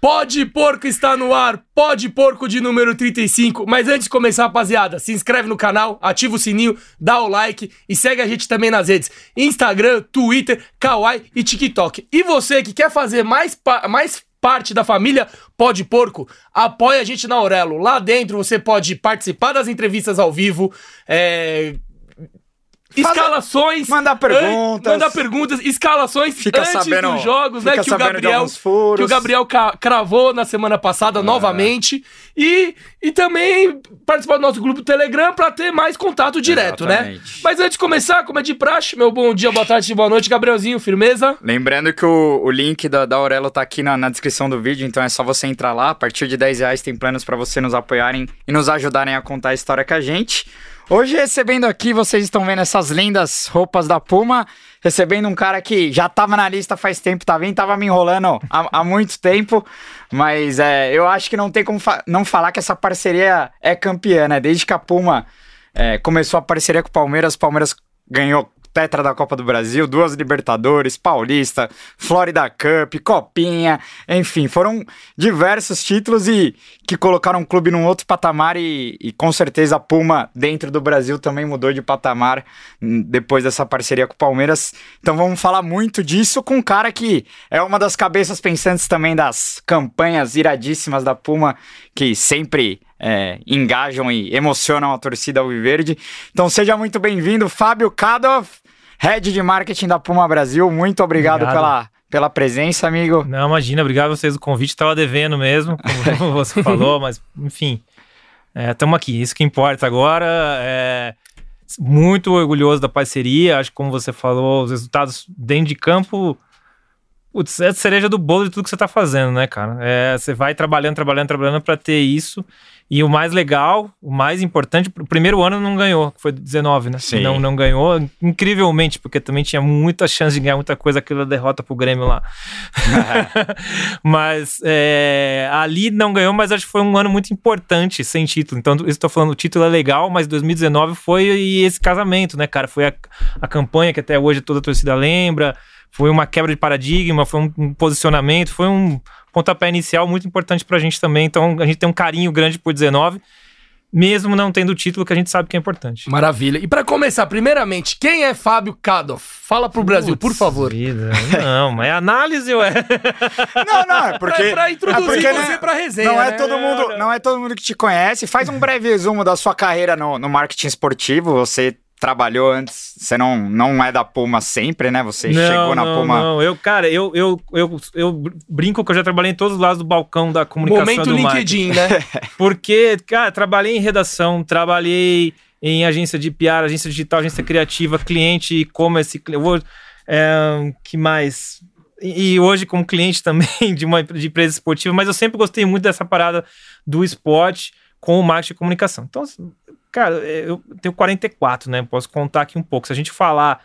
Pode Porco está no ar, Pode Porco de número 35. Mas antes de começar, rapaziada, se inscreve no canal, ativa o sininho, dá o like e segue a gente também nas redes: Instagram, Twitter, Kawaii e TikTok. E você que quer fazer mais, mais parte da família Pode Porco, apoia a gente na Aurelo. Lá dentro você pode participar das entrevistas ao vivo, é, Escalações. Mandar perguntas. Mandar perguntas, escalações fica antes sabendo, dos jogos, né? Que o Gabriel. Que o Gabriel cravou na semana passada é. novamente. E, e também participar do nosso grupo Telegram para ter mais contato direto, né? Exatamente. né? Mas antes de começar, como é de praxe, meu bom dia, boa tarde, boa noite, Gabrielzinho, firmeza. Lembrando que o, o link da, da Aurelo tá aqui na, na descrição do vídeo, então é só você entrar lá. A partir de 10 reais tem planos para você nos apoiarem e nos ajudarem a contar a história com a gente. Hoje recebendo aqui, vocês estão vendo essas lindas roupas da Puma, recebendo um cara que já tava na lista faz tempo, tá vendo? Tava me enrolando há, há muito tempo, mas é, eu acho que não tem como fa não falar que essa parceria é campeã, né? Desde que a Puma é, começou a parceria com o Palmeiras, o Palmeiras ganhou tetra da Copa do Brasil, duas Libertadores, Paulista, Florida Cup, Copinha, enfim, foram diversos títulos e que colocaram o clube num outro patamar e, e, com certeza a Puma dentro do Brasil também mudou de patamar hum, depois dessa parceria com o Palmeiras. Então vamos falar muito disso com um cara que é uma das cabeças pensantes também das campanhas iradíssimas da Puma, que sempre é, engajam e emocionam a torcida alviverde. Então seja muito bem-vindo, Fábio Kadoff, Head de Marketing da Puma Brasil. Muito obrigado, obrigado. pela pela presença, amigo. Não, imagina, obrigado a vocês do convite. Estava devendo mesmo, como você falou, mas enfim, estamos é, aqui. Isso que importa agora. É, muito orgulhoso da parceria. Acho que, como você falou, os resultados dentro de campo Putz, é a cereja do bolo de tudo que você tá fazendo, né, cara? É, você vai trabalhando, trabalhando, trabalhando para ter isso. E o mais legal, o mais importante, o primeiro ano não ganhou, foi 19, né? Sim. Não, não ganhou, incrivelmente, porque também tinha muita chance de ganhar muita coisa aquela derrota pro Grêmio lá. mas é, ali não ganhou, mas acho que foi um ano muito importante sem título. Então, estou falando, o título é legal, mas 2019 foi esse casamento, né, cara? Foi a, a campanha que até hoje toda a torcida lembra foi uma quebra de paradigma, foi um, um posicionamento, foi um pontapé inicial muito importante para a gente também. Então a gente tem um carinho grande por 19 mesmo não tendo o título que a gente sabe que é importante. Maravilha. E para começar, primeiramente, quem é Fábio Kadoff? Fala pro Putz, Brasil, por favor. Vida. Não, mas é análise, ué. Não, não, é porque... Pra, pra introduzir é você pra resenha, não é né? todo mundo Não é todo mundo que te conhece. Faz um breve resumo da sua carreira no, no marketing esportivo. Você trabalhou antes, você não, não é da Puma sempre, né? Você não, chegou na não, Puma. Não, eu, cara, eu, eu, eu, eu brinco que eu já trabalhei em todos os lados do balcão da comunicação. Momento do LinkedIn, né? Porque, cara, trabalhei em redação, trabalhei em agência de PR, agência digital, agência criativa, cliente, e-commerce, eu vou. É, que mais? E hoje, como cliente também de uma de empresa esportiva, mas eu sempre gostei muito dessa parada do esporte com o marketing e comunicação. Então, Cara, é, eu tenho 44, né? Posso contar aqui um pouco. Se a gente falar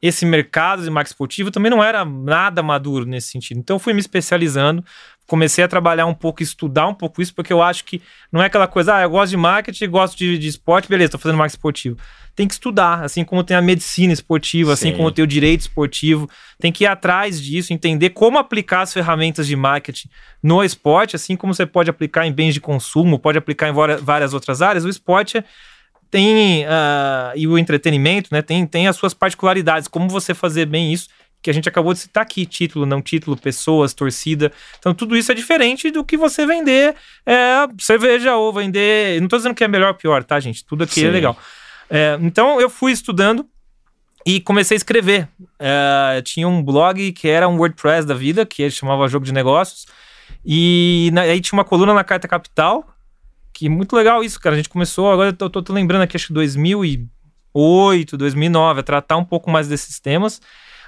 esse mercado de marketing esportivo também não era nada maduro nesse sentido. Então eu fui me especializando, comecei a trabalhar um pouco, estudar um pouco isso, porque eu acho que não é aquela coisa, ah, eu gosto de marketing, gosto de, de esporte, beleza, estou fazendo marketing esportivo. Tem que estudar, assim como tem a medicina esportiva, assim Sim. assim como tem o direito esportivo, tem que ir atrás disso, entender como aplicar as ferramentas de marketing no esporte, assim como você pode aplicar em bens de consumo, pode aplicar em várias outras áreas. O esporte é tem uh, e o entretenimento, né, tem, tem as suas particularidades, como você fazer bem isso que a gente acabou de citar aqui, título, não título, pessoas, torcida. Então tudo isso é diferente do que você vender é, cerveja ou vender. Não estou dizendo que é melhor ou pior, tá, gente? Tudo aqui é Sim. é legal. É, então eu fui estudando e comecei a escrever. É, tinha um blog que era um WordPress da vida, que chamava Jogo de Negócios. E na, aí tinha uma coluna na Carta Capital, que muito legal isso, cara. A gente começou, agora eu tô, tô, tô lembrando aqui, acho que 2008, 2009, a tratar um pouco mais desses temas.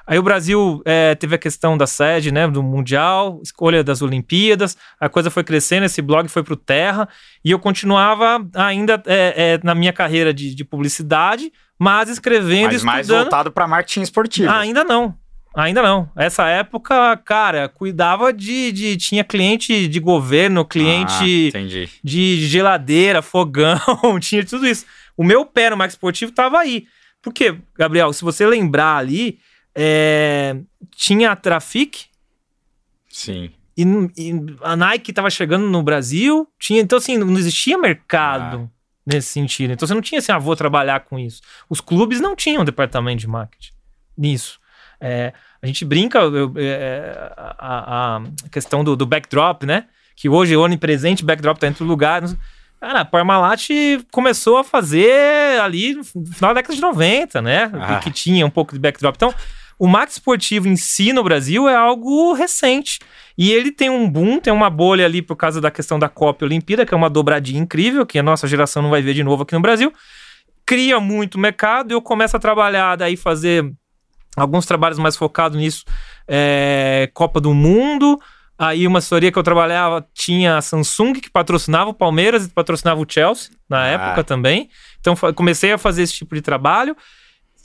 Aí o Brasil é, teve a questão da sede, né, do Mundial, escolha das Olimpíadas, a coisa foi crescendo, esse blog foi para o Terra, e eu continuava ainda é, é, na minha carreira de, de publicidade, mas escrevendo mas mais voltado para marketing esportivo. Ainda não. Ainda não. Essa época, cara, cuidava de. de tinha cliente de governo, cliente ah, de geladeira, fogão, tinha tudo isso. O meu pé no marketing esportivo estava aí. Porque, Gabriel, se você lembrar ali, é, tinha a Trafic. Sim. E, e a Nike estava chegando no Brasil, tinha, então assim, não existia mercado ah. nesse sentido. Então você não tinha assim, ah, vou trabalhar com isso. Os clubes não tinham departamento de marketing nisso. É, a gente brinca eu, é, a, a, questão do, do, backdrop, né? Que hoje é onipresente, backdrop tá entre lugares. Cara, a Parmalat começou a fazer ali no final da década de 90, né? Ah. Que tinha um pouco de backdrop. Então, o marketing esportivo em si no Brasil é algo recente. E ele tem um boom, tem uma bolha ali por causa da questão da Copa Olimpíada, que é uma dobradinha incrível, que a nossa geração não vai ver de novo aqui no Brasil. Cria muito mercado, eu começo a trabalhar, daí fazer alguns trabalhos mais focados nisso. É, Copa do Mundo. Aí uma assessoria que eu trabalhava tinha a Samsung, que patrocinava o Palmeiras e patrocinava o Chelsea na ah. época também. Então comecei a fazer esse tipo de trabalho.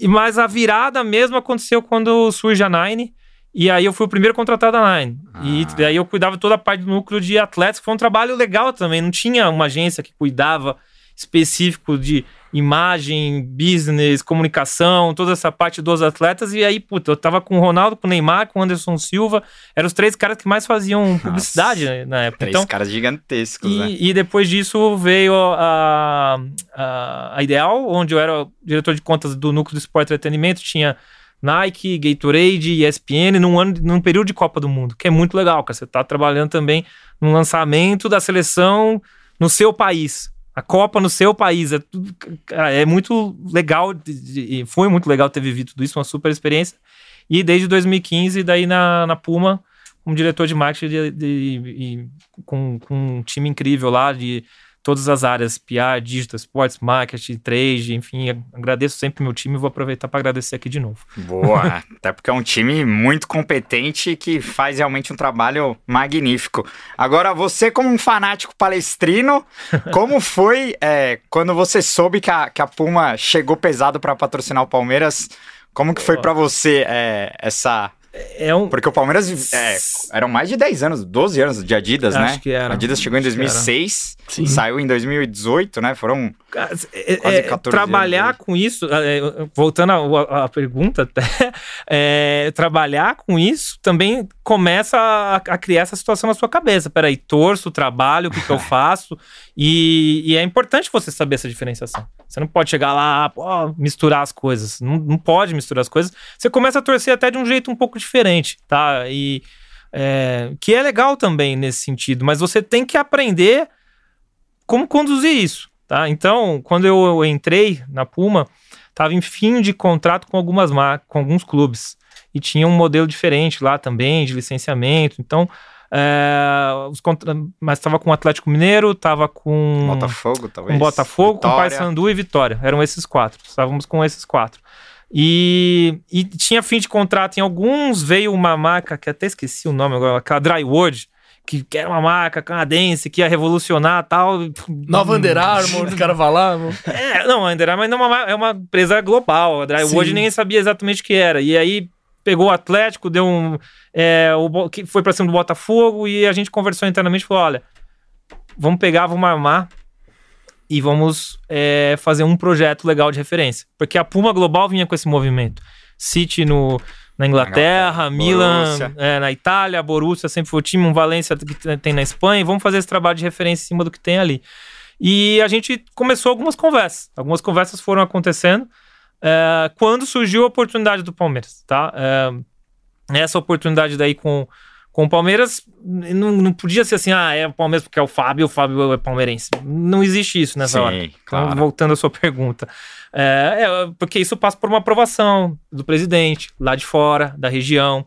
Mas a virada mesmo aconteceu quando surge a Nine. E aí eu fui o primeiro contratado da Nine. Ah. E aí eu cuidava toda a parte do núcleo de atletas, que foi um trabalho legal também. Não tinha uma agência que cuidava específico de imagem, business, comunicação, toda essa parte dos atletas. E aí, puta, eu tava com o Ronaldo, com o Neymar, com o Anderson Silva. Eram os três caras que mais faziam publicidade Nossa, na época. Três então, caras gigantescos, e, né? E depois disso veio a, a, a Ideal, onde eu era diretor de contas do núcleo do esporte e entretenimento. Tinha Nike, Gatorade, ESPN, num, ano, num período de Copa do Mundo, que é muito legal, cara. Você tá trabalhando também no lançamento da seleção no seu país a Copa no seu país. É, tudo, é muito legal, foi muito legal ter vivido tudo isso, uma super experiência. E desde 2015, daí na, na Puma, como diretor de marketing de, de, de, com, com um time incrível lá de todas as áreas, PR, digital, sports, marketing, trade, enfim, agradeço sempre meu time e vou aproveitar para agradecer aqui de novo. Boa, até porque é um time muito competente que faz realmente um trabalho magnífico. Agora, você como um fanático palestrino, como foi é, quando você soube que a, que a Puma chegou pesado para patrocinar o Palmeiras? Como que foi para você é, essa é um... Porque o Palmeiras é, eram mais de 10 anos, 12 anos de Adidas, Acho né? Que era. Adidas chegou em 2006, saiu em 2018, né? Foram é, quase 14 é, Trabalhar anos. com isso, é, voltando à pergunta até, é, trabalhar com isso também começa a, a, criar essa situação na sua cabeça. Peraí, torço, trabalho, o que, que eu faço? E, e, é importante você saber essa diferenciação. Você não pode chegar lá, pô, misturar as coisas. Não, não pode misturar as coisas. Você começa a torcer até de um jeito um pouco diferente, tá? E é, que é legal também nesse sentido, mas você tem que aprender como conduzir isso, tá? Então, quando eu entrei na Puma, estava em fim de contrato com algumas com alguns clubes e tinha um modelo diferente lá também de licenciamento. Então, é, os contra... mas estava com o Atlético Mineiro, estava com Botafogo, talvez. Com Botafogo, Vitória. com Paysandu e Vitória. Eram esses quatro. Estávamos com esses quatro. E, e tinha fim de contrato em alguns, veio uma marca que até esqueci o nome agora, aquela Dryword, que, que era uma marca canadense que ia revolucionar tal. Nova Under Armour, os caras falavam. É, não, a Under Armour é uma, é uma empresa global. A Dryword ninguém sabia exatamente o que era. E aí pegou o Atlético, deu um. É, o, que foi para cima do Botafogo e a gente conversou internamente e falou: olha, vamos pegar, vamos armar e vamos é, fazer um projeto legal de referência. Porque a Puma Global vinha com esse movimento. City no, na Inglaterra, Milan é, na Itália, Borussia sempre foi o time, um Valência que tem na Espanha, e vamos fazer esse trabalho de referência em cima do que tem ali. E a gente começou algumas conversas. Algumas conversas foram acontecendo é, quando surgiu a oportunidade do Palmeiras, tá? É, essa oportunidade daí com com o Palmeiras, não, não podia ser assim, ah, é o Palmeiras porque é o Fábio, o Fábio é palmeirense. Não existe isso nessa Sim, hora. Então, claro. voltando à sua pergunta. É, é, porque isso passa por uma aprovação do presidente, lá de fora, da região.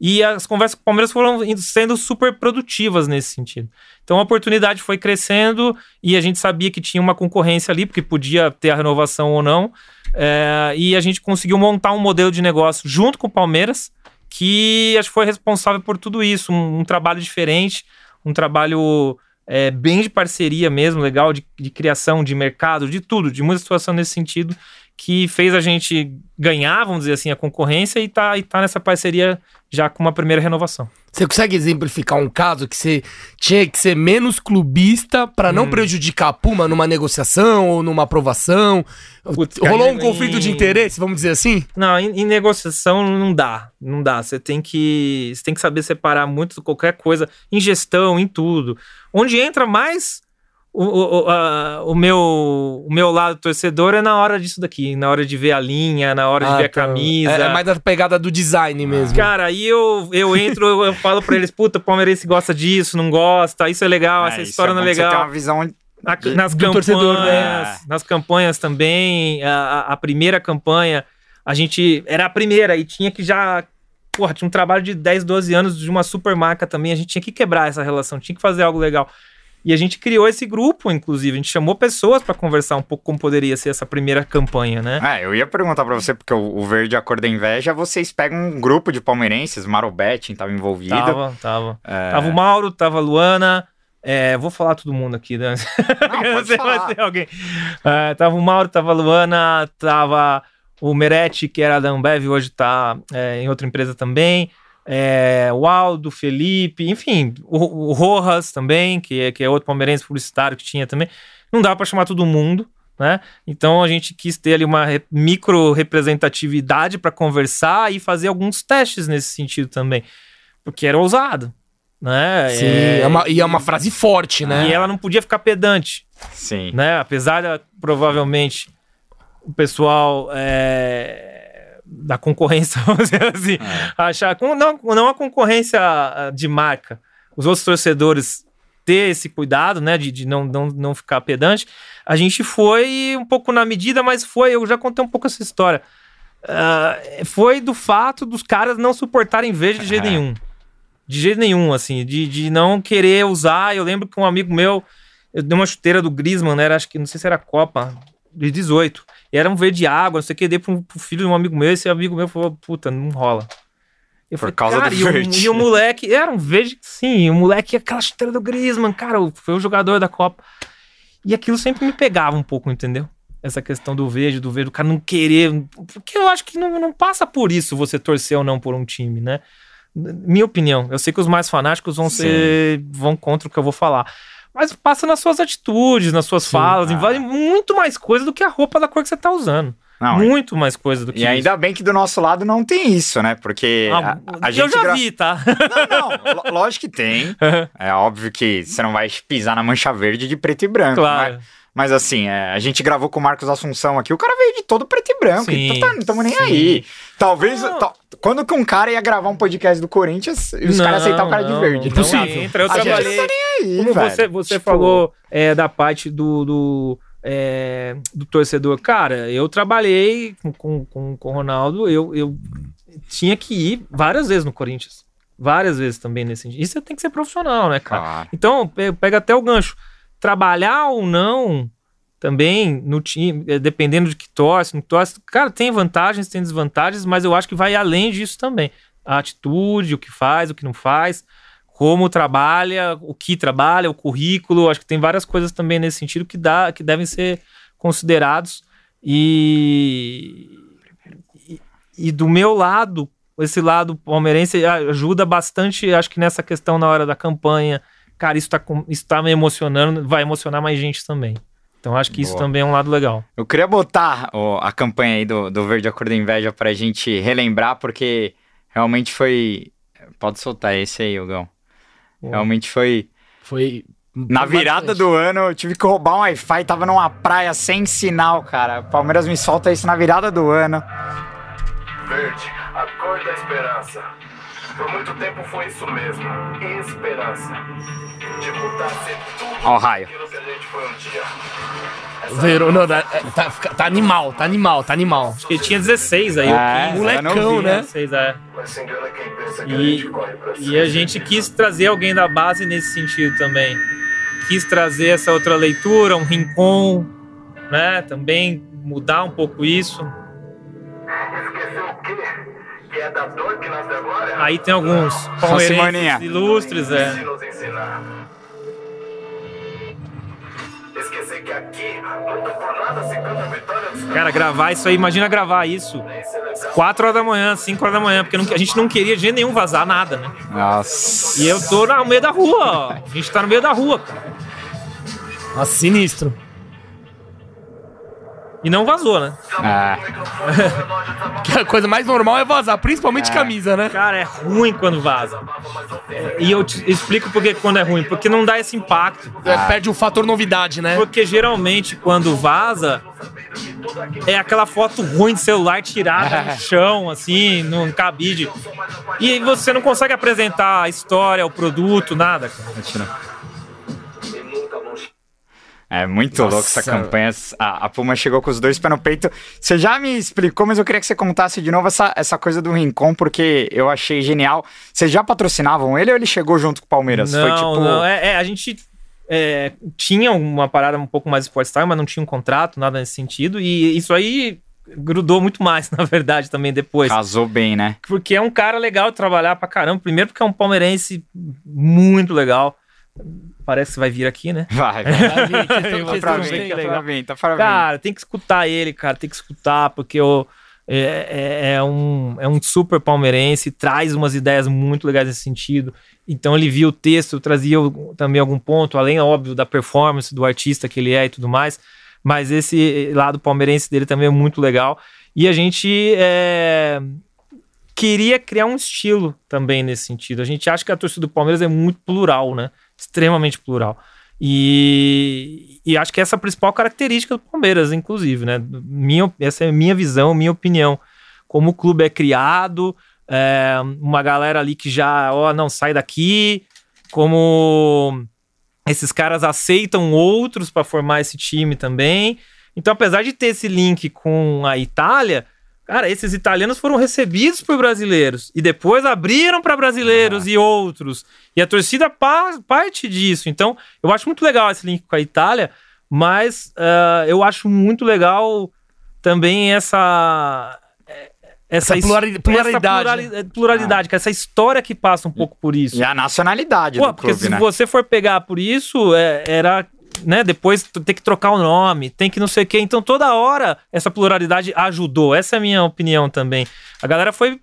E as conversas com o Palmeiras foram sendo super produtivas nesse sentido. Então a oportunidade foi crescendo e a gente sabia que tinha uma concorrência ali, porque podia ter a renovação ou não. É, e a gente conseguiu montar um modelo de negócio junto com o Palmeiras que acho que foi responsável por tudo isso. Um, um trabalho diferente, um trabalho é, bem de parceria mesmo, legal, de, de, criação, de mercado, de tudo, de muita situação nesse sentido, que fez a gente ganhar, vamos dizer assim, a concorrência e tá, e tá nessa parceria já com uma primeira renovação. Você consegue exemplificar um caso que você tinha que ser menos clubista para não Hum. prejudicar a Puma numa negociação ou numa aprovação? Putz, Rolou um conflito de em- interesse, vamos dizer assim? Não, em, em negociação não dá, não dá. Você tem que, você tem que saber separar muito qualquer coisa em gestão, em tudo. Onde entra mais o, o, a- o meu, o meu lado torcedor é na hora disso daqui, na hora de ver a linha, na hora de ver a tá. camisa. É, é mais da pegada do design mesmo. Cara, aí eu, eu entro, eu, eu falo pra eles, puta, o palmeirense gosta disso, não gosta, isso é legal, essa isso história não é que Você tem legal. uma visão Na- de- nas do campanhas, torcedor, né? nas campanhas também, a, a- a primeira campanha, a gente era a primeira e tinha que já, porra, tinha um trabalho de 10, 12 anos de uma super marca também, a gente tinha que quebrar essa relação, tinha que fazer algo legal. E a gente criou esse grupo, inclusive, a gente chamou pessoas pra conversar um pouco como poderia ser essa primeira campanha, né? É, eu ia perguntar pra você, porque o, o Verde a Cor da Inveja, vocês pegam um grupo de palmeirenses, Marobete tava envolvido. Tava, tava. É, Tava o Mauro, tava a Luana. É, vou falar todo mundo aqui, né? Não, pode Você vai falar. alguém. É, tava o Mauro, tava a Luana, tava o Meretti, que era da Ambev, hoje tá é, em outra empresa também. É, o Aldo, Felipe, enfim, o, o Rojas também, que é, que é outro palmeirense publicitário que tinha também. Não dava pra chamar todo mundo, né? Então a gente quis ter ali uma re- micro representatividade para conversar e fazer alguns testes nesse sentido também, porque era ousado, né? Sim, É, é uma- e é uma frase forte, né? e ela não podia ficar pedante, Sim. né? Apesar da, provavelmente, o pessoal é, da concorrência, vamos dizer assim, É. achar, não, não a concorrência ah, de marca, os outros torcedores ter esse cuidado, né, de, de não, não, não ficar pedante, a gente foi um pouco na medida, mas foi, eu já contei um pouco essa história, Ah, foi do fato dos caras não suportarem verde de jeito É. nenhum. De jeito nenhum, assim, de, de não querer usar. Eu lembro que um amigo meu, eu dei uma chuteira do Griezmann, né? Era, acho que, não sei se era Copa, de 18. E era um verde água, não sei o que, dei pro, pro filho de um amigo meu, esse amigo meu falou, puta, não rola. Eu Por causa do e o-. E o moleque, era um verde, sim, o moleque, aquela chuteira do Griezmann, cara, foi o jogador da Copa. E aquilo sempre me pegava um pouco, entendeu? Essa questão do verde, do verde, o cara não querer. Porque eu acho que não, não passa por isso você torcer ou não por um time, né? Minha opinião. Eu sei que os mais fanáticos vão Sim. ser. vão contra o que eu vou falar. Mas passa nas suas atitudes, nas suas falas, Ah. envolve muito mais coisa do que a roupa da cor que você tá usando. Não, muito mais coisa do que E ainda bem que do nosso lado não tem isso, né? Porque isso. Ah, a, a eu gente. já gra- vi, tá? Não, não, lógico que tem. É óbvio que você não vai pisar na mancha verde de preto e branco. claro. Mas, mas assim, é, a gente gravou com o Marcos Assunção aqui, o cara veio de todo preto e branco. Sim, então tá, não estamos nem sim. aí. Talvez. Tal- quando que um cara ia gravar um podcast do Corinthians e os caras aceitavam o cara de não, verde? não Impossível. entra. Eu A gente trabalhei. não tá nem aí, Como velho. você, você Tipo, falou é, da parte do, do, é, do torcedor, cara, eu trabalhei com, com, com, com o Ronaldo, eu, eu tinha que ir várias vezes no Corinthians. Várias vezes também nesse sentido. Isso tem que ser profissional, né, cara? Claro. Então, pe- pega até o gancho. Trabalhar ou não também no time, eh, dependendo de que torce, não torce, cara, tem vantagens, tem desvantagens, mas eu acho que vai além disso também. A atitude, o que faz, o que não faz, como trabalha, o que trabalha, o currículo, acho que tem várias coisas também nesse sentido que, dá, que devem ser considerados. E, e, e do meu lado, esse lado palmeirense ajuda bastante, acho que nessa questão na hora da campanha. Cara, isso tá, com- isso tá me emocionando, vai emocionar mais gente também. Então acho que isso Boa. também é um lado legal. Eu queria botar ó, a campanha aí do, do Verde Acordo da Inveja pra gente relembrar, porque realmente foi. Pode soltar esse aí, Hugão. Realmente foi. Foi. Na virada do ano, eu tive que roubar um Wi-Fi, tava numa praia sem sinal, cara. Palmeiras me solta isso na virada do ano. Verde, a cor da esperança. Por muito tempo foi isso mesmo, esperança. De mudar ser tudo Ó o raio. aquilo que a gente foi um dia. Verão, não, tá, tá, tá animal, tá animal, tá animal. Ele tinha 16 aí, É, o 15, Molecão, vi, né? 16, é. Mas se engana quem pensa que a E, gente corre pra e a gente quis trazer alguém da base nesse sentido também. Quis trazer essa outra leitura, um rincon, né? Também mudar um pouco isso. Esqueceu o quê? Que é da dor que nasce agora? Aí tem alguns Simoninha. palmeirenses ilustres, é. Se nos ensinar. Esquecer que aqui, nunca por nada se canta a vitória dos Cara, gravar isso aí, imagina gravar isso 4 horas da manhã, 5 horas da manhã, porque não- a gente não queria de jeito nenhum vazar nada, né? Nossa. E eu tô no meio da rua, ó. A gente tá no meio da rua, cara. Nossa, sinistro. E não vazou, né? É. Que a coisa mais normal é vazar, principalmente camisa, né? Cara, é ruim quando vaza. É, E eu te explico por que quando é ruim. Porque não dá esse impacto. É, Perde o fator novidade, né? Porque geralmente quando vaza, é aquela foto ruim de celular tirada no chão, assim, num cabide. E aí você não consegue apresentar a história, o produto, nada. cara. É muito Nossa. louco essa campanha. A, a Puma chegou com os dois pés no peito. Você já me explicou, mas eu queria que você contasse de novo essa, essa coisa do Rincon, porque eu achei genial. Vocês já patrocinavam ele ou ele chegou junto com o Palmeiras? Não, Foi tipo. não. É, é, a gente é, tinha uma parada um pouco mais sports style, mas não tinha um contrato, nada nesse sentido. E isso aí grudou muito mais, na verdade, também depois. Casou bem, né? Porque é um cara legal de trabalhar pra caramba. Primeiro porque é um palmeirense muito legal. Parece que vai vir aqui, né? Vai, vai. Vir, Eu questão pra tá vir. Cara, tem que escutar ele, cara. Tem que escutar, porque o, é, é, é um, é um super palmeirense, traz umas ideias muito legais nesse sentido. Então ele via o texto, trazia também algum ponto, além, óbvio, da performance do artista que ele é e tudo mais. Mas esse lado palmeirense dele também é muito legal. E a gente é, queria criar um estilo também nesse sentido. A gente acha que a torcida do Palmeiras é muito plural, né? Extremamente plural. E, e acho que essa é a principal característica do Palmeiras, inclusive, né? Minha, essa é a minha visão, minha opinião. Como o clube é criado, é, uma galera ali que já, ó, não, sai daqui, como esses caras aceitam outros para formar esse time também. Então, apesar de ter esse link com a Itália, cara, esses italianos foram recebidos por brasileiros e depois abriram para brasileiros e outros. E a torcida pa- parte disso. Então, eu acho muito legal esse link com a Itália, mas ah, eu acho muito legal também essa essa, Essa his- plurali- pluralidade, essa plurali- pluralidade, que essa história que passa um pouco por isso. E a nacionalidade Pô, do porque clube, se né? você for pegar por isso, é, era, né, depois tem que trocar o nome, tem que não sei o quê. Então toda hora essa pluralidade ajudou. Essa é a minha opinião também. A galera foi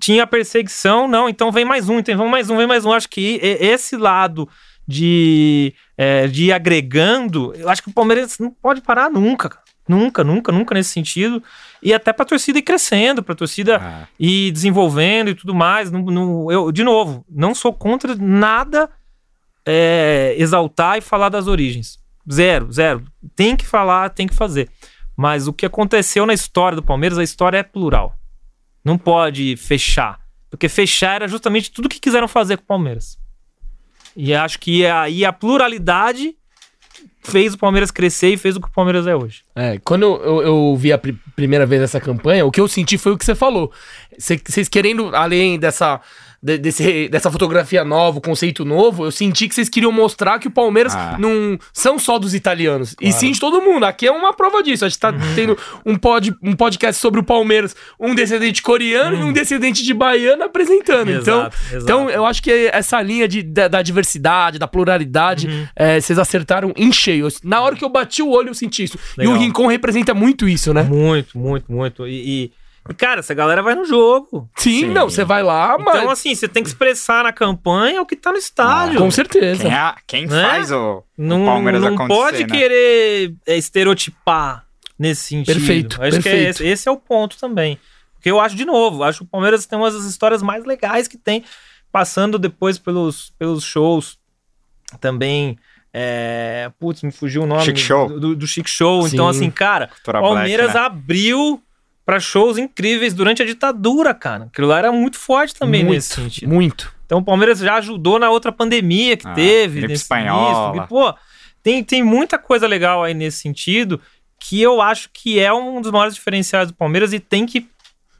tinha perseguição, não, então vem mais um, então vem mais um, vem mais um. Acho que esse lado de, é, de ir agregando, eu acho que o Palmeiras não pode parar nunca, cara. Nunca, nunca, nunca nesse sentido. E até pra torcida ir crescendo, pra torcida Ah, e desenvolvendo e tudo mais. Não, não- eu, de novo, não sou contra nada é, exaltar e falar das origens. Zero, zero. Tem que falar, tem que fazer. Mas o que aconteceu na história do Palmeiras, a história é plural. Não pode fechar. Porque fechar era justamente tudo que quiseram fazer com o Palmeiras. E acho que aí a pluralidade fez o Palmeiras crescer e fez o que o Palmeiras é hoje. É, quando eu, eu- eu vi a pri- primeira vez essa campanha, o que eu senti foi o que você falou. Cê- Vocês querendo, além dessa, de- desse- dessa fotografia nova, o conceito novo, eu senti que vocês queriam mostrar que o Palmeiras Ah. não são só dos italianos, e sim de todo mundo. Aqui é uma prova disso. A gente tá tendo um, pod, um podcast sobre o Palmeiras, um descendente coreano e um descendente de baiano apresentando. então, Exato, exato. então, eu acho que essa linha de, da, da diversidade, da pluralidade, é, vocês acertaram em cheio. Na hora que eu bati o olho, eu senti isso. E Legal. o Rincon representa muito isso, né? Muito, muito, muito. E, e- e, cara, essa galera vai no jogo. Sim, Sim. não, você vai lá, mas. Então, assim, você tem que expressar na campanha o que tá no estádio. com certeza. Quem, é- quem Né? faz o, o Não, Palmeiras não acontecer, pode né? querer é, estereotipar nesse sentido. Perfeito, Acho que é perfeito. esse, esse é o ponto também. Porque eu acho, de novo, acho que o Palmeiras tem umas das histórias mais legais que tem, passando depois pelos, pelos shows também. É, putz, me fugiu o nome Chic Show. Do, do, Chic Show. Então, Sim. assim, cara, Cultura Palmeiras Black, né? abriu pra shows incríveis durante a ditadura, cara. Aquilo lá era muito forte também muito, nesse sentido. Muito. Então o Palmeiras já ajudou na outra pandemia que Ah, teve. espanhola. início. E, pô, tem, tem muita coisa legal aí nesse sentido que eu acho que é um dos maiores diferenciais do Palmeiras e tem que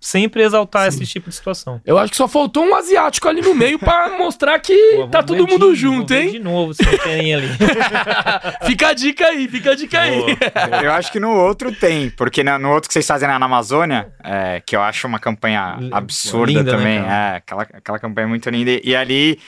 sempre exaltar esse tipo de situação. Eu acho que só faltou um asiático ali no meio pra mostrar que Pô, tá todo mundo de- junto, hein? De novo, se não tem ali. fica a dica aí, fica a dica aí. Eu acho que no outro tem, porque no outro que vocês fazem na Amazônia, é, que eu acho uma campanha absurda linda, né, também, cara? é, aquela, aquela campanha muito linda. E, e ali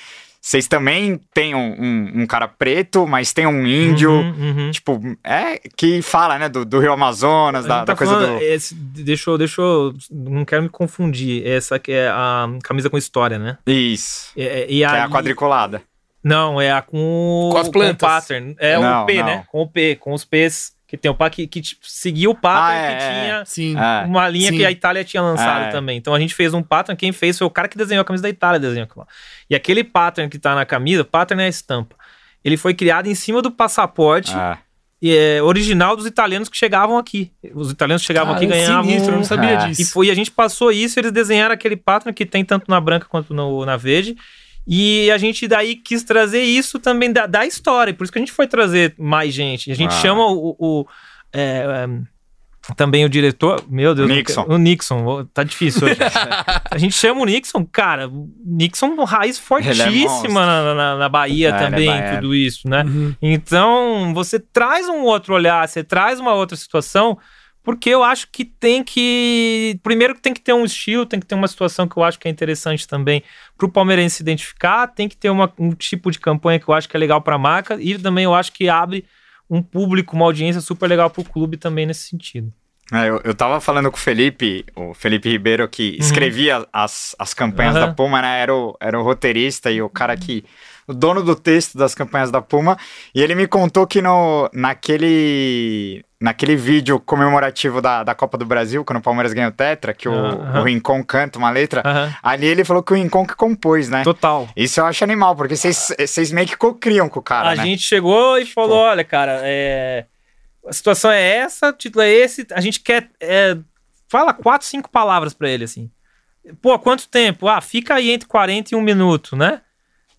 vocês também têm um, um, um cara preto, mas tem um índio, Uhum, uhum. tipo, é, que fala, né, do, do Rio Amazonas, A da, gente da tá coisa falando- do... esse- deixa, eu, deixa eu. Não quero me confundir. Essa que é a camisa com história, né? Isso, E, e que é a quadriculada. Não, é a com, Com as o plantas. pattern. É Não, o P, não. né? Com o P, com os P's. Que tem o P que, que tipo, seguia o pattern Ah, é, que é. tinha Sim. É. uma linha sim. que a Itália tinha lançado É. também. Então a gente fez um pattern, quem fez foi o cara que desenhou a camisa da Itália, desenhou aquilo lá. E aquele pattern que tá na camisa, pattern é a estampa. Ele foi criado em cima do passaporte É. e é, original dos italianos que chegavam aqui. Os italianos chegavam aqui Cara, ganhavam. sinistro, eu não sabia É. disso. E foi, a gente passou isso, eles desenharam aquele pattern que tem tanto na branca quanto no, na verde. E a gente daí quis trazer isso também da, da história. Por isso que a gente foi trazer mais gente. A gente Ah. chama o. o- é, é, também o diretor. Meu Deus. O não Nixon. quero- O Nixon. Tá difícil hoje. a gente chama o Nixon, cara. o Nixon, raiz é fortíssima na, na, na Bahia É, ele é também, tudo isso, né? Uhum. Então, você traz um outro olhar, você traz uma outra situação, porque eu acho que tem que. Primeiro que tem que ter um estilo, tem que ter uma situação que eu acho que é interessante também para o palmeirense se identificar, tem que ter uma- um tipo de campanha que eu acho que é legal para a marca, e também eu acho que abre um público, uma audiência super legal para o clube também nesse sentido. É, eu, eu tava falando com o Felipe, o Felipe Ribeiro, que escrevia as, as campanhas Uhum. da Puma, né? Era o, era o roteirista e o cara que. O dono do texto das campanhas da Puma. E ele me contou que no, naquele. Naquele vídeo comemorativo da, da Copa do Brasil, quando o Palmeiras ganhou o Tetra, que o, Aham. o Rincon canta uma letra, Aham. ali ele falou que o Rincon que compôs, né? Total. Isso eu acho animal, porque vocês meio que cocriam com o cara, a né? gente chegou e falou: olha, cara, é, a situação é essa, o título é esse, a gente quer. é, fala quatro, cinco palavras pra ele, assim. Pô, quanto tempo? Ah, fica aí entre 40 e um minuto, né?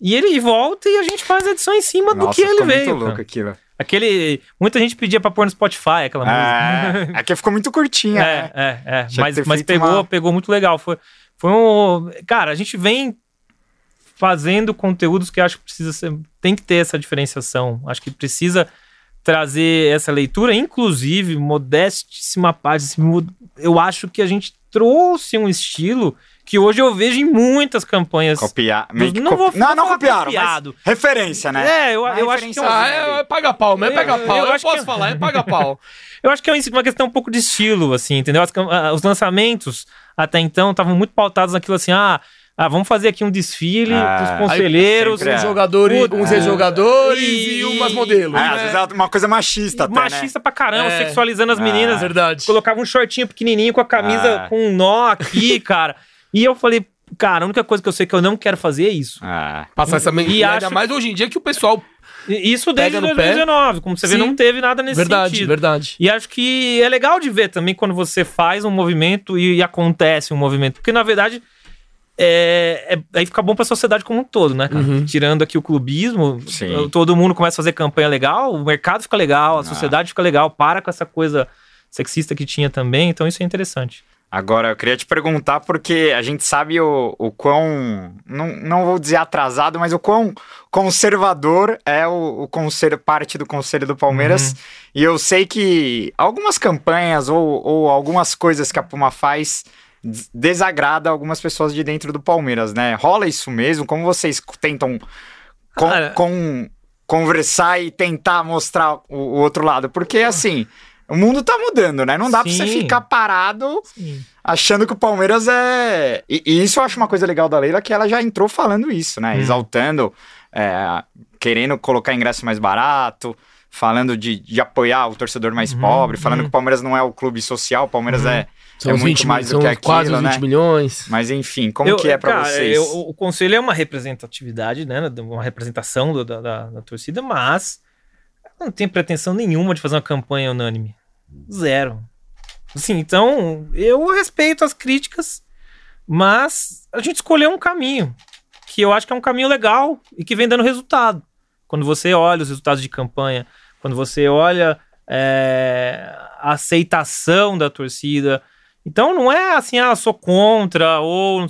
E ele volta e a gente faz a edição em cima do Nossa, que ele veio. muito cara. louco aquilo. Aquele. Muita gente pedia pra pôr no Spotify aquela música. É, aqui ficou muito curtinha, né? É, é, é. Tinha Mas, mas pegou, uma- pegou muito legal. Foi, foi um. Cara, a gente vem fazendo conteúdos que acho que precisa ser. Tem que ter essa diferenciação. Acho que precisa trazer essa leitura, inclusive, modestíssima parte. assim, Eu acho que a gente trouxe um estilo que hoje eu vejo em muitas campanhas. Copiar. Meio que não copi- vou- não, não falar copiaram, copiado. mas referência, né? É, eu, eu acho que é um- Ah, é, é paga pau, mas é paga Eu- pau. eu Eu, acho posso que- falar, é paga pau. Eu acho que é uma questão um pouco de estilo, assim, entendeu? As ah, os lançamentos, até então, estavam muito pautados naquilo assim, ah, ah, vamos fazer aqui um desfile Ah, dos conselheiros. Uns É. jogadores, Puta. uns ex-jogadores E- e, umas modelos. É, né? às vezes é uma coisa machista até, né? Machista pra caramba, É. sexualizando as Ah, meninas. Verdade. Colocava um shortinho pequenininho com a camisa Ah. com um nó aqui, cara. E eu falei, cara, a única coisa que eu sei que eu não quero fazer é isso. Ah, Passar essa E mentalidade, acho- ainda mais hoje em dia que o pessoal... Isso desde Pega no pé. 2019. Como você vê, Sim. não teve nada nesse verdade, sentido. verdade. E acho que é legal de ver também quando você faz um movimento e, e acontece um movimento. Porque, na verdade, é, é- aí fica bom pra sociedade como um todo, né, cara? Uhum. Tirando aqui o clubismo, Sim. todo mundo começa a fazer campanha legal, o mercado fica legal, a Ah. sociedade fica legal, para com essa coisa sexista que tinha também. Então, isso é interessante. Agora, eu queria te perguntar, porque a gente sabe o, o quão. Não, não vou dizer atrasado, mas o quão conservador é o, o conselho, parte do conselho do Palmeiras. E eu sei que algumas campanhas ou, ou algumas coisas que a Puma faz des- desagrada algumas pessoas de dentro do Palmeiras, né? Rola isso mesmo? Como vocês tentam com, com- conversar e tentar mostrar o, o outro lado? Porque, assim. O mundo tá mudando, né? Não dá pra você ficar parado Sim. achando que o Palmeiras é. E, e isso eu acho uma coisa legal da Leila, que ela já entrou falando isso, né? Hum. Exaltando, é, querendo colocar ingresso mais barato, falando de, de apoiar o torcedor mais Uhum, pobre, falando uhum. que o Palmeiras não é o clube social, o Palmeiras é, São é muito 20 mais do são que aquilo, quase os 20 né? milhões. Mas enfim, como Eu- que é pra cara, vocês? eu- o conselho é uma representatividade, né? Uma representação do- da, da- da torcida, mas não tenho pretensão nenhuma de fazer uma campanha unânime. Zero. Assim, então, eu respeito as críticas, mas a gente escolheu um caminho que eu acho que é um caminho legal e que vem dando resultado. Quando você olha os resultados de campanha, quando você olha é, a aceitação da torcida. Então não é assim, ah, sou contra, ou.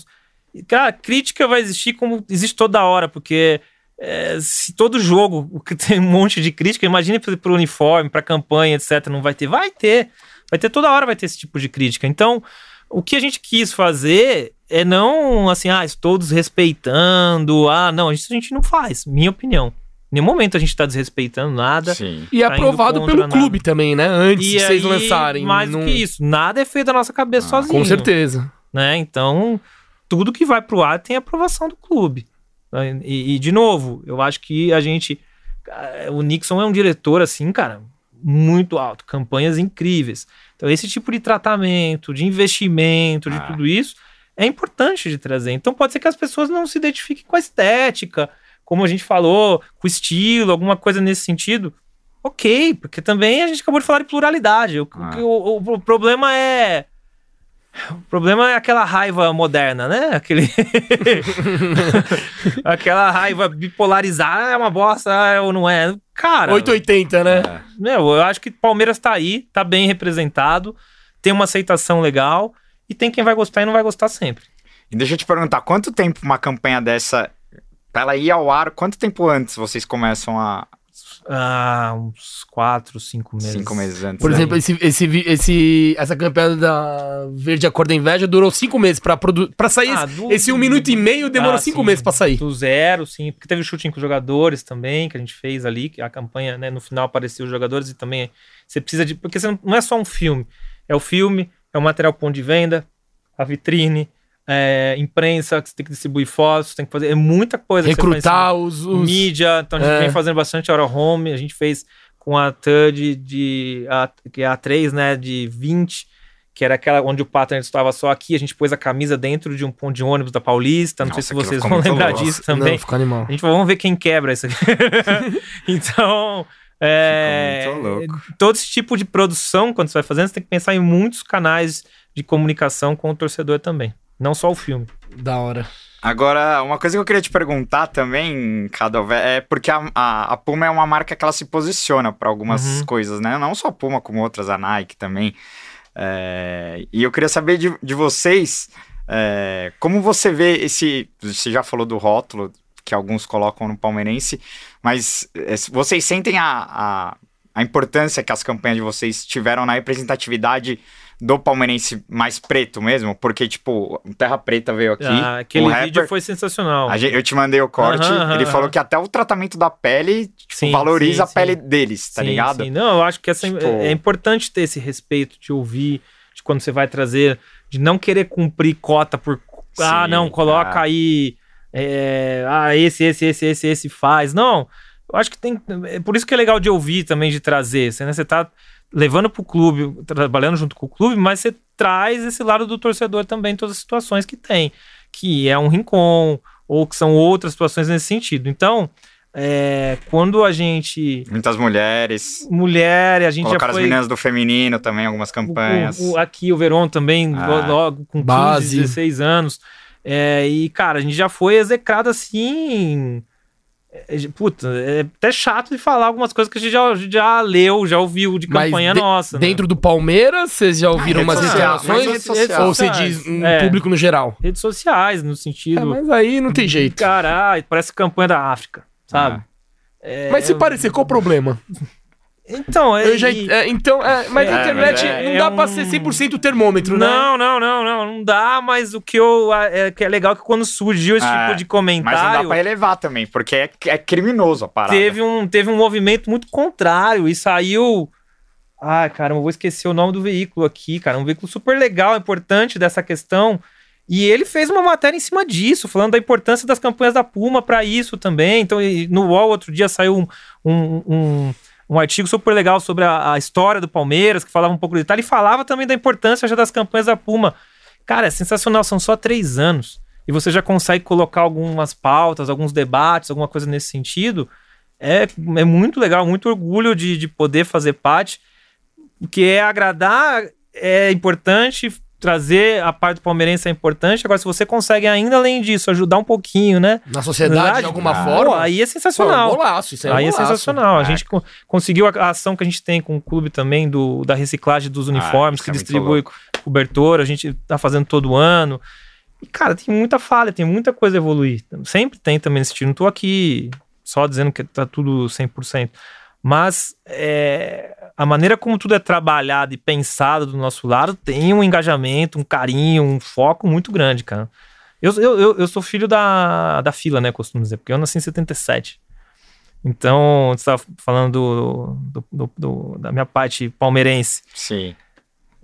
Cara, crítica vai existir como existe toda hora, porque é, se todo jogo o que tem um monte de crítica, imagine para o uniforme, para campanha, etc. Não vai ter. Vai ter. Vai ter toda hora, vai ter esse tipo de crítica. Então, o que a gente quis fazer é não assim, ah, estou desrespeitando, ah, não, isso a gente não faz, minha opinião. Em nenhum momento a gente tá desrespeitando nada. Sim. E é Tá aprovado pelo nada. clube também, né? Antes E de vocês aí, lançarem. Mais não- do que isso, nada é feito da nossa cabeça Ah, sozinho. Com certeza. né? Então, tudo que vai pro ar tem aprovação do clube. Né? E, e, de novo, eu acho que a gente. eh, O Nixon é um diretor, assim, cara, muito alto, campanhas incríveis. Então, esse tipo de tratamento, de investimento, de Ah. tudo isso, é importante de trazer. Então, pode ser que as pessoas não se identifiquem com a estética, como a gente falou, com o estilo, alguma coisa nesse sentido. Ok, porque também a gente acabou de falar de pluralidade. O, Ah. o- o- o problema é. O problema é aquela raiva moderna, né? Aquele... aquela raiva bipolarizada é uma bosta ah, ou não é. Cara, 880, né? É. meu, eu acho que Palmeiras tá aí, tá bem representado, tem uma aceitação legal e tem quem vai gostar e não vai gostar sempre. E deixa eu te perguntar, quanto tempo uma campanha dessa, pra ela ir ao ar, quanto tempo antes vocês começam a... Ah, uns quatro, cinco meses. Cinco meses antes. Por né? exemplo, esse, esse, esse, essa campanha da Verde A Cor da Inveja durou cinco meses pra, produ- pra sair. Ah, esse, do- esse um minuto e meio demorou Ah, cinco sim. meses pra sair. Do zero, sim. Porque teve o shooting com os jogadores também, que a gente fez ali, que a campanha, né, no final apareceu os jogadores e também você precisa de. Porque você não, não é só um filme. É o filme, é o material ponto de venda, a vitrine, é, imprensa, que você tem que distribuir fotos, tem que fazer. É muita coisa. Recrutar os, os- mídia, então a gente É. vem fazendo bastante hora home, a gente fez com a TUD de a, que é a 3, né, de 20, que era aquela onde o pattern estava só aqui, a gente pôs a camisa dentro de um ponto de ônibus da Paulista, não Nossa, sei se vocês vão lembrar louco. disso também. Não, ficou animal. A gente falou, vamos ver quem quebra isso aqui. então, é, todo esse tipo de produção, quando você vai fazendo, você tem que pensar em muitos canais de comunicação com o torcedor também. Não só o filme. Da hora. Agora, uma coisa que eu queria te perguntar também, Cadové, é porque a, a, a Puma é uma marca que ela se posiciona para algumas Uhum. coisas, né? Não só a Puma, como outras, a Nike também. É, e eu queria saber de, de vocês, é, como você vê esse... Você já falou do rótulo, que alguns colocam no palmeirense, mas é, vocês sentem a, a, a importância que as campanhas de vocês tiveram na representatividade do palmeirense mais preto mesmo? Porque, tipo, o Terra Preta veio aqui, Ah, aquele o vídeo foi sensacional. gente- eu te mandei o corte, Aham, aham, ele falou que até o tratamento da pele tipo, Sim, valoriza sim, a pele sim. deles, tá ligado? sim. Não, eu acho que essa, Tipo- é, é importante ter esse respeito de ouvir, de quando você vai trazer, de não querer cumprir cota por. ah, não, coloca ah. aí. é, ah, esse, esse, esse, esse, esse faz. Não, eu acho que tem. É por isso que é legal de ouvir também, de trazer. Você, né, você tá levando pro clube, trabalhando junto com o clube, mas você traz esse lado do torcedor também, em todas as situações que tem, que é um rincon, ou que são outras situações nesse sentido. Então, é, quando a gente Muitas mulheres. mulher, a gente Colocar já as foi. meninas do feminino também, algumas campanhas. o- o- aqui o Verón também, Ah. lo- logo com 15, Base. 16 anos. É, e, cara, a gente já foi execrado assim. É, Puta, é até chato de falar algumas coisas que a gente já, já leu, já ouviu de campanha de- nossa. né? Dentro do Palmeiras, vocês já ouviram Ah, umas reclamações? Ou você diz um É. público no geral? Redes sociais, no É, sentido. mas aí não tem jeito. Caralho, parece campanha da África, sabe? Ah. É, Mas se parecer, qual o problema? Então, é. Eu já, é, então, é, mas É, a internet mas é- não é dá pra um- ser 100% termômetro, né? Não, não, não, não, não dá, mas o que eu é, que é legal é que quando surgiu esse Ah, tipo de Mas comentário, não dá pra relevar também, porque é, é criminoso a parada. teve um, teve um movimento muito contrário e saiu. Ai, cara, eu vou esquecer o nome do veículo aqui, cara. Um veículo super legal, importante dessa questão. E ele fez uma matéria em cima disso, falando da importância das campanhas da Puma para isso também. Então, no UOL, outro dia saiu um, um, um, um artigo super legal sobre a, a história do Palmeiras, que falava um pouco de detalhe, e falava também da importância já das campanhas da Puma. Cara, é sensacional, são só três anos. E você já consegue colocar algumas pautas, alguns debates, alguma coisa nesse sentido. É, é muito legal, muito orgulho de, de poder fazer parte. Porque é agradar, é importante, trazer a parte do palmeirense é importante. Agora, se você consegue ainda além disso, ajudar um pouquinho, né? Na sociedade, Verdade? de alguma Ah. forma. Pô, aí é Pô, sensacional. é um golaço, isso aí, Aí é, é um golaço. sensacional. A É. gente co- conseguiu a, a ação que a gente tem com o clube também do, da reciclagem dos uniformes, isso que é distribui cobertor, a gente tá fazendo todo ano. E, cara, tem muita falha, tem muita coisa a evoluir. Sempre tem também nesse sentido. Não tô aqui só dizendo que tá tudo 100%. Mas é, a maneira como tudo é trabalhado e pensado do nosso lado tem um engajamento, um carinho, um foco muito grande, cara. Eu, eu, eu, sou filho da, da fila, né, costumo dizer, porque eu nasci em 77. Então, você estava falando do, do, do, da minha parte palmeirense. Sim.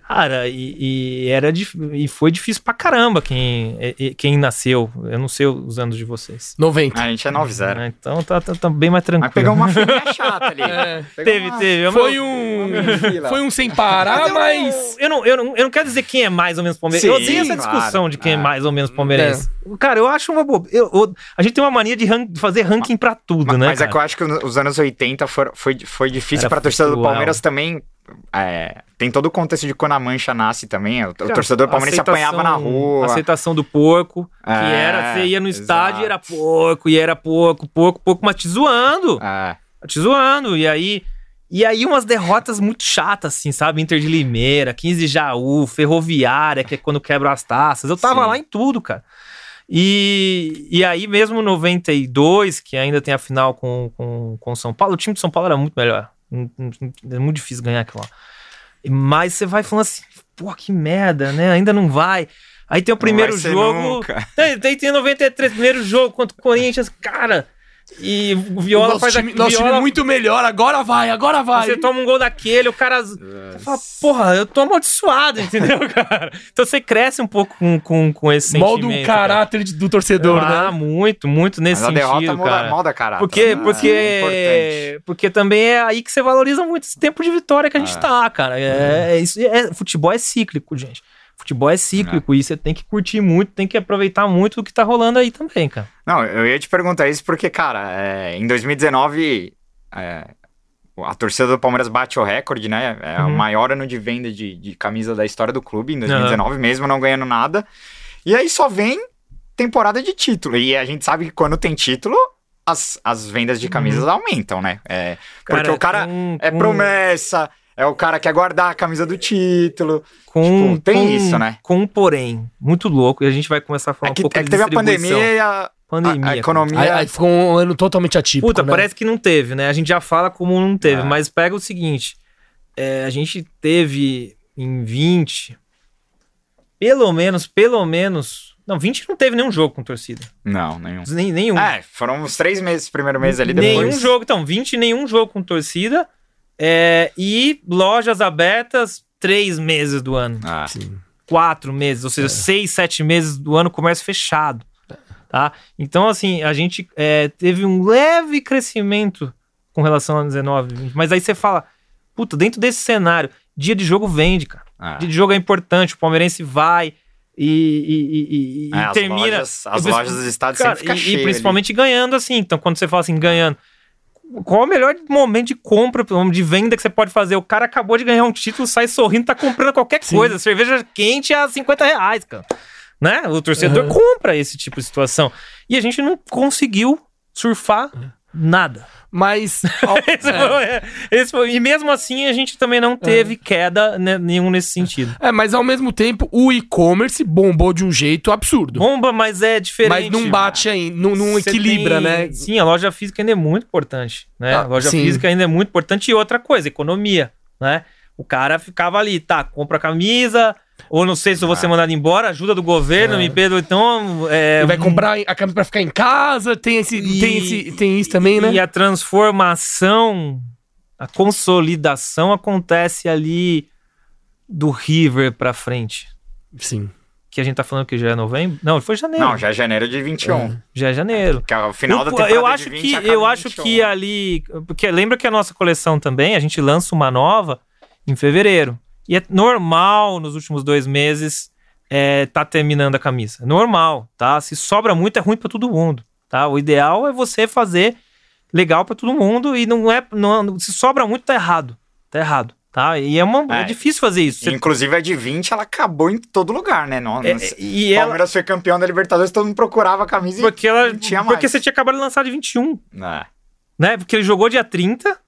Cara, e, e era dif- e foi difícil pra caramba quem, e- quem nasceu. Eu não sei os anos de vocês. 90. A gente é 9-0. Né? Então tá, tá, tá bem mais tranquilo. Mas pegou uma filhinha chata ali. É. Teve, uma- teve. Foi um. Foi um sem parar, mas. Eu não, eu, não, eu não quero dizer quem é mais ou menos palmeirense. eu odeio essa discussão claro. de quem é É. mais ou menos palmeirense. Cara, eu acho uma boa. eu- eu- a gente tem uma mania de, ran- fazer ranking pra tudo, Mas, né? mas é cara? que eu acho que os anos 80 foram- foi, foi difícil Era pra torcida do. Palmeiras também. É, tem todo o contexto de quando a mancha nasce também. O, o Cara, torcedor palmeirense apanhava na rua. Aceitação do porco, que É, era, você ia no estádio e era porco, e era porco, porco, porco, mas te zoando. É, te zoando. E aí, e aí umas derrotas muito chatas, assim, sabe? Inter de Limeira, 15 de Jaú, Ferroviária, que é quando quebra as taças. Eu tava Sim. lá em tudo, cara. E, e aí, mesmo 92, que ainda tem a final com, com, com São Paulo, o time de São Paulo era muito melhor. Hum, hum, É muito difícil ganhar aquilo lá. Mas você vai falando assim, pô, que merda, né? Ainda não vai. Aí tem o primeiro jogo. nunca. Tem, tem, tem 93, primeiro jogo contra o Corinthians, cara. E o Viola nosso faz time, aqui. nosso Viola, time muito melhor, agora vai, agora vai. Você toma um gol daquele, o cara. Você fala, porra, eu tô amaldiçoado, entendeu, cara? Então você cresce um pouco com, com, com esse Molda sentimento. o caráter de- do torcedor, cara. Ah, né? muito, muito nesse Mas a derrota sentido, molda, cara. molda caráter. Porque, né? porque, É porque também é aí que você valoriza muito esse tempo de vitória que a gente É. tá, cara. É, é isso, é- futebol é cíclico, gente. Futebol é cíclico e você tem que curtir muito, tem que aproveitar muito do que tá rolando aí também, cara. Não, eu ia te perguntar isso porque, cara, é, em 2019 é, a torcida do Palmeiras bate o recorde, né? É o Uhum. maior ano de venda de, de camisa da história do clube em 2019, mesmo não ganhando nada. E aí só vem temporada de título. E a gente sabe que quando tem título, as, as vendas de camisas aumentam, né? É, porque o cara é promessa, é o cara que quer guardar a camisa do título. Com, Tipo, tem com- isso, né? Com um porém muito louco, e a gente vai começar a falar É um que, pouco é que de teve a distribuição. pandemia e a, Pandemia, a- a economia. Aí, aí ficou um ano totalmente atípico. Puta, né? parece que não teve, né? A gente já fala como não teve, É. mas pega o seguinte: é, a gente teve em 20, pelo menos, pelo menos. Não, 20 não teve nenhum jogo com torcida. Não, nenhum. Nem, nenhum. É, foram uns três meses, primeiro mês ali depois. Nenhum jogo, então, 20 nenhum jogo com torcida. É, e lojas abertas três meses do ano. Ah, Sim. quatro meses, ou É. seja, seis, sete meses do ano comércio fechado. Tá? Então, assim, a gente é, teve um leve crescimento com relação a 19, 20, mas aí você fala, puta, dentro desse cenário, dia de jogo vende, cara. ah. Dia de jogo é importante, o palmeirense vai e, e- e- e- É, e as termina. lojas- as e- lojas dos estados cara, sempre ficam e- cheias E principalmente ganhando, assim. Então, quando você fala assim, ganhando. Qual o melhor momento de compra, de venda que você pode fazer? O cara acabou de ganhar um título, sai sorrindo, tá comprando qualquer coisa. Cerveja quente a 50 reais, cara. Né? O torcedor Uhum. compra esse tipo de situação. E a gente não conseguiu surfar nada. Mas. Esse foi- esse foi- e mesmo assim, a gente também não teve queda né, nenhum nesse sentido. é, mas ao mesmo tempo, o e-commerce bombou de um jeito absurdo. Bomba, mas é diferente. mas não bate aí, não, não equilibra, tem- né? Sim, a loja física ainda é muito importante, né? Ah, a loja sim. física ainda é muito importante. E outra coisa, economia, né? O cara ficava ali, tá, compra a camisa, ou não sei se eu vou ser mandado embora, ajuda do governo, É. me perdoa, então... É, vai comprar a camisa pra ficar em casa, tem, esse, E- tem, esse, tem isso também, né? E a transformação, a consolidação acontece ali do River pra frente. Sim. Que a gente tá falando que já é novembro? Não, foi janeiro. Não, já é janeiro de 21. Já é janeiro. Que é o final da temporada eu acho de 20 que eu acho 21. que ali porque lembra que a nossa coleção também a gente lança uma nova em fevereiro e é normal nos últimos dois meses é, tá terminando a camisa É normal tá se sobra muito é ruim pra todo mundo tá o ideal é você fazer legal pra todo mundo e não é não, se sobra muito tá errado tá errado tá e é uma é, É. difícil fazer isso Você- Inclusive a de 20, ela acabou em todo lugar, né? Não, é, e ela Palmeiras foi campeão da Libertadores, todo mundo procurava a camisa e porque ela não tinha porque mais. você tinha acabado de lançar de 21 É. né? Porque ele jogou dia 30.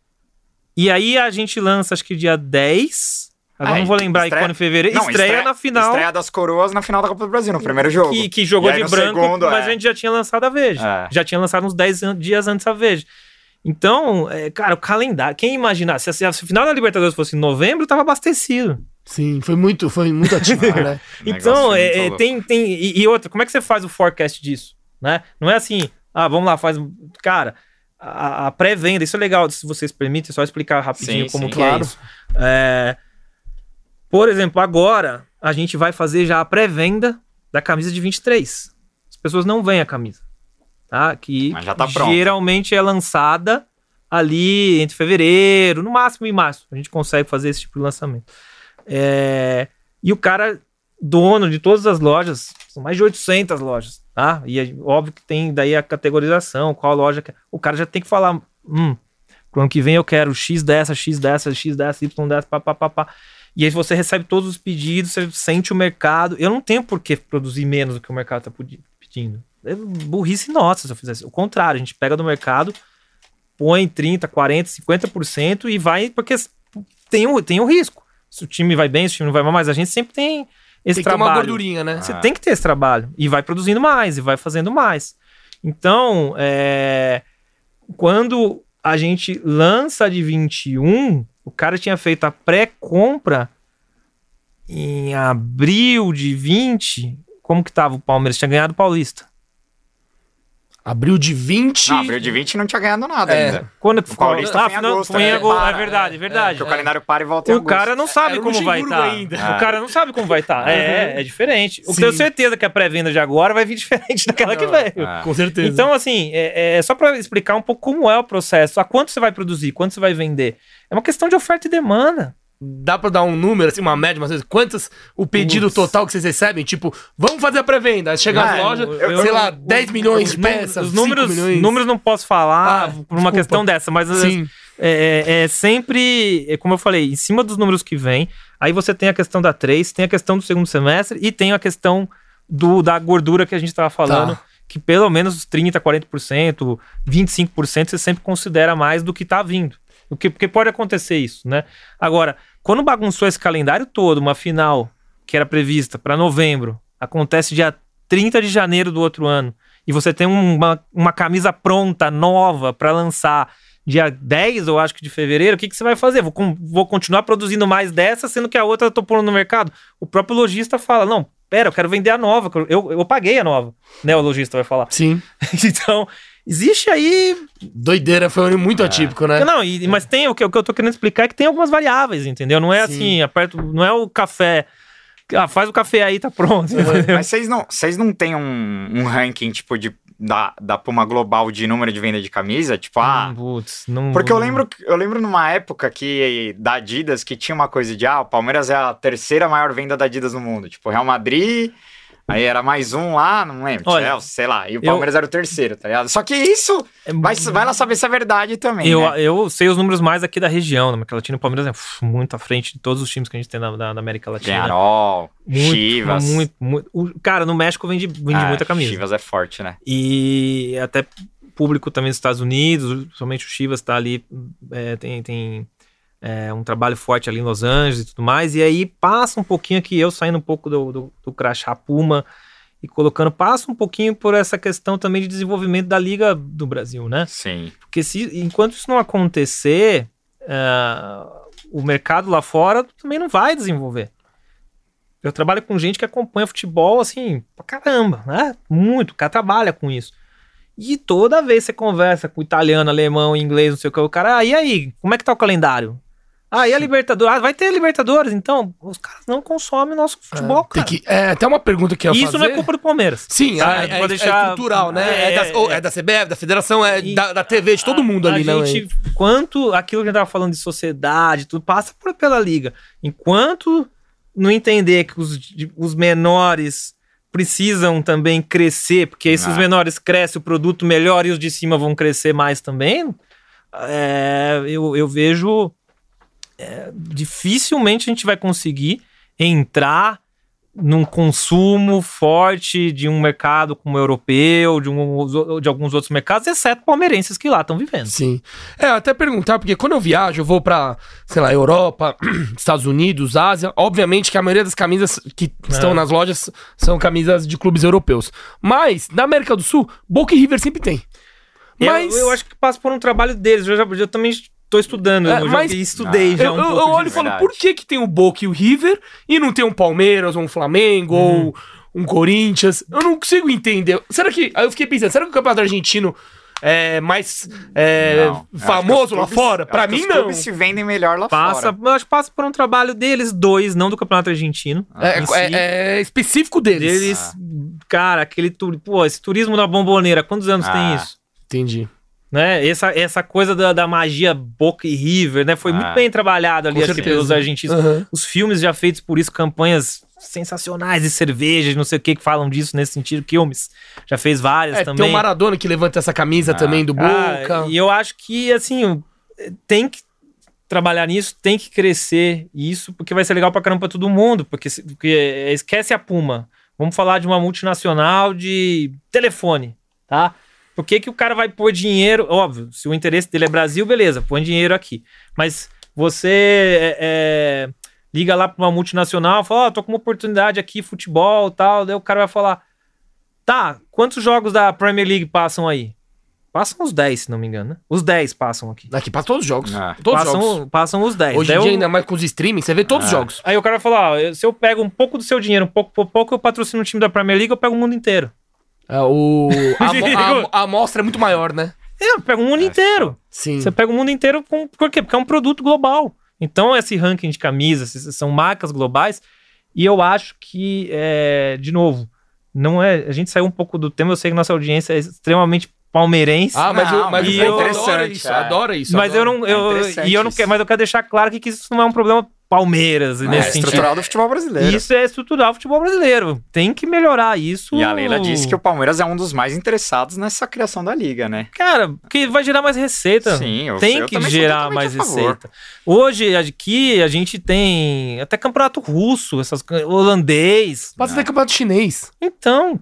E aí a gente lança, acho que dia 10. Agora Ah, não vou lembrar estreia- em quando em fevereiro. Não, estreia, na final. Estreia das coroas na final da Copa do Brasil, no primeiro jogo. Que, que jogou E aí de branco, segundo, mas é. a gente já tinha lançado a Veja. É. Já tinha lançado uns 10 an- dias antes a Veja. Então, é, cara, o calendário. Quem imaginar? Se, a- se a final da Libertadores fosse em novembro, tava abastecido. Sim, foi muito, foi muito ativo, né? Então, é, é, tem. tem e, e outra, como é que você faz o forecast disso? Né? Não é assim, ah, vamos lá, faz. Cara, a, a pré-venda, isso é legal, se vocês permitem, só explicar rapidinho Sim, como sim. que Claro. é isso. É, por exemplo, agora a gente vai fazer já a pré-venda da camisa de 23. As pessoas não veem a camisa. Tá? Que Mas já tá pronta. geralmente é lançada ali entre fevereiro, no máximo em março. A gente consegue fazer esse tipo de lançamento. É, e o cara, dono de todas as lojas, são mais de 800 lojas, tá? E é óbvio que tem daí a categorização, qual loja que O cara já tem que falar, hum, pro ano que vem eu quero X dessa, X dessa, X dessa, Y dessa, pá, pá, pá, pá. E aí você recebe todos os pedidos, você sente o mercado. Eu não tenho por que produzir menos do que o mercado tá pedi- pedindo. É burrice nossa se eu fizesse. O contrário, a gente pega do mercado, põe 30, 40, 50% e vai, porque tem um, tem um risco. Se o time vai bem, se o time não vai mal, mas a gente sempre tem esse Tem que ter uma trabalho. gordurinha, né? Você Ah. tem que ter esse trabalho. E vai produzindo mais, e vai fazendo mais. Então, é, quando a gente lança a de 21, o cara tinha feito a pré-compra em abril de 20. Como que tava o Palmeiras? Tinha ganhado o Paulista. Abril de 20. Não, abril de 20 não tinha ganhado nada É. ainda. Quando O Paulista foi em agosto, foi em né? agosto, Para, é verdade, é verdade. Porque o calendário para e volta em O agosto. cara não sabe como vai estar. ainda. É. O cara não sabe como vai estar. É, é diferente. Eu tenho certeza que a pré-venda de agora vai vir diferente daquela que veio. É. Com certeza. Então, assim, é, é só para explicar um pouco como é o processo. A quanto você vai produzir, quanto você vai vender. É uma questão de oferta e demanda. Dá pra dar um número, assim, uma média, mas quantas o pedido Putz. total que vocês recebem? Tipo, vamos fazer a pré-venda. Chega Ah, as lojas, eu- sei eu- lá, 10 milhões de peças, Os 5 números, milhões. números não posso falar Ah, por uma desculpa. questão dessa, mas Sim. é, é- é sempre, é como eu falei, em cima dos números que vem. Aí você tem a questão da 3, tem a questão do segundo semestre e tem a questão do, da gordura que a gente estava falando. Tá. Que pelo menos 30%, 40%, 25% você sempre considera mais do que tá vindo. O que, porque pode acontecer isso, né? Agora, quando bagunçou esse calendário todo, uma final que era prevista para novembro, acontece dia 30 de janeiro do outro ano, e você tem uma, uma camisa pronta, nova, para lançar dia 10, eu acho que de fevereiro, o que, que você vai fazer? Vou, vou continuar produzindo mais dessa, sendo que a outra eu tô pondo no mercado? O próprio lojista fala, não, pera, eu quero vender a nova, eu, eu paguei a nova, né? O lojista vai falar. Sim. então, existe aí Doideira, foi um ano muito atípico, né? não, e- mas tem o que, o que eu tô querendo explicar é que tem algumas variáveis, entendeu? Não é Sim. assim, aperto, não é o café. Ah, faz o café aí, tá pronto. entendeu? Mas vocês não, vocês não têm um, um ranking, tipo, de, da, da Puma Global de número de venda de camisa? Tipo, ah... Hum, putz, não, Porque eu lembro, eu lembro numa época que da Adidas que tinha uma coisa de ah, o Palmeiras é a terceira maior venda da Adidas no mundo. Tipo, Real Madrid, aí era mais um lá, não lembro, Olha, Chelsea, sei lá. E o eu- Palmeiras era o terceiro, tá ligado? Só que isso É vai, vai lá saber se é verdade também. Eu, né? eu sei os números mais aqui da região, né? Porque Latina e o Palmeiras é uf, muito à frente de todos os times que a gente tem na, na- na América Latina. Penharol, Muito, Chivas. Muito, muito. O- cara, no México vende, vende Ah, muita camisa. Chivas é forte, né? E até público também dos Estados Unidos, somente o Chivas está ali, é, tem, tem é, um trabalho forte ali em Los Angeles e tudo mais. E aí passa um pouquinho aqui, eu saindo um pouco do, do, do crachá Puma e colocando, passa um pouquinho por essa questão também de desenvolvimento da Liga do Brasil, né? Sim. Porque se, enquanto isso não acontecer, ah, o mercado lá fora também não vai desenvolver. Eu trabalho com gente que acompanha futebol assim, pra caramba, né? Muito, o cara trabalha com isso. E toda vez você conversa com italiano, alemão, inglês, não sei o que, o cara, ah, e aí, como é que tá o calendário? Ah, e a Libertadores? Ah, vai ter Libertadores, então os caras não consomem nosso futebol, Tem cara. que, é, até uma pergunta que eu ia E isso fazer. não é culpa do Palmeiras. Sim, Ah, é, é, pode é deixar- estrutural, né? É, É, da, ou é. é da CBF, da federação, é E- da, da TV, de todo mundo a, ali, a não é? gente, Quanto aquilo que a gente tava falando de sociedade, tudo passa por, pela liga. Enquanto não entender que os, os menores precisam também crescer, porque aí se os Ah. menores crescem, o produto melhora e os de cima vão crescer mais também, é, eu, eu vejo é, dificilmente a gente vai conseguir entrar num consumo forte de um mercado como o europeu, de, um, de alguns outros mercados, exceto palmeirenses que lá estão vivendo. Sim. É, até perguntar, porque quando eu viajo, eu vou pra, sei lá, Europa, Estados Unidos, Ásia. Obviamente que a maioria das camisas que estão É. nas lojas são camisas de clubes europeus. Mas, na América do Sul, Boca e River sempre tem. Mas- Eu, eu acho que passa por um trabalho deles. Eu, já, eu também estou estudando. É, eu já mas- estudei Ah, já Eu, um eu- pouco eu olho e falo, por que que tem o Boca e o River e não tem um Palmeiras ou um Flamengo ou um Corinthians? Eu não consigo entender. Será que... Aí eu fiquei pensando, será que o campeonato argentino é mais é, famoso os lá clubes- fora? que mim, os não. clubes se vendem melhor lá Passa, fora. eu acho que passa por um trabalho deles dois, não do campeonato argentino. É, em si. é- é específico deles. Deles, cara, aquele. Pô, esse turismo da bomboneira, quantos anos Ah. tem isso? Entendi. Né? Essa, essa coisa da, da magia Boca e River, né? Foi Ah. muito bem trabalhado ali Com acho que certeza. pelos argentinos. Aham. Os filmes já feitos por isso, campanhas sensacionais de cerveja, de não sei o que, que falam disso nesse sentido. Kilmes já fez várias É, também. tem o Maradona que levanta essa camisa também do Ah, Boca. e eu acho que, assim, tem que trabalhar nisso, tem que crescer isso, porque vai ser legal pra caramba pra todo mundo, porque, se- porque é, esquece a Puma. Vamos falar de uma multinacional de telefone, tá? Por que, que o cara vai pôr dinheiro? Óbvio, se o interesse dele é Brasil, beleza, põe dinheiro aqui. Mas você é, é, liga lá pra uma multinacional, fala, ó, tô com uma oportunidade aqui, futebol e tal, daí o cara vai falar, tá, quantos jogos da Premier League passam aí? Passam os 10, se não me engano, né? Os 10 passam aqui. Aqui passa todos os jogos. Ah. Todos os passam, jogos. passam os 10. Hoje em dia, eu- ainda mais com os streaming, você vê todos os Ah. jogos. Aí o cara vai falar, ó, se eu pego um pouco do seu dinheiro, um pouco por pouco, eu patrocino um time da Premier League, eu pego o mundo inteiro. É, o... a, mo- a- a amostra é muito maior, né? É, eu pego o mundo inteiro. Sim. Você pega o mundo inteiro com, por quê? Porque é um produto global. Então, esse ranking de camisas esses são marcas globais. E eu acho que, é, de novo, não é. A gente saiu um pouco do tema. Eu sei que nossa audiência é extremamente palmeirense. Ah, mas, Não, eu, mas mas o é povo adora interessante, isso, é. adora isso. mas eu adora. não. É Eu, e eu não quero, mas eu quero deixar claro que, que isso não é um problema Palmeiras É nesse sentido. estrutural do futebol brasileiro. Isso é estrutural o futebol brasileiro. Tem que melhorar isso. E a Leila disse que o Palmeiras é um dos mais interessados nessa criação da liga, né? Cara, porque vai gerar mais receita. Sim, eu- tem eu que sou gerar mais receita. Hoje, aqui, a gente tem até campeonato russo, essas, holandês. Passa até campeonato chinês. Então.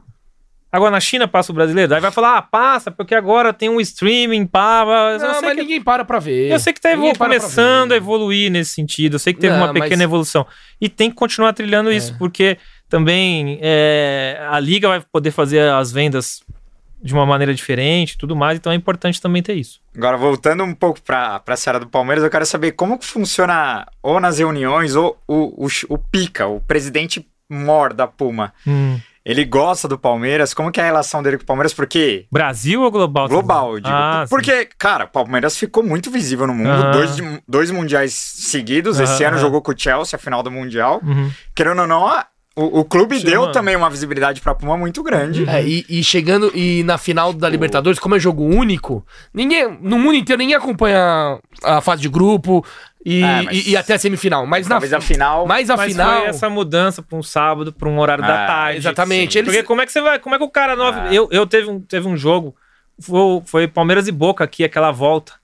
Agora na China passa o brasileiro. Aí vai falar, ah, passa, porque agora tem um streaming, pá. Não, sei mas que, ninguém para pra ver. eu sei que tá evolu- para começando a evoluir nesse sentido. Eu sei que teve Não, uma pequena mas- evolução. E tem que continuar trilhando isso, porque também é, a liga vai poder fazer as vendas de uma maneira diferente e tudo mais. Então é importante também ter isso. Agora, voltando um pouco pra, pra Seara do Palmeiras, eu quero saber como que funciona, ou nas reuniões, ou o, o, o Pica, o presidente mor da Puma. Hum. Ele gosta do Palmeiras? Como que é a relação dele com o Palmeiras? Porque Brasil ou global? Global, eu digo. Ah, sim. Porque, cara, o Palmeiras ficou muito visível no mundo. Dois, dois mundiais seguidos. Esse ano jogou com o Chelsea, a final do Mundial. Uhum. Querendo ou não, o, o clube Chama. deu também uma visibilidade pra Puma muito grande. É, e, e chegando e na final da Libertadores, como é jogo único, ninguém no mundo inteiro ninguém acompanha a fase de grupo e, É, mas- e- e até a semifinal. Mas na a final. mas a Mas final foi essa mudança para um sábado, para um horário da Ah, tarde. exatamente. Eles- Porque como é que você vai. Como é que o cara nove. Ah. Eu, eu teve, um, teve um jogo. Foi, foi Palmeiras e Boca aqui, aquela volta.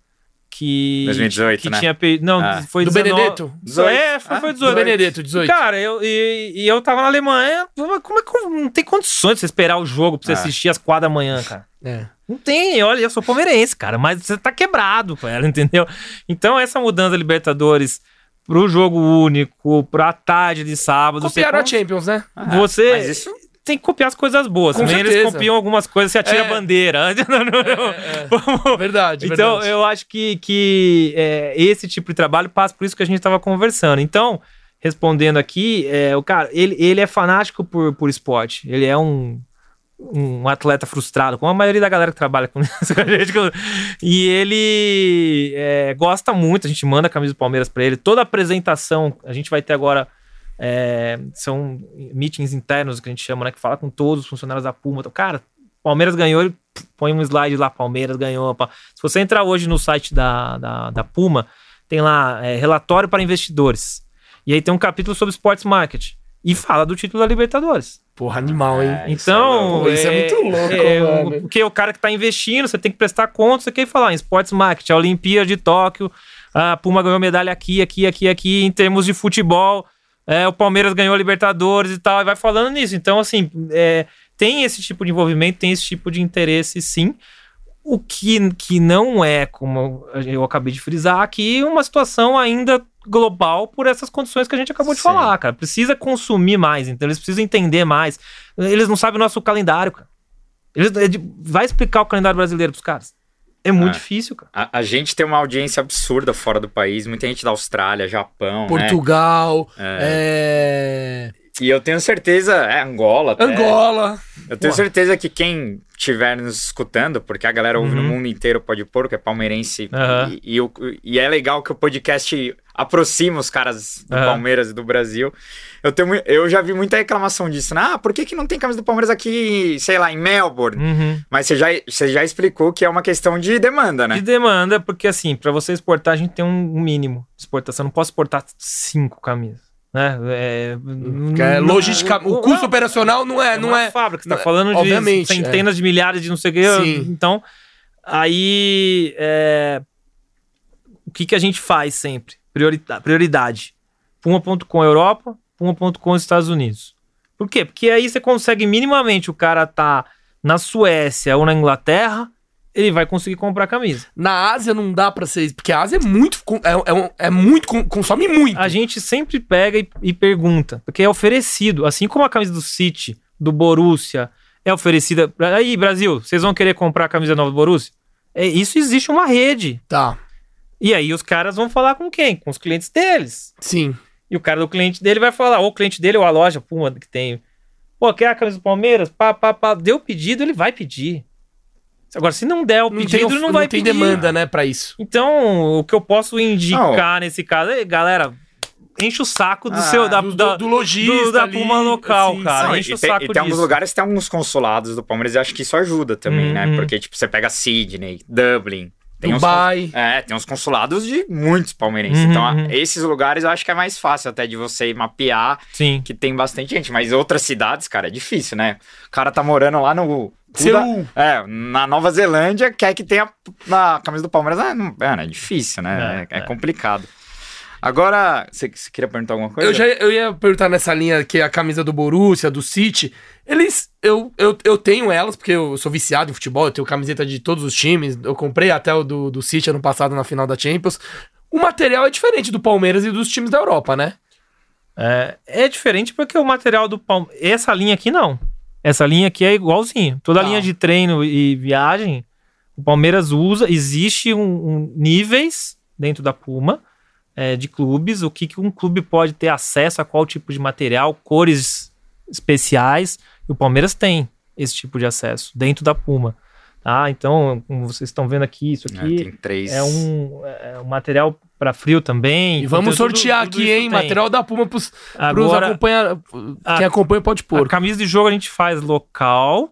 Que. 2018, que né? tinha pe- Não, Ah. foi do 19. Benedetto. 18. É, foi, foi Ah, 18. Do Benedetto, 18. Cara, eu, e, e eu tava na Alemanha. Como é que não tem condições de você esperar o jogo pra você Ah. assistir às quatro da manhã, cara? É. Não tem, olha, eu sou palmeirense, cara, mas você tá quebrado, cara, entendeu? Então, essa mudança da Libertadores pro jogo único, pra tarde de sábado. Copiaram a você, Champions, né? Ah, você Mas isso. Tem que copiar as coisas boas. Com também eles certeza. copiam algumas coisas, você atira É. a bandeira. Não, não, não. Vamos- Verdade, então, verdade. eu acho que, que é, esse tipo de trabalho passa por isso que a gente estava conversando. Então, respondendo aqui, é, o cara, ele, ele é fanático por, por esporte. Ele é um, um atleta frustrado, como a maioria da galera que trabalha com isso. com a gente. E ele é, gosta muito, a gente manda a camisa do Palmeiras para ele. Toda apresentação, a gente vai ter agora. É, são meetings internos que a gente chama, né? Que fala com todos os funcionários da Puma. Então, cara, Palmeiras ganhou, ele põe um slide lá, Palmeiras ganhou. Se você entrar hoje no site da, da, da Puma, tem lá é, relatório para investidores. E aí tem um capítulo sobre sports market. E fala do título da Libertadores. Porra, animal, hein? É, é Então. louco. Isso é muito louco, é, mano. Porque o cara que tá investindo, você tem que prestar conta, você quer falar em sports market, a Olimpíada de Tóquio, a Puma ganhou medalha aqui, aqui, aqui, aqui, em termos de futebol, é, o Palmeiras ganhou a Libertadores e tal, e vai falando nisso. Então, assim, é, tem esse tipo de envolvimento, tem esse tipo de interesse, sim. O que, que não é, como eu acabei de frisar aqui, uma situação ainda global por essas condições que a gente acabou de Sim. falar, cara. Precisa consumir mais, então eles precisam entender mais. Eles não sabem o nosso calendário, cara. Eles, é vai explicar o calendário brasileiro pros caras. É muito É. difícil, cara. A, a gente tem uma audiência absurda fora do país, muita gente da Austrália, Japão, né? Portugal, é... E eu tenho certeza, é Angola, até. Angola. Eu tenho Pô. certeza que quem estiver nos escutando, porque a galera ouve no Uhum. mundo inteiro pode pôr, que é palmeirense, Aham. e, e, e é legal que o podcast aproxima os caras do Aham. Palmeiras e do Brasil. Eu, tenho, eu já vi muita reclamação disso, né? Ah, por que, que não tem camisa do Palmeiras aqui, sei lá, em Melbourne? Uhum. Mas você já, você já explicou que é uma questão de demanda, né? De demanda, porque assim, pra você exportar, a gente tem um mínimo de exportação. Eu não posso exportar cinco camisas. Né? É, Que é não- logística, o custo operacional não é, é não é. fábrica, você tá não é- falando de centenas de milhares de não sei o que. Sim. Então, aí é, o que, que a gente faz sempre? Priorita- prioridade. Puma.com Europa, Puma.com Estados Unidos. Por quê? Porque aí você consegue minimamente o cara tá na Suécia ou na Inglaterra, ele vai conseguir comprar camisa. Na Ásia não dá pra ser. Porque a Ásia é muito. É, é, é muito. Consome muito. A gente sempre pega e, e pergunta, porque é oferecido, assim como a camisa do City, do Borussia, é oferecida. Aí, Brasil, vocês vão querer comprar a camisa nova do Borussia? É, isso existe uma rede. Tá. E aí os caras vão falar com quem? Com os clientes deles. Sim. E o cara do cliente dele vai falar, ou o cliente dele ou a loja Puma que tem. Pô, quer a camisa do Palmeiras? Pá, pá, pá. Deu pedido, ele vai pedir. Agora, se não der o Não pedido, tem, ele não vai tem pedir. demanda, né, pra isso. Então, o que eu posso indicar nesse caso é, galera, enche o saco do Ah, seu da, do, da- do, do- da ali, Puma local, assim, cara. Não, enche e o tem, saco e tem alguns disso. lugares que tem alguns consulados do Palmeiras e acho que isso ajuda também, né? Uhum. Porque, tipo, você pega Sydney, Dublin. Tem uns Dubai. cons- é, tem uns consulados de muitos palmeirenses. Uhum, então, a- uhum. esses lugares eu acho que é mais fácil até de você mapear Sim. que tem bastante gente. Mas outras cidades, cara, é difícil, né? O cara tá morando lá no. Seul. É, na Nova Zelândia, quer que tenha na camisa do Palmeiras. Ah, não, é, é difícil, né? É, É, é é. complicado. Agora, você, você queria perguntar alguma coisa? Eu, já, eu ia perguntar nessa linha que é a camisa do Borussia, do City. Eles. Eu, eu, eu tenho elas, porque eu sou viciado em futebol, eu tenho camiseta de todos os times. Eu comprei até o do, do City ano passado na final da Champions. O material é diferente do Palmeiras e dos times da Europa, né? É, é diferente porque o material do Palmeiras. Essa linha aqui não. Essa linha aqui é igualzinho. Toda Tá. linha de treino e viagem, o Palmeiras usa. Existe um, um- níveis dentro da Puma é, de clubes, o que, que um clube pode ter acesso a qual tipo de material, cores especiais. E o Palmeiras tem esse tipo de acesso dentro da Puma. Tá? Então, como vocês estão vendo aqui, isso É, aqui tem três. é um, é um material para frio também. E vamos Então, tudo- sortear tudo aqui, isso hein? tem. Material da Puma pros, pros Agora, acompanha, a- quem acompanha pode a pôr. camisa de jogo a gente faz local.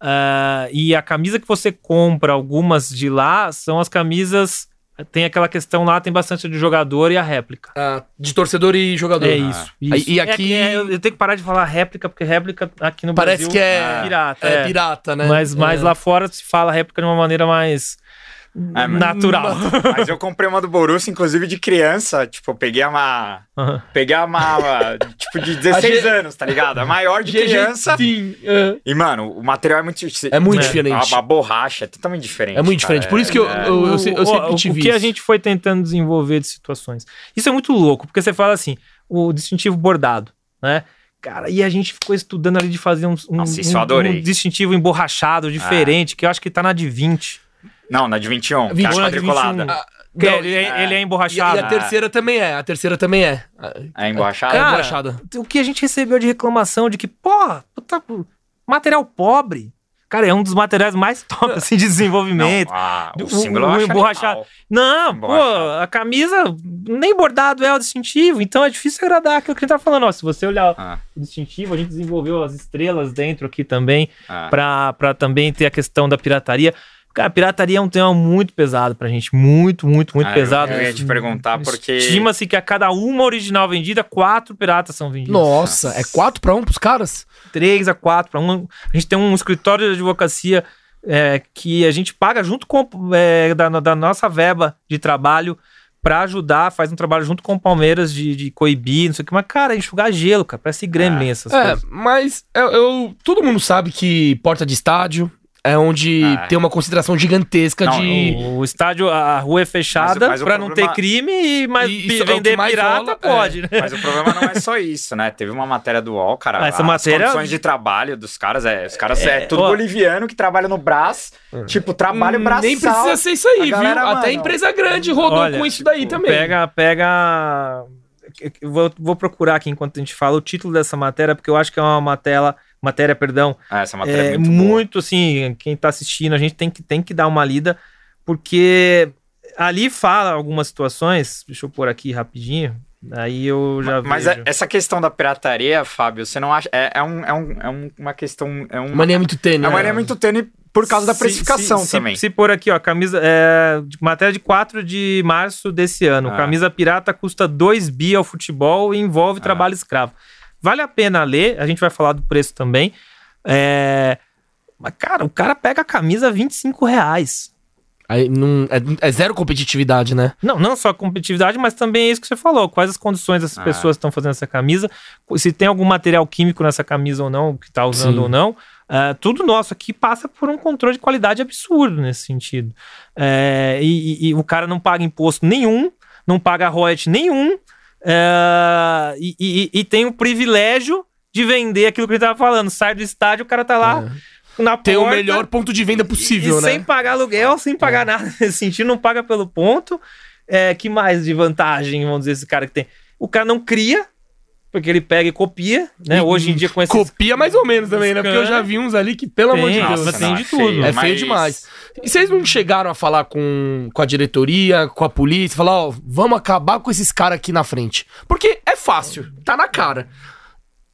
ah, e a camisa que você compra, algumas de lá, são as camisas. Tem aquela questão lá, tem bastante de jogador e a réplica. Ah, de torcedor e jogador. É Ah. isso. isso. Aí- e É aqui- que é, eu, eu tenho que parar de falar réplica, porque réplica aqui no Parece Brasil que é, pirata. é é. pirata, né? Mas, mas É. lá fora se fala réplica de uma maneira mais É, natural. Mas eu comprei uma do Borussia, inclusive de criança. Tipo, eu peguei uma. Aham. Peguei uma. tipo, de 16 A G- anos, tá ligado? A maior de criança. Sim, é. E, mano, o material é muito. É muito É. diferente. A, a borracha é totalmente diferente. É muito cara. diferente. Por isso que eu, É- eu, eu, eu O- sempre o, tive o que a isso. gente foi tentando desenvolver de situações. Isso é muito louco, porque você fala assim, o distintivo bordado, né? Cara, e a gente ficou estudando ali de fazer um, um, Nossa, um- um distintivo emborrachado, diferente, que eu acho que tá na de 20. Não, na de 21, que é 21, a na de quadriculada. 21. Ah, não, ele, é, ele é e, emborrachado. e a terceira também é. A terceira também é. É emborrachada? É Cara, emborrachada. O que a gente recebeu de reclamação de que, porra, puta, material pobre. Cara, é um dos materiais mais top assim, de desenvolvimento. Não, a- o O- símbolo o acho emborrachado. Não, pô, Emborrachado. a camisa nem bordado é o distintivo, então é difícil agradar aquilo que a gente tá falando. Ó, se você olhar Ah, o distintivo, a gente desenvolveu as estrelas dentro aqui também, ah. pra, pra também ter a questão da pirataria. Cara, pirataria é um tema muito pesado pra gente, muito, muito, muito Ah, pesado. eu ia te perguntar porque- Estima-se que a cada uma original vendida, quatro piratas são vendidos. Nossa, é 4 pra 1 pros caras? Três a quatro para um. A gente tem um escritório de advocacia é, que a gente paga junto com é, da, da nossa verba de trabalho para ajudar, faz um trabalho junto com o Palmeiras de, de coibir, não sei o que, mas, cara, enxugar gelo, cara, parece Grêmio Ah, essas É, coisas. mas eu, eu- todo mundo sabe que porta de estádio É onde Ah. tem uma concentração gigantesca Não, de. O estádio, a rua é fechada o pra não problema- ter crime e mas E isso é vender mais pirata rola, pode, né? Mas o problema não é só isso, né? Teve uma matéria do UOL, cara. Essa as matéria- condições de trabalho dos caras, é, os caras é, É, tudo ó. boliviano que trabalha no Brás. Tipo, trabalho braçal. Hum, Nem precisa ser isso aí, A viu? galera, Até mano, empresa grande rodou Olha, com isso daí tipo, também. Pega, pega. Vou, vou procurar aqui enquanto a gente fala o título dessa matéria, porque eu acho que é uma matéria, matéria, perdão, Ah, essa matéria é, é muito, muito, assim, quem tá assistindo, a gente tem que, tem que dar uma lida, porque ali fala algumas situações, deixa eu pôr aqui rapidinho, aí eu já Mas vejo. essa questão da pirataria, Fábio, você não acha. É, é, um, é, um, é um- uma questão. É uma, Mania muito tênue. é uma né? linha muito tênue por causa da Se- precificação se, se- também. Se, pôr aqui, ó, camisa, é, matéria de 4 de março desse ano. Ah. Camisa pirata custa 2 bi ao futebol e envolve Ah. trabalho escravo. Vale a pena ler, a gente vai falar do preço também. É, Mas, cara, o cara pega a camisa a 25 reais. Aí não, é, é zero competitividade, né? Não, não só competitividade, mas também é isso que você falou. Quais as condições essas Ah. pessoas estão fazendo essa camisa? Se tem algum material químico nessa camisa ou não, que tá usando Sim. ou não. Ah, tudo nosso aqui passa por um controle de qualidade absurdo nesse sentido. É, e, e- e o cara não paga imposto nenhum, não paga royalty nenhum, é, e, e- e tem o privilégio de vender aquilo que ele tava falando. Sai do estádio, o cara tá lá na Tem o porta, melhor ponto de venda possível, e né? sem pagar aluguel, sem pagar nada nesse sentido, não paga pelo ponto. É, que mais de vantagem, vamos dizer, esse cara que tem? O cara não cria, porque ele pega e copia, né? E- Hoje em dia com esses... Copia mais ou menos também, né? Porque eu já vi uns ali que, pelo amor de Tem, Deus, nossa, tem não, de é tudo. feio, é mas- feio demais. E vocês não chegaram a falar com, com a diretoria, com a polícia, falar, ó, vamos acabar com esses caras aqui na frente? Porque é fácil, tá na cara.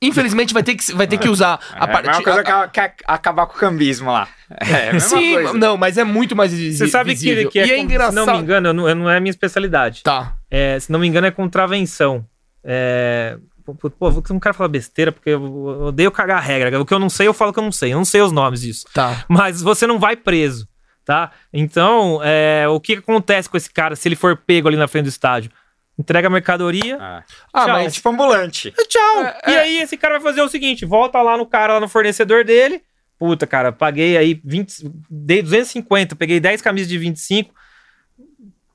Infelizmente vai ter que, vai ter que usar É a a parte. mesma coisa que, a- que a- acabar com o cambismo lá. É a mesma Sim, coisa. não, mas é muito mais visível. Você sabe que, ele- que é, e é engraçado. se não me engano, eu não, eu não é a minha especialidade. Tá. É, se não me engano, é contravenção. É... Pô, eu não quero falar besteira, porque eu eu odeio cagar regra. O que eu não sei, eu falo que eu não sei. Eu não sei os nomes disso. Tá. mas você não vai preso, tá? Então, é, o que acontece com esse cara se ele for pego ali na frente do estádio? Entrega a mercadoria, Ah, Ah, Tchau. é mas. tipo ambulante. tchau! É, e é. aí esse cara vai fazer o seguinte, volta lá no cara, lá no fornecedor dele, puta, cara, paguei aí 20, dei 250, peguei 10 camisas de 25,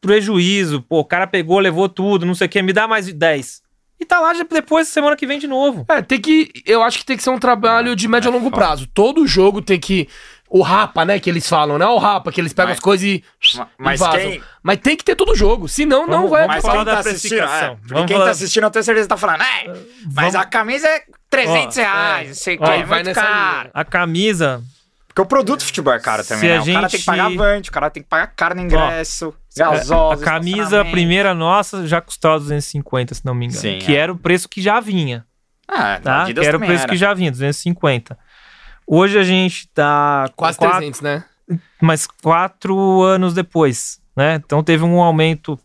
prejuízo, pô, o cara pegou, levou tudo, não sei o que, me dá mais de 10. E tá lá já depois, semana que vem de novo. É, tem que. Eu acho que tem que ser um trabalho de médio a é longo foda. prazo. Todo jogo tem que. O rapa, né? Que eles falam, né? O rapa, que eles pegam Mas- as coisas e. Ma- e mas vazam. quem- Mas tem que ter todo jogo. Senão não Vamos- vai. vamos Mas falar quem da tá assistindo, é, precificação. porque Vamos quem falar- tá assistindo, eu tenho certeza que tá falando, é, mas Vamos- a camisa é 300 Ó, reais, é. não sei o Ó, que, é vai muito nessa caro. linha. A camisa, Porque o produto futebol é caro também, Se né? a O cara tem que gente- pagar avante, o cara tem que pagar caro no ingresso, a gasosa, camisa estacionamento. primeira nossa já custava 250, se não me engano. Sim, que é. era o preço que já vinha. Ah, tá? Que era o preço que já vinha, 250. Hoje a gente tá Quase quatro- 300, né? mas quatro anos depois, né? Então teve um aumento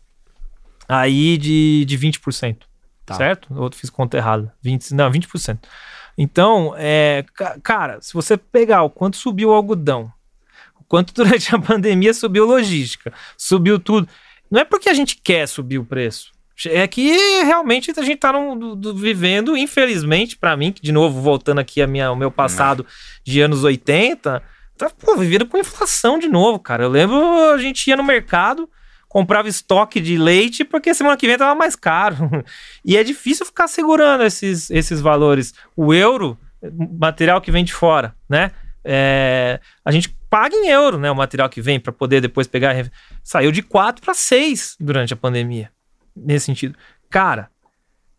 aí de, de 20%, Tá. certo? Outro fiz conta errada, 20, não, 20%. Então, é, ca- cara, se você pegar o quanto subiu o algodão, o quanto durante a pandemia subiu logística, subiu tudo, não é porque a gente quer subir o preço. É que realmente a gente tá do- vivendo, infelizmente, pra mim, que de novo, voltando aqui a minha, ao meu passado de anos 80, tá pô, vivendo com inflação de novo, cara. Eu lembro a gente ia no mercado, comprava estoque de leite, porque semana que vem tava mais caro. E é difícil ficar segurando esses, esses valores. O euro, material que vem de fora, né? É, a gente paga em euro, né? O material que vem para poder depois pegar. Saiu de 4 para 6 durante a pandemia. Nesse sentido. Cara,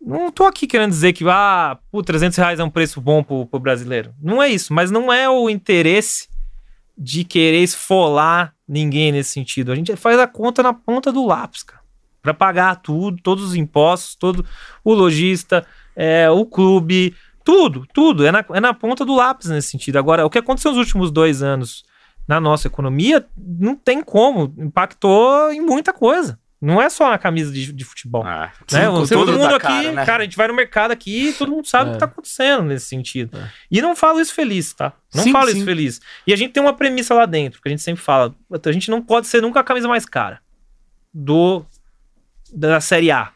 não tô aqui querendo dizer que ah, pô, 300 reais é um preço bom pro, pro brasileiro. Não é isso, mas não é o interesse de querer esfolar ninguém nesse sentido. A gente faz a conta na ponta do lápis, cara. Pra pagar tudo, todos os impostos, todo o lojista, é, o clube, tudo, tudo. É na, é na ponta do lápis nesse sentido. Agora, o que aconteceu nos últimos dois anos na nossa economia, não tem como. Impactou em muita coisa. Não é só na camisa de, de futebol. Ah, Sim, Né? com Todo mundo aqui, caro, né? cara, a gente vai no mercado aqui e todo mundo sabe o que É. tá acontecendo nesse sentido. É. E não falo isso feliz, tá? Não Sim, falo sim. isso feliz. E a gente tem uma premissa lá dentro, que a gente sempre fala, a gente não pode ser nunca a camisa mais cara do da Série A,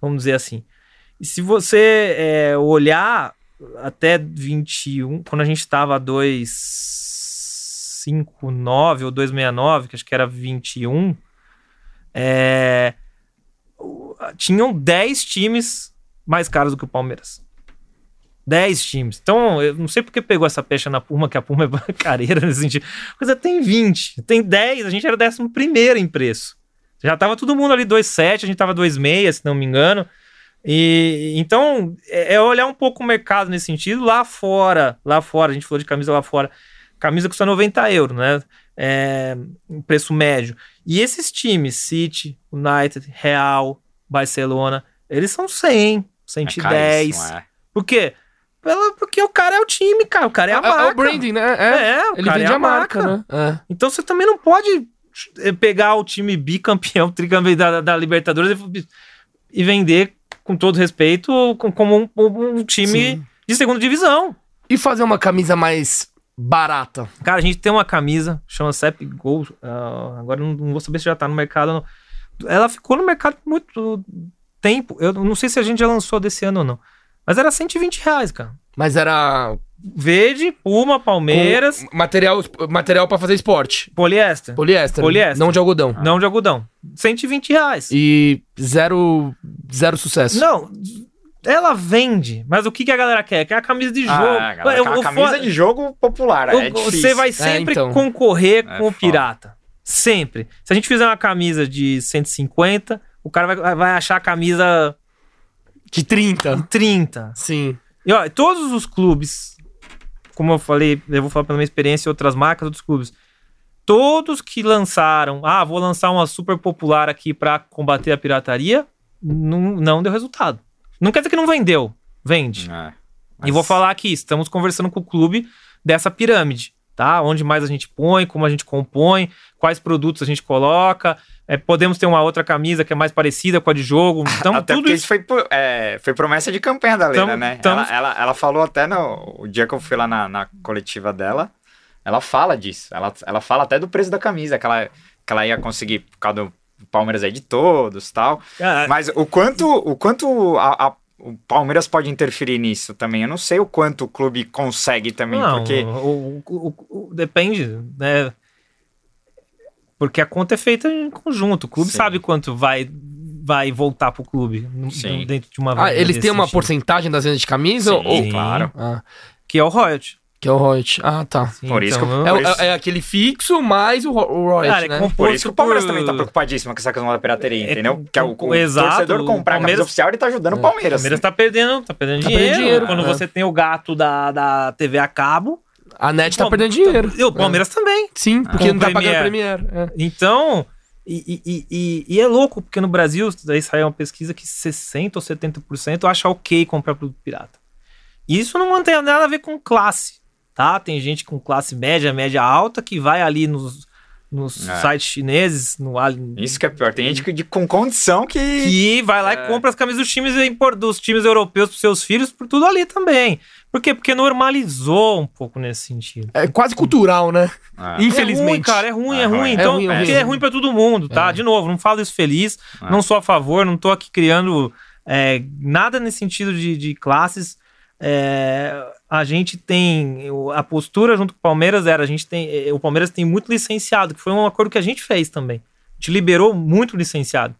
vamos dizer assim. E se você é, olhar até 21, quando a gente estava a 2,50 259 ou 269, que acho que era 21, é, tinham 10 times mais caros do que o Palmeiras. 10 times. Então, eu não sei porque pegou essa pecha na Puma, que a Puma é careira nesse sentido. Coisa tem 20, tem 10, a gente era o 11 primeiro em preço. Já tava todo mundo ali 2,7, a gente tava 2,6, se não me engano. E então é é olhar um pouco o mercado nesse sentido. Lá fora, lá fora, a gente falou de camisa lá fora. Camisa custa 90 euros, né? É, preço médio. E esses times, City, United, Real, Barcelona, eles são 100, É 110. caríssimo, é. Por quê? Pela- Porque o cara é o time, cara. O cara é a É, marca. é o branding, né? É. É, o Ele cara vende é a marca, né? É. então você também não pode eh, pegar o time bicampeão, tricampeão da, da Libertadores e, e vender, com todo respeito, com- como um, um time Sim. de segunda divisão. E fazer uma camisa mais barata? Cara, a gente tem uma camisa, chama Sep Gold. ah, agora não, não vou saber se já tá no mercado ou não. Ela ficou no mercado por muito tempo. Eu não sei se a gente já lançou desse ano ou não. Mas era 120 reais, cara. Mas era Verde, Puma, Palmeiras, com material, material para fazer esporte. poliéster. Poliéster. Poliéster. Não de algodão. Não de algodão. 120 reais. E zero, zero sucesso. Não, ela vende, mas o que, que a galera quer? Quer a camisa de jogo. Ah, galera, Eu- a o camisa de jogo popular. o- é difícil. você vai sempre então. concorrer É com o foda. pirata. Sempre. Se a gente fizer uma camisa de 150, o cara vai, vai achar a camisa De 30. de 30. Sim. E ó, todos os clubes, como eu falei, eu vou falar pela minha experiência, outras marcas, outros clubes. Todos que lançaram, ah, vou lançar uma super popular aqui pra combater a pirataria, não, não deu resultado. Não quer dizer que não vendeu. Vende. É. E vou falar aqui, estamos conversando com o clube dessa pirâmide, tá? Onde mais a gente põe, como a gente compõe, quais produtos a gente coloca. É, podemos ter uma outra camisa que é mais parecida com a de jogo. Então, Até tudo isso. foi, é, foi promessa de campanha da Leila, Tamo- né? tamo- Ela, ela, ela falou até no o dia que eu fui lá na, na coletiva dela, ela fala disso. Ela, ela fala até do preço da camisa, que ela, que ela ia conseguir por causa do Palmeiras aí de todos tal. Ah, Mas o quanto, o quanto a- a- o Palmeiras pode interferir nisso também? Eu não sei o quanto o clube consegue também, não, porque... o- o- o- o- depende, né? Porque a conta é feita em conjunto. O clube Sim. sabe quanto vai, vai voltar pro clube Sim. dentro de uma Ah, eles têm uma sentido. porcentagem das vendas de camisa? Sim, ou... claro. Ah, Que é o royalty. Que é o royalty. Ah, tá. Sim, Por isso que eu- É, o- isso- é- é aquele fixo mais o, o royalty, Cara, é né? composto Por isso que o Palmeiras por- também tá preocupadíssimo com essa questão da pirataria, É, entendeu? Que é o, o exato, torcedor o comprar a camisa Palmeiras- oficial, ele tá ajudando o É. O Palmeiras. Palmeiras tá perdendo, tá perdendo Tá dinheiro. dinheiro, Quando é. você tem o gato da, da TV a cabo. A net tá Bom, perdendo dinheiro. E o Palmeiras também. Sim, porque não tá o pagando Premiere. é. Então, e, e- e- e- e é louco, porque no Brasil, daí saiu uma pesquisa que 60% ou 70% acha ok comprar produto pirata. E isso não tem nada a ver com classe, tá? Tem gente com classe média, média alta, que vai ali nos, nos É. sites chineses, no Ali- Isso que é pior. Tem gente que, de, com condição que. que vai lá É. e compra as camisas dos times, dos times europeus pros seus filhos, por tudo ali também. Por quê? Porque normalizou um pouco nesse sentido. É quase cultural, né? Ah, Infelizmente. É ruim, cara, é ruim, é, É ruim. ruim. Então, É ruim, é ruim. é ruim pra todo mundo, tá? É. De novo, não falo isso feliz, É. não sou a favor, não tô aqui criando é, nada nesse sentido de, de classes. É, a gente tem a postura junto com o Palmeiras era a gente tem é, o Palmeiras tem muito licenciado que foi um acordo que a gente fez também. A gente liberou muito licenciado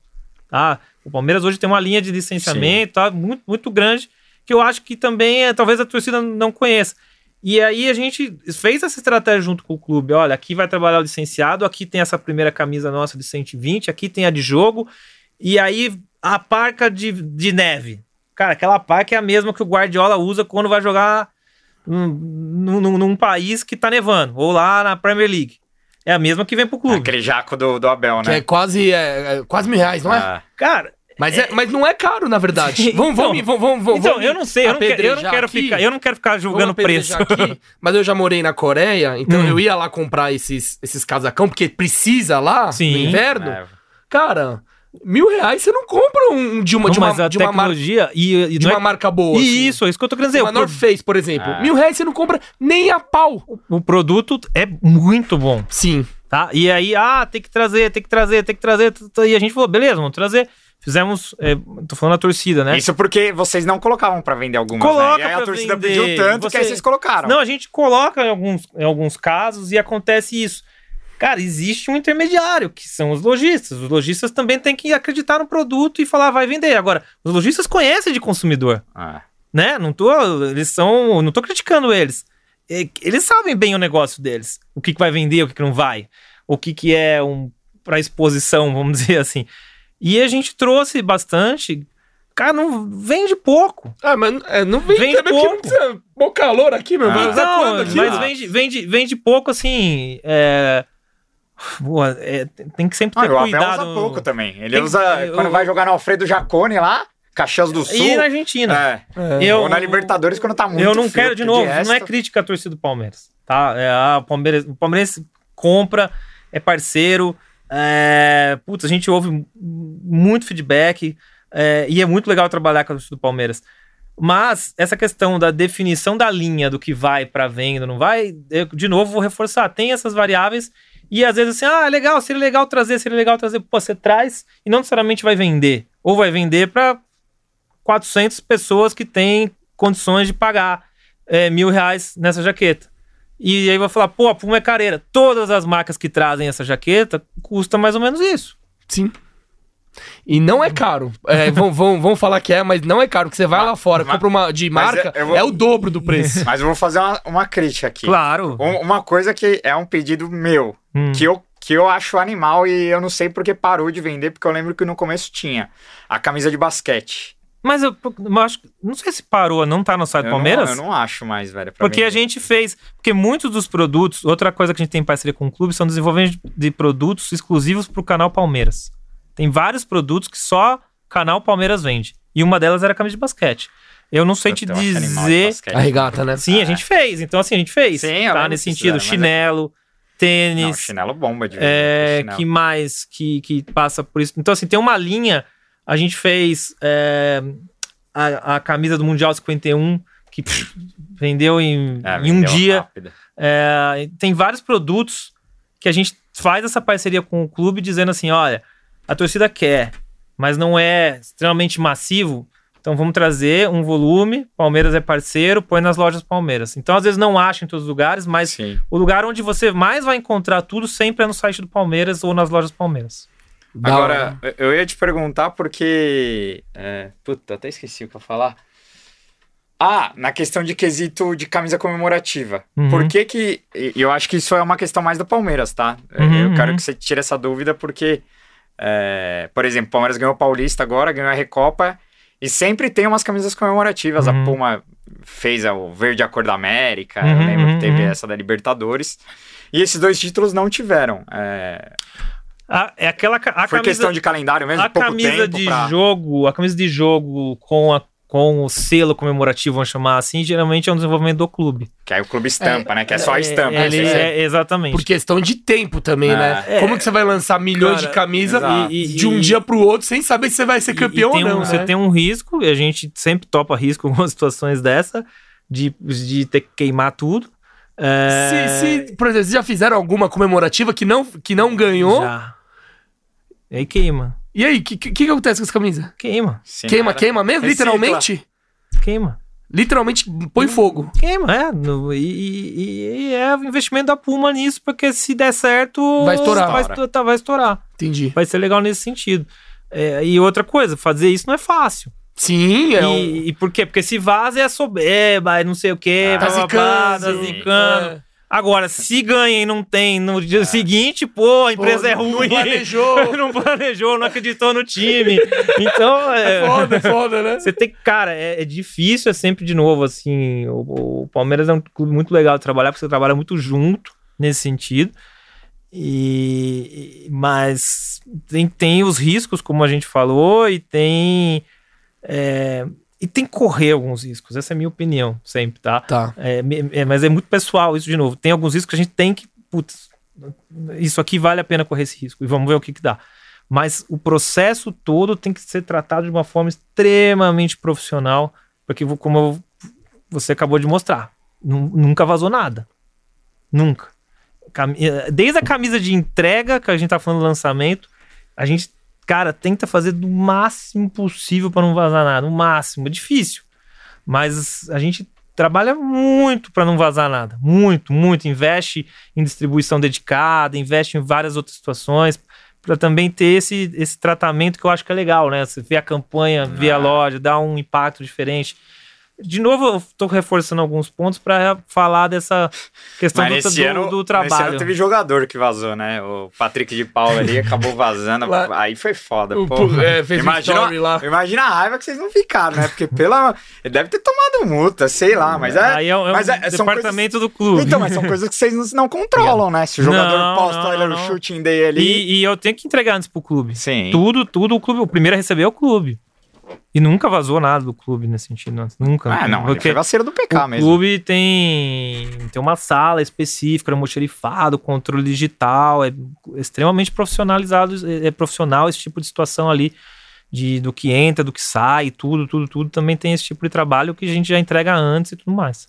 tá? O Palmeiras hoje tem uma linha de licenciamento tá? Muito muito grande que eu acho que também é, talvez a torcida não conheça. E aí a gente fez essa estratégia junto com o clube. Olha, aqui vai trabalhar o licenciado, aqui tem essa primeira camisa nossa de 120, aqui tem a de jogo, e aí a parca de, de neve. Cara, aquela parca é a mesma que o Guardiola usa quando vai jogar num, num- num país que tá nevando, ou lá na Premier League. É a mesma que vem pro clube. Aquele jaco do, do Abel, Que né? é quase, é, é quase mil reais, não é? Ah, Cara, Mas, é, mas não é caro, na verdade. Vamos, Então- vamos, vamos, vamos, vamos então, eu não sei, eu não, quero, eu não quero aqui. ficar, eu não quero ficar julgando preço. aqui, mas eu já morei na Coreia, então Hum. eu ia lá comprar esses, esses casacão, porque precisa lá Sim. no inverno. é. Cara, mil reais você não compra um de uma, Não, de uma, mas a de uma, mar- tecnologia e, e de não uma é- marca boa. assim. Isso, é isso que eu tô querendo dizer. Uma pro- North Face, por exemplo. Ah. Mil reais você não compra nem a pau. o produto é muito bom. Sim. tá? E aí, ah, tem que trazer, tem que trazer, tem que trazer. E a gente falou, beleza, vamos trazer. Fizemos, é, tô falando a torcida, né? Isso porque vocês não colocavam pra vender algumas, Coloca né? E aí a torcida vender. pediu tanto que aí Você- vocês colocaram. Não, a gente coloca em alguns, em alguns casos e acontece isso. Cara, existe um intermediário, que são os lojistas. Os lojistas também têm que acreditar no produto e falar, vai vender. Agora, os lojistas conhecem de consumidor, Ah, né? Não tô, eles são, não tô criticando eles. É, Eles sabem bem o negócio deles. O que, que vai vender, o que, que não vai. O que, que é um para exposição, vamos dizer assim. E a gente trouxe bastante. Cara, não vende pouco. Ah, mas é, não vem Vende também porque não pouco. precisa. Mó calor aqui, meu. Usar Então, quando aqui? mas Ah. vende, vende, vende pouco assim. É... Boa, é, tem que sempre Ah, ter o Abel cuidado. usa pouco também. Ele Tem- usa quando vai jogar no Alfredo Jacone lá, Caxias do Sul. E na Argentina. É. É. Eu- Ou na Libertadores quando tá muito eu não frio, quero, de novo, resto- não é crítica à torcida do Palmeiras. Tá? É, a Palmeiras, o Palmeiras compra, é parceiro. É, putz, a gente ouve muito feedback é, e é muito legal trabalhar com a torcida do Palmeiras. Mas essa questão da definição da linha do que vai para venda, não vai, eu, de novo vou reforçar, tem essas variáveis e às vezes assim, ah, legal, seria legal trazer, seria legal trazer, pô, você traz e não necessariamente vai vender, ou vai vender para 400 pessoas que têm condições de pagar é, mil reais nessa jaqueta. E aí vai falar, pô, a Puma é careira. Todas as marcas que trazem essa jaqueta custa mais ou menos isso. Sim. E não é caro. É, vão, vão, vão falar que é, mas não é caro. Que você vai lá fora, mas- compra uma de marca, eu vou- é o dobro do preço. Mas eu vou fazer uma, uma crítica aqui. Claro. Um- Uma coisa que é um pedido meu, Hum. que, eu, que eu acho animal e eu não sei porque parou de vender, porque eu lembro que no começo tinha a camisa de basquete. Mas eu, eu acho, não sei se parou, não tá no site do Palmeiras. Não, eu não acho mais, velho. Porque a vender. gente fez. Porque muitos dos produtos. Outra coisa que a gente tem em parceria com o clube são desenvolvimentos de produtos exclusivos para o canal Palmeiras. Tem vários produtos que só canal Palmeiras vende. E uma delas era a camisa de basquete. Eu não sei te Eu de dizer. basquete. A regata, né? Sim, a Ah. gente fez. Então, assim, a gente fez. Sim, tá? Nesse sentido, mas é- chinelo, Não, tênis. chinelo bomba de. É, chinelo. que mais que, que passa por isso? Então, assim, tem uma linha. A gente fez é, a, a camisa do Mundial 51, que pff, vendeu em, É, em um dia. É, tem vários produtos que a gente faz essa parceria com o clube, dizendo assim: olha, a torcida quer, mas não é extremamente massivo. Então vamos trazer um volume. Palmeiras é parceiro, põe nas lojas Palmeiras. Então, às vezes, não acha em todos os lugares, mas Sim. o lugar onde você mais vai encontrar tudo sempre é no site do Palmeiras ou nas lojas Palmeiras. Da Agora, hora. eu ia te perguntar porque. É, puta, até esqueci o que eu ia falar. Ah, na questão de quesito de camisa comemorativa. Uhum. Por que que. e Eu acho que isso é uma questão mais do Palmeiras, tá? Uhum, eu quero uhum. que você tire essa dúvida porque. É, por exemplo, o Palmeiras ganhou o Paulista agora, ganhou a Recopa. E sempre tem umas camisas comemorativas. Uhum. A Puma fez o Verde a Cor da América. eu Uhum, lembro uhum, que teve uhum. essa da Libertadores. E esses dois títulos não tiveram. É, A, é aquela a foi camisa, questão de calendário mesmo, a pouco camisa tempo de pra... jogo, a camisa de jogo com a com o selo comemorativo, vamos chamar assim, geralmente é um desenvolvimento do clube. Que aí o clube estampa, né? Que é só a estampa. É, ele- né? é, exatamente. Por questão de tempo também, É. né? É. Como que você vai lançar milhões Cara, de camisas e- de um dia pro outro sem saber se você vai ser campeão E- e tem ou não, um- Você né? tem um risco, e a gente sempre topa risco em algumas situações dessa, de, de ter que queimar tudo. É, Se, se, por exemplo, vocês já fizeram alguma comemorativa que não, que não ganhou, Já. E aí queima. E aí, o que, que, que acontece com essa camisa? Queima. Sim, queima, cara. queima mesmo? Recicla. Literalmente? Queima. Literalmente põe fogo. Queima, é. No- e, e- e é o investimento da Puma nisso, porque se der certo. Vai estourar. Vai, esto- tá, vai estourar. Entendi. Vai ser legal nesse sentido. É, e outra coisa, fazer isso não é fácil. Sim, é e, um... e por quê? Porque se vaza é soberba, é não sei o quê, Ah, Tá zicando. tá zicando. É. Agora, se ganha e não tem no dia seguinte, pô, a empresa Pô, é não ruim. planejou. não planejou, não acreditou no time. Então, é. É foda, é foda, né? Você tem que, cara, é, é difícil, é sempre de novo, assim. O, o Palmeiras é um clube muito legal de trabalhar, porque você trabalha muito junto nesse sentido. E, e- mas tem, tem os riscos, como a gente falou, e tem. é, e tem que correr alguns riscos. Essa é a minha opinião, sempre, tá? Tá. É, é, mas é muito pessoal isso de novo. Tem alguns riscos que a gente tem que. Putz, isso aqui vale a pena correr esse risco. E vamos ver o que, que dá. Mas o processo todo tem que ser tratado de uma forma extremamente profissional, porque, como eu- você acabou de mostrar, nu- nunca vazou nada. Nunca. Eh, Desde a camisa de entrega, que a gente tá falando do lançamento, a gente cara, tenta fazer do máximo possível para não vazar nada. O máximo. É difícil. Mas a gente trabalha muito para não vazar nada. Muito, muito. Investe em distribuição dedicada, investe em várias outras situações para também ter esse, esse tratamento que eu acho que é legal, né? Você vê a campanha, vê a loja, dá um impacto diferente. De novo, eu tô reforçando alguns pontos para falar dessa questão do, do, ano, do trabalho. ano teve jogador que vazou, né? O Patrick de Paula ali acabou vazando. Lá- Aí foi foda, O pô. é, fez imagina, story lá. imagina a raiva que vocês não ficaram, né? Porque pela. Ele deve ter tomado multa, sei lá, mas é. Aí é, um- é mas é- departamento do coisas- clube. Então, mas são coisas que vocês não, não controlam, né? Se o jogador Não, posta não, olha não, o não. shooting day ali. E, e eu tenho que entregar antes pro clube. Sim. Tudo, tudo o clube. O primeiro a receber é o clube. E nunca vazou nada do clube nesse sentido. Nunca. Ah, não, ele Porque foi vacilo do PK o mesmo. clube tem, tem uma sala específica, almoxerifado, controle digital, é extremamente profissionalizado, é, é profissional esse tipo de situação ali, de, do que entra, do que sai, tudo, tudo, tudo. Também tem esse tipo de trabalho que a gente já entrega antes e tudo mais.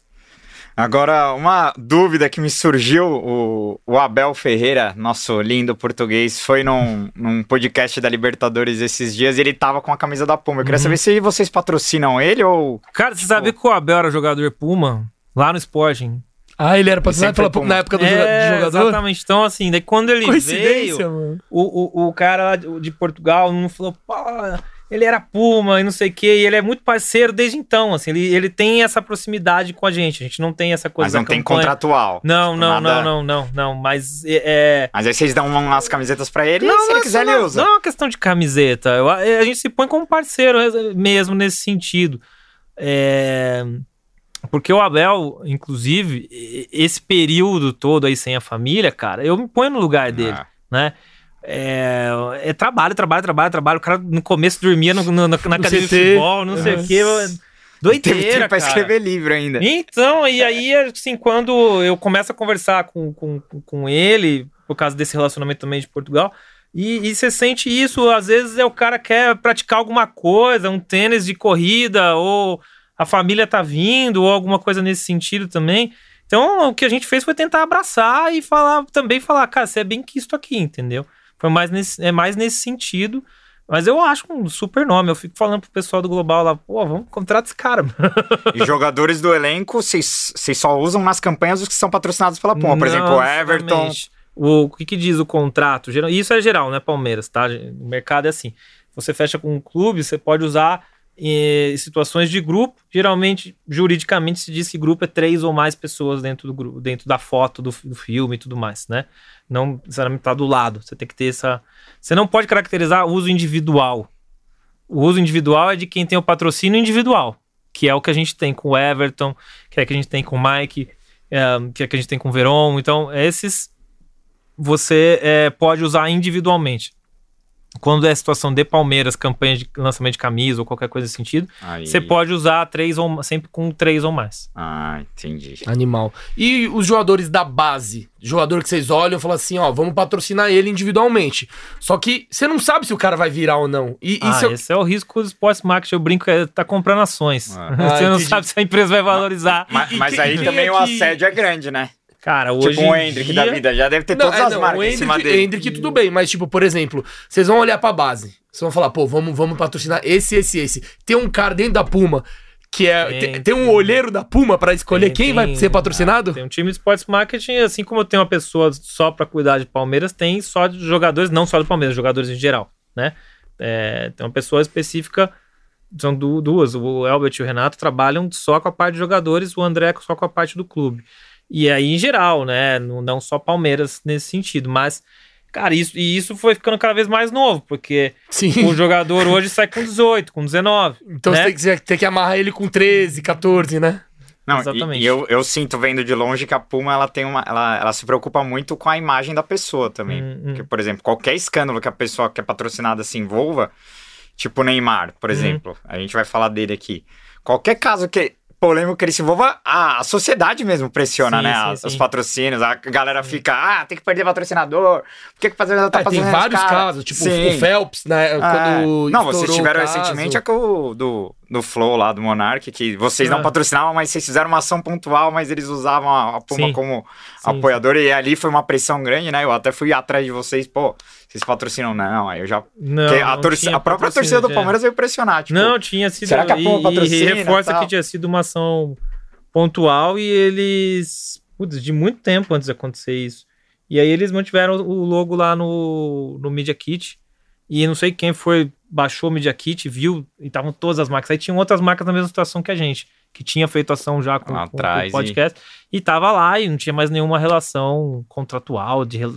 Agora, uma dúvida que me surgiu: o, o Abel Ferreira, nosso lindo português, foi num, num podcast da Libertadores esses dias e ele tava com a camisa da Puma. Eu queria Uhum. saber se vocês patrocinam ele ou. Cara, você sabia que o Abel era jogador Puma? Lá no Sporting. Ah, ele era patrocinado pela Puma na época do É, jogador? Exatamente. Então, assim, daí quando ele Coincidência, veio, mano. o, o, o cara lá de de Portugal não falou, ele era Puma e não sei o quê, e ele é muito parceiro desde então, assim, ele, ele tem essa proximidade com a gente, a gente não tem essa coisa Mas não tem campanha. contratual. Não, Tipo, não, nada- não, não, não, não, mas é... Mas aí vocês dão umas camisetas pra ele e se não ele é quiser, só- ele usa. Não é uma questão de camiseta, eu- a gente se põe como parceiro mesmo nesse sentido. É... Porque o Abel, inclusive, esse período todo aí sem a família, cara, eu me ponho no lugar dele Ah, né? É, é trabalho, trabalho, trabalho, trabalho. O cara no começo dormia no, no- na, na academia de futebol, não sei o quê. Teve Doideira, tempo pra escrever livro ainda. Então, e aí, assim, quando eu começo a conversar com, com, com ele, por causa desse relacionamento também de Portugal, e, e você sente isso, às vezes é o cara quer praticar alguma coisa, um tênis de corrida, ou a família tá vindo, ou alguma coisa nesse sentido também. Então, o que a gente fez foi tentar abraçar e falar, também falar, cara, você é bem que isso aqui, entendeu? Foi mais nesse, é mais nesse sentido. Mas eu acho um super nome. Eu fico falando pro pessoal do Global lá, pô, vamos contratar esse cara. mano. E jogadores do elenco, vocês só usam nas campanhas os que são patrocinados pela Puma. Por Não, exemplo, o Everton. O, o que, que diz o contrato? Isso é geral, né, Palmeiras, tá? O mercado é assim. Você fecha com um clube, você pode usar em situações de grupo. Geralmente, juridicamente, se diz que grupo é três ou mais pessoas dentro do grupo, dentro da foto do, do filme e tudo mais, né? Não necessariamente tá do lado. Você tem que ter essa. Você não pode caracterizar uso individual. O uso individual é de quem tem o patrocínio individual, que é o que a gente tem com o Everton, que é o que a gente tem com o Mike, é, que é o que a gente tem com o Veron. Então, esses você é, pode usar individualmente. Quando é situação de Palmeiras, campanha de lançamento de camisa ou qualquer coisa nesse sentido, Aí. você pode usar três ou sempre com três ou mais. Ah, entendi. Animal. E os jogadores da base? Jogador que vocês olham e falam assim, ó, vamos patrocinar ele individualmente. Só que você não sabe se o cara vai virar ou não. E Ah, isso é- esse é o risco do sports marketing. Eu brinco, é tá comprando ações. Ah. você Ah, não entendi. sabe se a empresa vai valorizar. Mas, e mas aí quem também é o assédio é grande, né? Cara, hoje tipo em Hendrick dia- da vida. Já deve ter Não, todas é, as não, marcas o em cima Hendrick, dele. Hendrick tudo bem, mas tipo, por exemplo, vocês vão olhar pra base. Vocês vão falar, pô, vamos, vamos patrocinar esse, esse, esse. Tem um cara dentro da Puma que é. Tem, Tem, tem um olheiro da Puma pra escolher Tem, quem vai ser patrocinado? Tem um time de sports marketing, assim como tem uma pessoa só para cuidar de Palmeiras, tem só de jogadores, não só do Palmeiras, jogadores em geral, né? É, tem uma pessoa específica, são du- duas, o Elbert e o Renato trabalham só com a parte de jogadores, o André só com a parte do clube. E aí, em geral, né? Não, só Palmeiras nesse sentido, mas, cara, isso, e isso foi ficando cada vez mais novo, porque Sim. o jogador hoje sai com 18, com 19. Então né? você tem que, você tem que amarrar ele com 13, 14, né? Não, e- Exatamente. E, eu, eu sinto vendo de longe que a Puma ela tem uma. Ela, ela se preocupa muito com a imagem da pessoa também. Hum, hum. Porque, por exemplo, qualquer escândalo que a pessoa que é patrocinada se envolva, tipo o Neymar, por exemplo, a gente vai falar dele aqui. Qualquer caso que polêmico que ele se envolva, a, a sociedade mesmo pressiona, Sim, né? sim, As- sim. Os patrocínios, a galera fica, ah, tem que perder patrocinador, por que que fazer tá Ah, tem patrocinando vários cara? casos, tipo o Phelps, né? Ah, Quando não, vocês tiveram caso. recentemente a do, do Flow lá, do Monark, que vocês não Ah. patrocinavam, mas vocês fizeram uma ação pontual, mas eles usavam a, a Puma como apoiador, e ali foi uma pressão grande, né? Eu até fui atrás de vocês, pô, Vocês patrocinam? Não, aí eu já. Não, a, não a própria torcida do. Palmeiras veio pressionar. Tipo, Não, tinha sido. será que a Puma patrocina e reforça tal? que tinha sido uma ação pontual e eles. Putz, de muito tempo antes de acontecer isso. E aí eles mantiveram o logo lá no, no Media Kit. E não sei quem foi, baixou o Media Kit, viu, e estavam todas as marcas. Aí tinham outras marcas na mesma situação que a gente, que tinha feito ação já com, Lá com- atrás o podcast. E... tava lá e não tinha mais nenhuma relação contratual, de rel-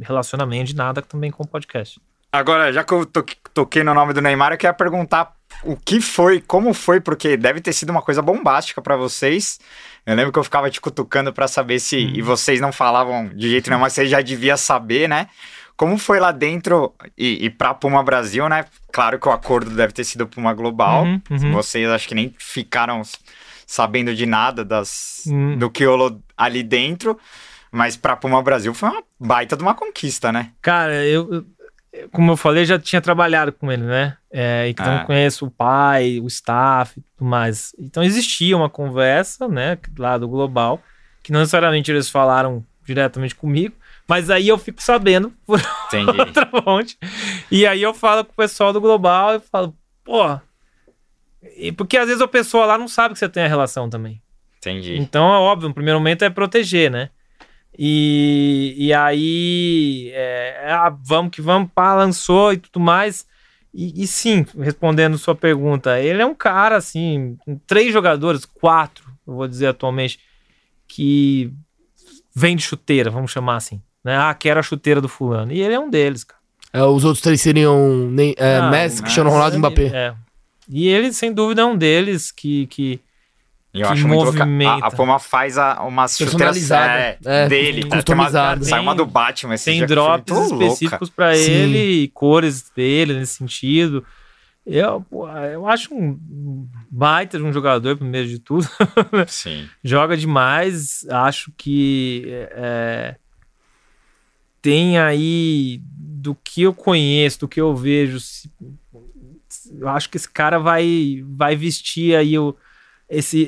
relacionamento, de nada também com o podcast. Agora, já que eu to- toquei no nome do Neymar, eu queria perguntar o que foi, como foi, porque deve ter sido uma coisa bombástica pra vocês. Eu lembro que eu ficava te cutucando pra saber se. Uhum. E vocês não falavam de jeito nenhum, mas você já devia saber, né? Como foi lá dentro e, e pra Puma Brasil, né? Claro que o acordo deve ter sido Puma Global. Uhum, uhum. Vocês acho que nem ficaram sabendo de nada das, Hum. do que rolou ali dentro. Mas pra Puma Brasil foi uma baita de uma conquista, né? Cara, eu, como eu falei, já tinha trabalhado com ele, né? É, então eu conheço o pai, o staff e tudo mais. Então existia uma conversa, né, lá do Global, que não necessariamente eles falaram diretamente comigo, mas aí eu fico sabendo por Entendi. outra fonte. E aí eu falo com o pessoal do Global e falo, pô. E porque às vezes a pessoa lá não sabe que você tem a relação também. Entendi. Então, é óbvio, no primeiro momento é proteger, né? E, e aí, é, ah, vamos que vamos, pá, lançou e tudo mais. E, e sim, respondendo sua pergunta, ele é um cara, assim, com três jogadores, quatro, eu vou dizer atualmente, que vem de chuteira, vamos chamar assim. Né? Ah, quero a chuteira do fulano. E ele é um deles, cara. É, os outros três seriam nem, é, Ah, Messi, Cristiano Ronaldo e Mbappé. É. E ele, sem dúvida, é um deles que, que, eu que acho muito movimenta. A, a Puma faz a, umas chuteiras é, É, dele. Tem customizada. uma- Saiu uma Tem- do Batman esse tem drops muito específicos pra Sim. ele e cores dele nesse sentido. Eu, eu acho um baita de um jogador, primeiro de tudo. Sim. Joga demais. Acho que é, tem aí, do que eu conheço, do que eu vejo, se- eu acho que esse cara vai, vai vestir aí o, esse,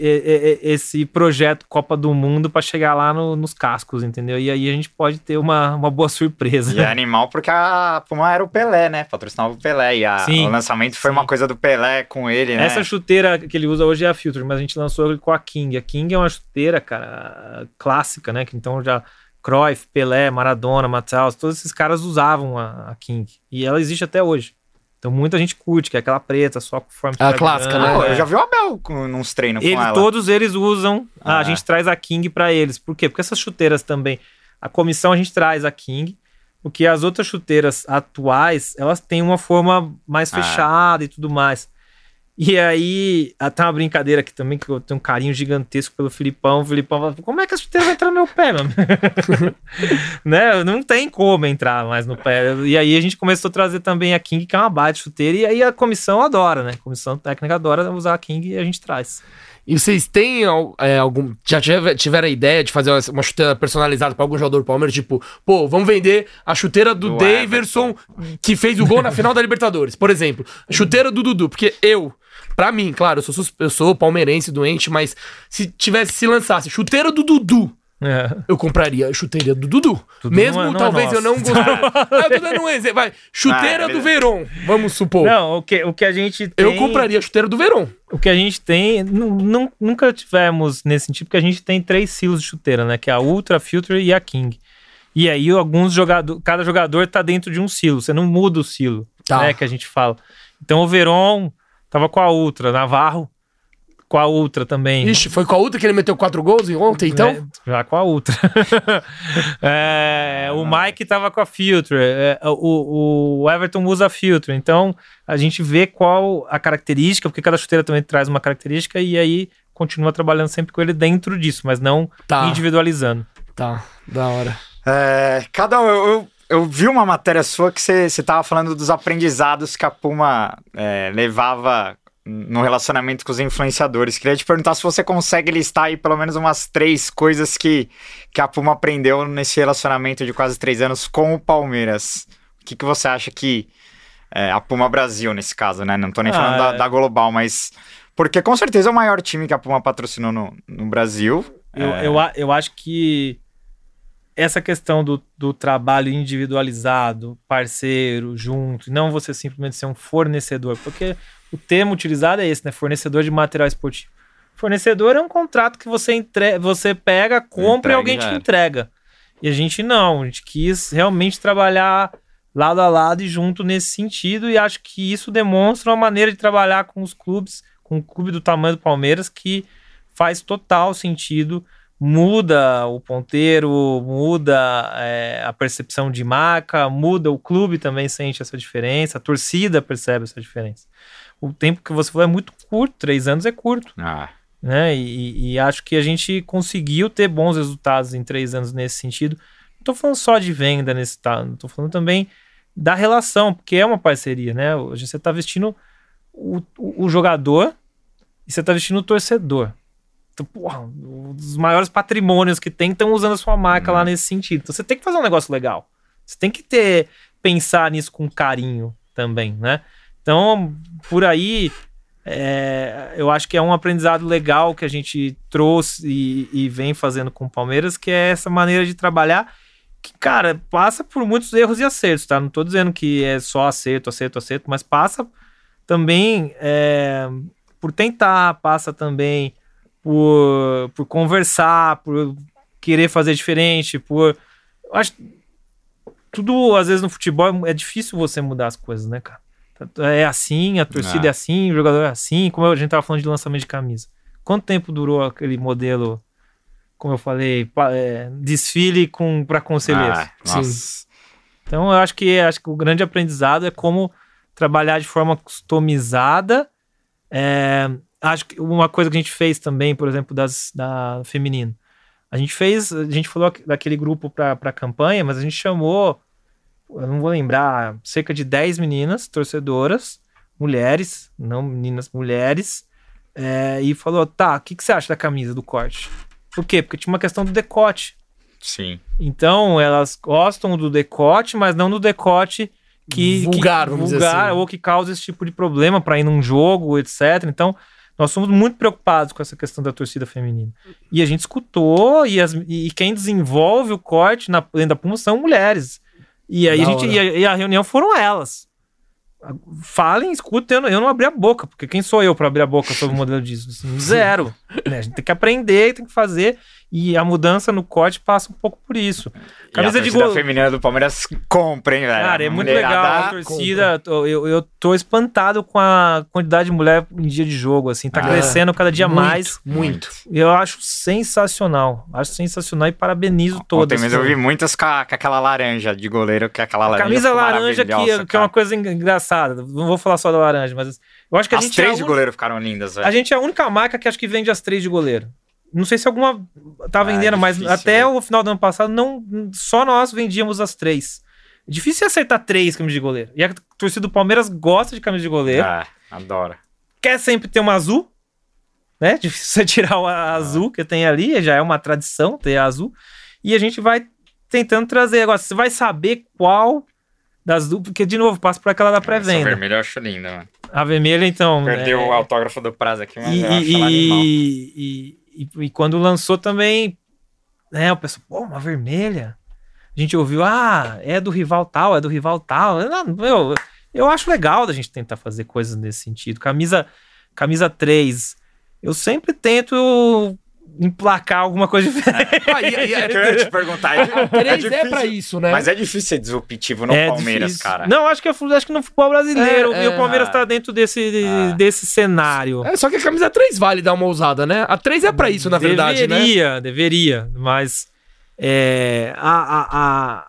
esse projeto Copa do Mundo para chegar lá no- nos cascos, entendeu? E aí a gente pode ter uma, uma boa surpresa. E é animal porque a Puma era o Pelé, né? Patrocinava o Pelé. E a- Sim, o lançamento foi sim. uma coisa do Pelé com ele, né? Essa chuteira que ele usa hoje é a Filter, mas a gente lançou ele com a King. A King é uma chuteira, cara, clássica, né? Que então já Cruyff, Pelé, Maradona, Matheus, todos esses caras usavam a, a King. E ela existe até hoje. Então muita gente curte, que é aquela preta, só com forma É a de clássica, né? eu já vi o Abel com, nos treinos com Eles, ela. todos eles usam. Ah. A gente traz a King pra eles. Por quê? Porque essas chuteiras também. A comissão a gente traz a King. Porque as outras chuteiras atuais, elas têm uma forma mais Ah. fechada e tudo mais. E aí, até uma brincadeira aqui também, que eu tenho um carinho gigantesco pelo Filipão. O Filipão fala, como é que a chuteira vai entrar no meu pé, amigo?" né? Não tem como entrar mais no pé. E aí a gente começou a trazer também a King, que é uma baita chuteira, e aí a comissão adora, né? A comissão técnica adora usar a King e a gente traz. E vocês têm é, algum. Já tive- tiveram a ideia de fazer uma- chuteira personalizada pra algum jogador do Palmeiras? Tipo, pô, vamos vender a chuteira do, Do Daverson, que fez o gol na final da Libertadores, por exemplo. Chuteira do Dudu, porque eu. Pra mim, claro, eu sou, eu sou palmeirense doente, mas se tivesse, se lançasse chuteira do Dudu, É. eu compraria a chuteira do Dudu. Dudu Mesmo não é- não é talvez eu não gostasse. ah, eu tô dando um exemplo. Vai, chuteira Ah, do. Veron, vamos supor. Não, o que, o que a gente tem. eu compraria a chuteira do Veron. O que a gente tem. nu- nu- nunca tivemos nesse sentido, porque a gente tem três silos de chuteira, né? Que é a Ultra, a Filter e a King. E aí, alguns jogadores. Cada jogador tá dentro de um silo. Você não muda o silo, Tá. né? Que a gente fala. Então o Veron tava com a Ultra, Navarro com a Ultra também. Ixi, foi com a outra que ele meteu quatro gols ontem, então? É, já com a Ultra. É, o Mike tava com a Filter. é, o, o Everton usa a Filter. Então a gente vê qual a característica, porque cada chuteira também traz uma característica e aí continua trabalhando sempre com ele dentro disso, mas não Tá. individualizando. Tá, da hora. É, cada um, eu, eu, eu vi uma matéria sua que você estava falando dos aprendizados que a Puma é, levava no relacionamento com os influenciadores. Queria te perguntar se você consegue listar aí pelo menos umas três coisas que, que a Puma aprendeu nesse relacionamento de quase três anos com o Palmeiras. O que, que você acha que é, a Puma Brasil, nesse caso, né? Não tô nem Ah, falando da, é. da Global, mas. Porque com certeza é o maior time que a Puma patrocinou no, no Brasil. Eu, É. eu, eu acho que essa questão do, do trabalho individualizado, parceiro, junto, não você simplesmente ser um fornecedor, porque o termo utilizado é esse, né? Fornecedor de material esportivo. Fornecedor é um contrato que você, entre... você pega, compra Entrega e alguém te entrega. E a gente não, a gente quis realmente trabalhar lado a lado e junto nesse sentido, e acho que isso demonstra uma maneira de trabalhar com os clubes, com um clube do tamanho do Palmeiras, que faz total sentido, muda o ponteiro, muda é, a percepção de marca, muda o clube também sente essa diferença, a torcida percebe essa diferença. O tempo que você falou é muito curto, três anos é curto Ah, né? E, e acho que a gente conseguiu ter bons resultados em três anos nesse sentido. Não tô falando só de venda nesse tá, tô falando também da relação, porque é uma parceria, né? Hoje você tá vestindo o, o, o jogador e você tá vestindo o torcedor. Então, porra, dos maiores patrimônios que tem estão usando a sua marca lá nesse sentido. Então você tem que fazer um negócio legal. Você tem que ter pensar nisso com carinho também, né? Então, por aí, é, eu acho que é um aprendizado legal que a gente trouxe e, e vem fazendo com o Palmeiras, que é essa maneira de trabalhar que, cara, passa por muitos erros e acertos, tá? Não tô dizendo que é só acerto, acerto, acerto, mas passa também é, por tentar, passa também por, por conversar, por querer fazer diferente, por. Acho tudo, às vezes, no futebol é difícil você mudar as coisas, né, cara? É assim, a torcida É. é assim, o jogador é assim, como a gente tava falando de lançamento de camisa. Quanto tempo durou aquele modelo, como eu falei, é, desfile com para conselheiros? ah, nossa. Então eu acho que acho que o grande aprendizado é como trabalhar de forma customizada. É, acho que uma coisa que a gente fez também, por exemplo, das, da feminino. A gente fez, a gente falou daquele grupo para a campanha, mas a gente chamou, eu não vou lembrar, cerca de 10 meninas torcedoras, mulheres, não meninas, mulheres, é, e falou: tá, o que, que você acha da camisa do corte? Por quê? Porque tinha uma questão do decote. Sim. Então, elas gostam do decote, mas não do decote que Vulgar, que, vamos dizer vulgar assim. ou que causa esse tipo de problema para ir num jogo, etc. Então, nós somos muito preocupados com essa questão da torcida feminina. E a gente escutou e, as- e quem desenvolve o corte na dentro da Puma são mulheres. E aí Da a gente e a, e a reunião foram elas. Falem, escutem, eu não, eu não abri a boca, porque quem sou eu para abrir a boca sobre o modelo disso? Zero. né? A gente tem que aprender, tem que fazer, e a mudança no corte passa um pouco por isso. Camisa de e a torcida gol- feminina do Palmeiras compra, hein, velho? Cara, é muito legal a torcida. Eu, eu tô espantado com a quantidade de mulher em dia de jogo, assim. Tá Ah, crescendo cada dia Muito, mais. Muito. Eu acho sensacional. Acho sensacional e parabenizo Ontem todas. mesmo eu vi muitas com, a- com aquela laranja de goleiro, que é aquela laranja. camisa laranja, que, maravilhosa, que é uma coisa engraçada. Não vou falar só da laranja, mas eu acho que a As gente, é a, três de un- goleiro ficaram lindas, velho. a gente é a única marca que acho que vende as três de goleiro. Não sei se alguma tá Ah, vendendo, mas difícil, até né? o final do ano passado, não, só nós vendíamos as três. É difícil acertar três camisas de goleiro. E a torcida do Palmeiras gosta de camisa de goleiro. Ah, adoro. quer sempre ter uma azul, né? Difícil você tirar o a- azul que tem ali, já é uma tradição ter a azul. E a gente vai tentando trazer. Agora, você vai saber qual das duas, porque de novo, passa por aquela da pré-venda. vermelha eu acho linda, mano. A vermelha, então. Perdeu é, o autógrafo do prazo aqui, mas e, eu acho e, e, e- e- quando lançou também, né? O pessoal, pô, uma vermelha. A gente ouviu, ah, é do rival tal, é do rival tal. Eu, eu acho legal da gente tentar fazer coisas nesse sentido. Camisa, camisa 3. Eu sempre tento emplacar alguma coisa diferente. Ah, e- e- É que eu ia te perguntar. É, é Três é, difícil, pra isso, né? Mas é difícil ser disruptivo no É Palmeiras, difícil. cara. Não, acho que, é, acho que no futebol brasileiro. É, e o é. Palmeiras Ah. tá dentro desse, Ah. desse cenário. É, só que a camisa 3 vale dar uma ousada, né? A 3 é pra isso, na verdade, né? deveria, Deveria, mas é, a, a, a-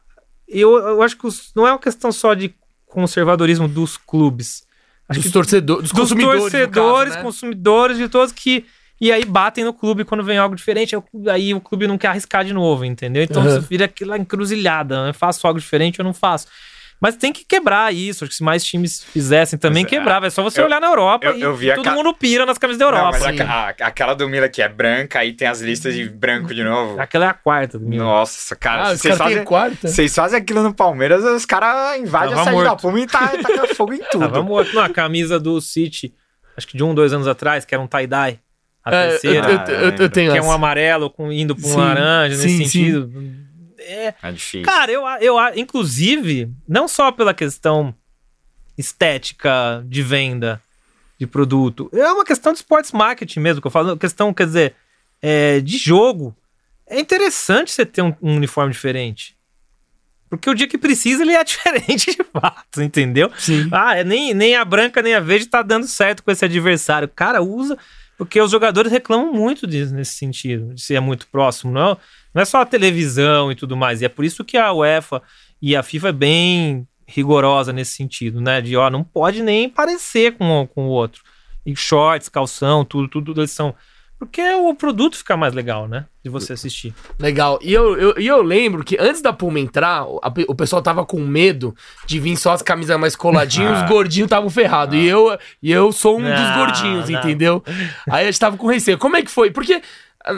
eu, eu acho que os- não é uma questão só de conservadorismo dos clubes. Acho Dos que torcedores, dos, dos consumidores, torcedores, caso, né? consumidores, de todos que. E aí batem no clube quando vem algo diferente, aí o- clube não quer arriscar de novo, entendeu? Então Uhum. isso vira aquela encruzilhada, né? faço algo diferente ou não faço. Mas tem que quebrar isso. Acho que se mais times fizessem também, Mas, é, quebrava. É só você eu- olhar na Europa eu- e eu vi a todo ca- mundo pira nas camisas da Não, Europa. mas sim. a- a- aquela do Mila que é branca, aí tem as listas de branco de novo. Aquela é a quarta do Milan. Nossa, cara, Ah, vocês caras têm fazem, quarta? vocês fazem aquilo no Palmeiras, os caras invadem Tava a sede da. Puma e tá, taca fogo em tudo. Tava morto. Não, a camisa do City, acho que de um, dois anos atrás, que era um tie-dye. A É, eu, terceira, eu- eu- eu tenho que é um essa. amarelo com, indo pra um Sim, laranja, nesse sim, sim. sentido. é, É difícil. Cara, eu, eu, inclusive, não só pela questão estética de venda de produto, é uma questão de sports marketing mesmo, que eu falo, questão, quer dizer, é, de jogo. É interessante você ter um, um uniforme diferente. Porque o dia que precisa, ele é diferente de fato, entendeu? Sim. Ah, é, nem, nem a branca nem a verde tá dando certo com esse adversário. Cara, usa. Porque os jogadores reclamam muito disso nesse sentido, de ser muito próximo. Não, não é só a televisão e tudo mais. E é por isso que a UEFA e a FIFA é bem rigorosa nesse sentido, né? De, ó, não pode nem parecer com, com o outro. E shorts, calção, tudo, tudo, eles são porque o produto fica mais legal, né? De você assistir. Legal. E eu, eu, eu lembro que antes da Puma entrar, a- o pessoal tava com medo de vir só as camisas mais coladinhas, Ah. os gordinhos estavam ferrados. E, eu, e eu sou um dos Não, gordinhos, não. entendeu? Aí a gente tava com receio. Como é que foi? Porque.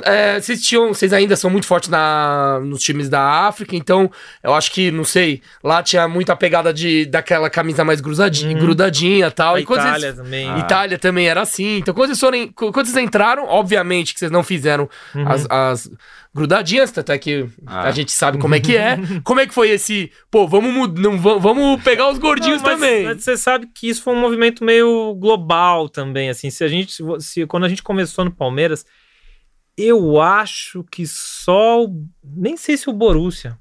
É, vocês tinham, vocês ainda são muito fortes na, nos times da África, então eu acho que, não sei, lá tinha muita pegada de daquela camisa mais grudadinha, grudadinha e tal. A e quando vocês- Itália também. Ah. Itália também era assim. Então, quando vocês, forem, quando vocês entraram, obviamente que vocês não fizeram as, as grudadinhas, tanto é que Ah. a gente sabe como é que é. como é que foi esse. Pô, vamos, mud- não, va- vamos pegar os gordinhos Não, mas- também. Mas você sabe que isso foi um movimento meio global também, assim. Se a gente, se- quando a gente começou no Palmeiras, eu acho que só, nem sei se o Borussia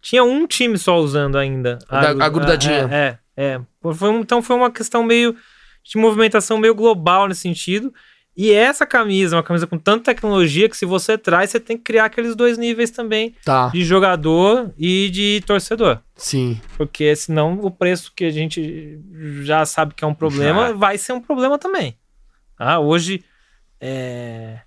tinha um time só usando ainda Da- gru- a grudadinha. É, é. é. Foi um- então foi uma questão meio de movimentação meio global nesse sentido. E essa camisa, uma camisa com tanta tecnologia que se você traz, você tem que criar aqueles dois níveis também Tá, de jogador e de torcedor. sim. Porque senão o preço que a gente já sabe que é um problema Já. vai ser um problema também. Ah, hoje, é,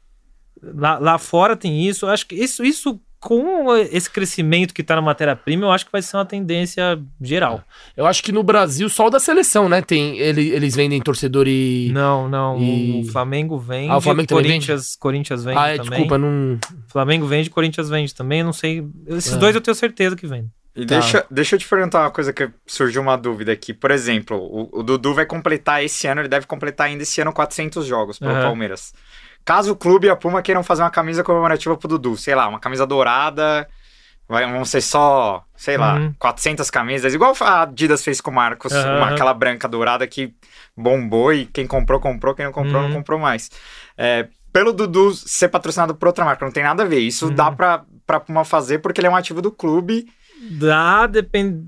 lá, lá fora tem isso. Eu acho que isso, isso com esse crescimento que tá na matéria-prima, eu acho que vai ser uma tendência geral. Eu acho que no Brasil, só o da seleção, né? Tem, ele, eles vendem torcedor e. Não, não. E- O Flamengo vende. Ah, o Flamengo também Corinthians, Corinthians vende ah, é, também. desculpa, não. Flamengo vende, Corinthians vende também. Não sei. Esses É. dois eu tenho certeza que vendem. E Tá. deixa, deixa eu te perguntar uma coisa que surgiu uma dúvida aqui. Por exemplo, o, o Dudu vai completar esse ano, ele deve completar ainda esse ano 400 jogos pelo Aham. Palmeiras. Caso o clube e a Puma queiram fazer uma camisa comemorativa pro Dudu, sei lá, uma camisa dourada, vai, vão ser só, sei lá, Uhum. 400 camisas, igual a Adidas fez com o Marcos, Aham. uma- aquela branca dourada que bombou e quem comprou, comprou, quem não comprou, Uhum. não comprou mais. É, pelo Dudu ser patrocinado por outra marca, não tem nada a ver. Isso Uhum. dá pra, pra Puma fazer porque ele é um ativo do clube. Dá, depende.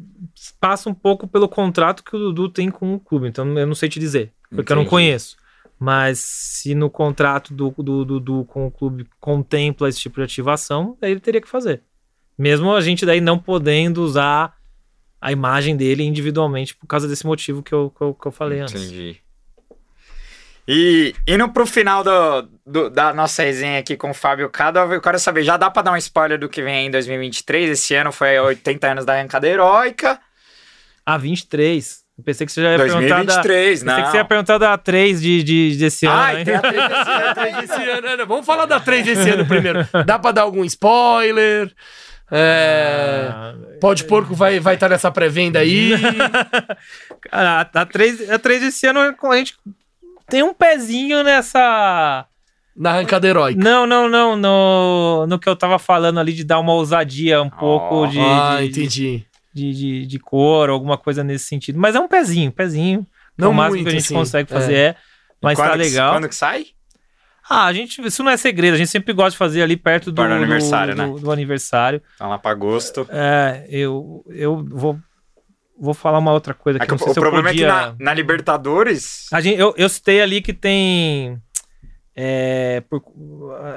Passa um pouco pelo contrato que o Dudu tem com o clube. Então eu não sei te dizer, porque eu não Entendi. conheço. Mas se no contrato do, do Dudu com o clube contempla esse tipo de ativação, daí ele teria que fazer. Mesmo a gente daí não podendo usar a imagem dele individualmente por causa desse motivo que eu, que eu, que eu falei antes. Entendi. E indo pro final do, do- da nossa resenha aqui com o Fábio Cada, eu quero saber, já dá pra dar um spoiler do que vem aí em 2023? Esse ano foi 80 anos da arrancada heróica. Ah, 23. Eu pensei que você já ia perguntar da... 2023, Pensei que você ia perguntar da 3 de, de, desse ano. Ai, hein? tem a três desse ano. A 3 desse ano, né? Vamos falar da 3 desse ano primeiro. Dá pra dar algum spoiler? É. Ah, Pode Porco vai vai estar nessa pré-venda aí. Cara, a 3, a 3 esse ano a gente tem um pezinho nessa. Na arrancada heróica. Não, não, não. No, no que eu tava falando ali de dar uma ousadia um pouco de, ah, de, entendi. De, de, de cor, alguma coisa nesse sentido. Mas é um pezinho, pezinho. Não o máximo muito, que a gente assim, consegue é. fazer é. Mas Quando tá que- legal. Quando que sai? Ah, a gente, isso não é segredo, a gente sempre gosta de fazer ali perto do, Para o aniversário, do, né? do- do aniversário. Tá lá pra agosto. É, eu, eu vou, vou falar uma outra coisa É que que não o o problema podia... é que na, na Libertadores. A gente, eu, eu citei ali que tem. é, por-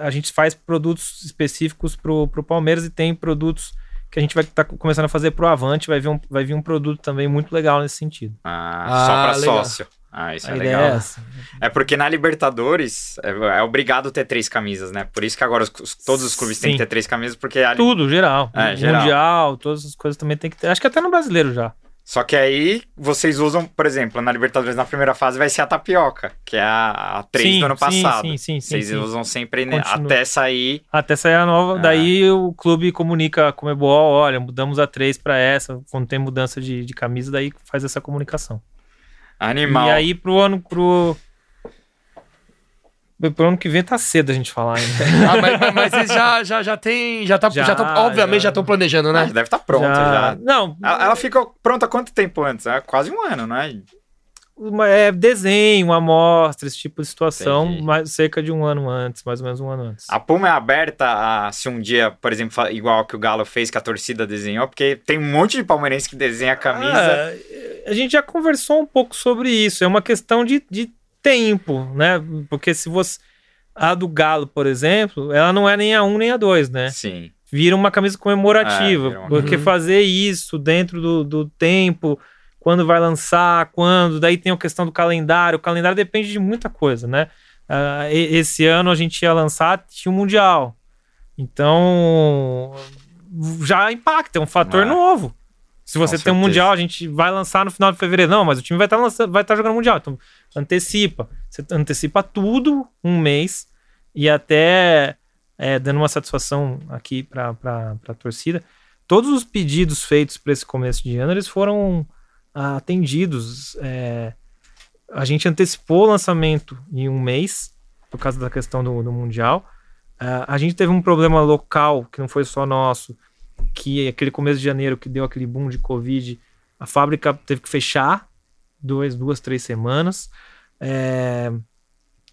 a gente faz produtos específicos pro, pro Palmeiras e tem produtos que a gente vai estar começando a fazer pro Avante. Vai vir, um, vai vir um produto também muito legal nesse sentido. Ah, Ah, só pra legal. sócio. Ah, isso a é ideia legal. é. É porque na Libertadores é, é obrigado ter três camisas, né? Por isso que agora os- os- todos os clubes têm Sim. que ter três camisas, porque a, Tudo, geral. É, geral. Mundial, todas as coisas também tem que ter. Acho que até no brasileiro já. Só que aí vocês usam, por exemplo, na Libertadores na primeira fase vai ser a tapioca, que é a, a 3 Sim, do ano passado. sim, sim, sim, Vocês sim. usam sempre né, Continua. até sair. Até sair a nova. Ah. Daí o clube comunica com o Comebol, olha, mudamos a 3 para essa. Quando tem mudança de, de camisa, daí faz essa comunicação. Animal. E aí pro ano pro Pro ano que vem tá cedo a gente falar ainda. Ah, mas, mas- mas vocês já, já, já tem. Já tá, Já, já, tão- obviamente já. já estão planejando, Ah, né? deve estar pronta já. Não, Ela, ela ficou pronta quanto tempo antes? É quase um ano, não é? uma- é desenho, amostra, esse tipo de situação, Entendi. mais, cerca de um ano antes, mais ou menos um ano antes. A Puma é aberta a se um dia, por exemplo, igual que o Galo fez, que a torcida desenhou, porque tem um monte de palmeirense que desenha a camisa. Ah, a gente já conversou um pouco sobre isso. É uma questão de, de tempo, né? Porque se você. A do Galo, por exemplo, ela não é nem a 1 nem a 2, né? Sim. Vira uma camisa comemorativa. É, uma- Porque Uhum. fazer isso dentro do, do tempo, quando vai lançar, quando, daí tem a questão do calendário. O calendário depende de muita coisa, né? E- esse ano a gente ia lançar, tinha o Mundial. Então, já impacta, é um fator É. novo. Se você Com tem um. Mundial, a gente vai lançar no final de fevereiro. Não, mas o time vai estar lançando, vai estar jogando Mundial. Então, antecipa. Você antecipa tudo um mês e até é, dando uma satisfação aqui para a torcida. Todos os pedidos feitos para esse começo de ano, eles foram atendidos. É, a gente antecipou o lançamento em um mês, por causa da questão do, do Mundial. Ah, a gente teve um problema local, que não foi só nosso, que aquele começo de janeiro que deu aquele boom de Covid, a fábrica teve que fechar duas, duas três semanas. É,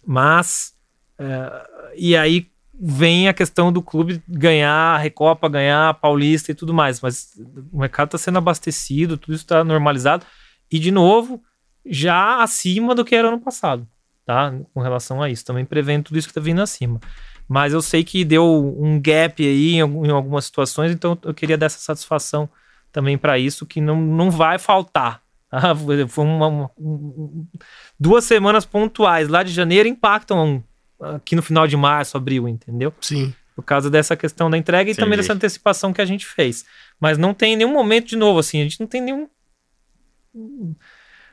mas, é, e aí vem a questão do clube ganhar a Recopa, ganhar a Paulista e tudo mais. Mas o mercado está sendo abastecido, tudo isso está normalizado. E, de novo, já acima do que era ano passado, tá? Com relação a isso. Também prevendo tudo isso que está vindo acima. Mas eu sei que deu um gap aí em, algum- em algumas situações, então eu queria dar essa satisfação também para isso, que não, não vai faltar. tá? Foi uma- uma- um- duas semanas pontuais lá de janeiro impactam aqui no final de março, abril, entendeu? Sim. Por causa dessa questão da entrega e também Entendi. dessa antecipação que a gente fez. Mas não tem nenhum momento de novo, assim, a gente não tem nenhum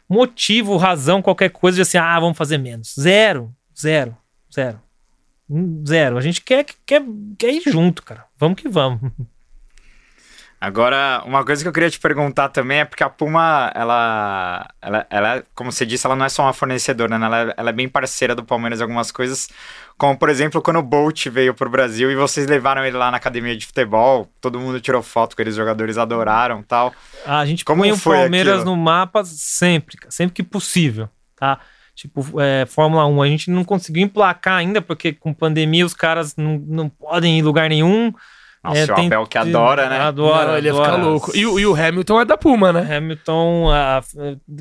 motivo, razão, qualquer coisa de assim, ah, vamos fazer menos. Zero, zero, zero. Zero. A gente quer, quer, quer ir junto, cara. Vamos que vamos. Agora, uma coisa que eu queria te perguntar também é porque a Puma, ela, ela, ela como você disse, ela não é só uma fornecedora, né? Ela, é- ela é bem parceira do Palmeiras em algumas coisas, como por exemplo, quando o Bolt veio pro Brasil e vocês levaram ele lá na academia de futebol, todo mundo tirou foto com ele, os jogadores adoraram tal. A gente Como põe o Palmeiras aquilo? no mapa sempre, sempre que possível, tá? Tipo, é, Fórmula 1, a gente não conseguiu emplacar ainda, porque com pandemia os caras não, não podem ir em lugar nenhum. Nossa, É, o tem- Abel que adora, né? Adora, Não, ele ia adora. ficar louco. E, o- e o Hamilton é da Puma, né? Hamilton, a-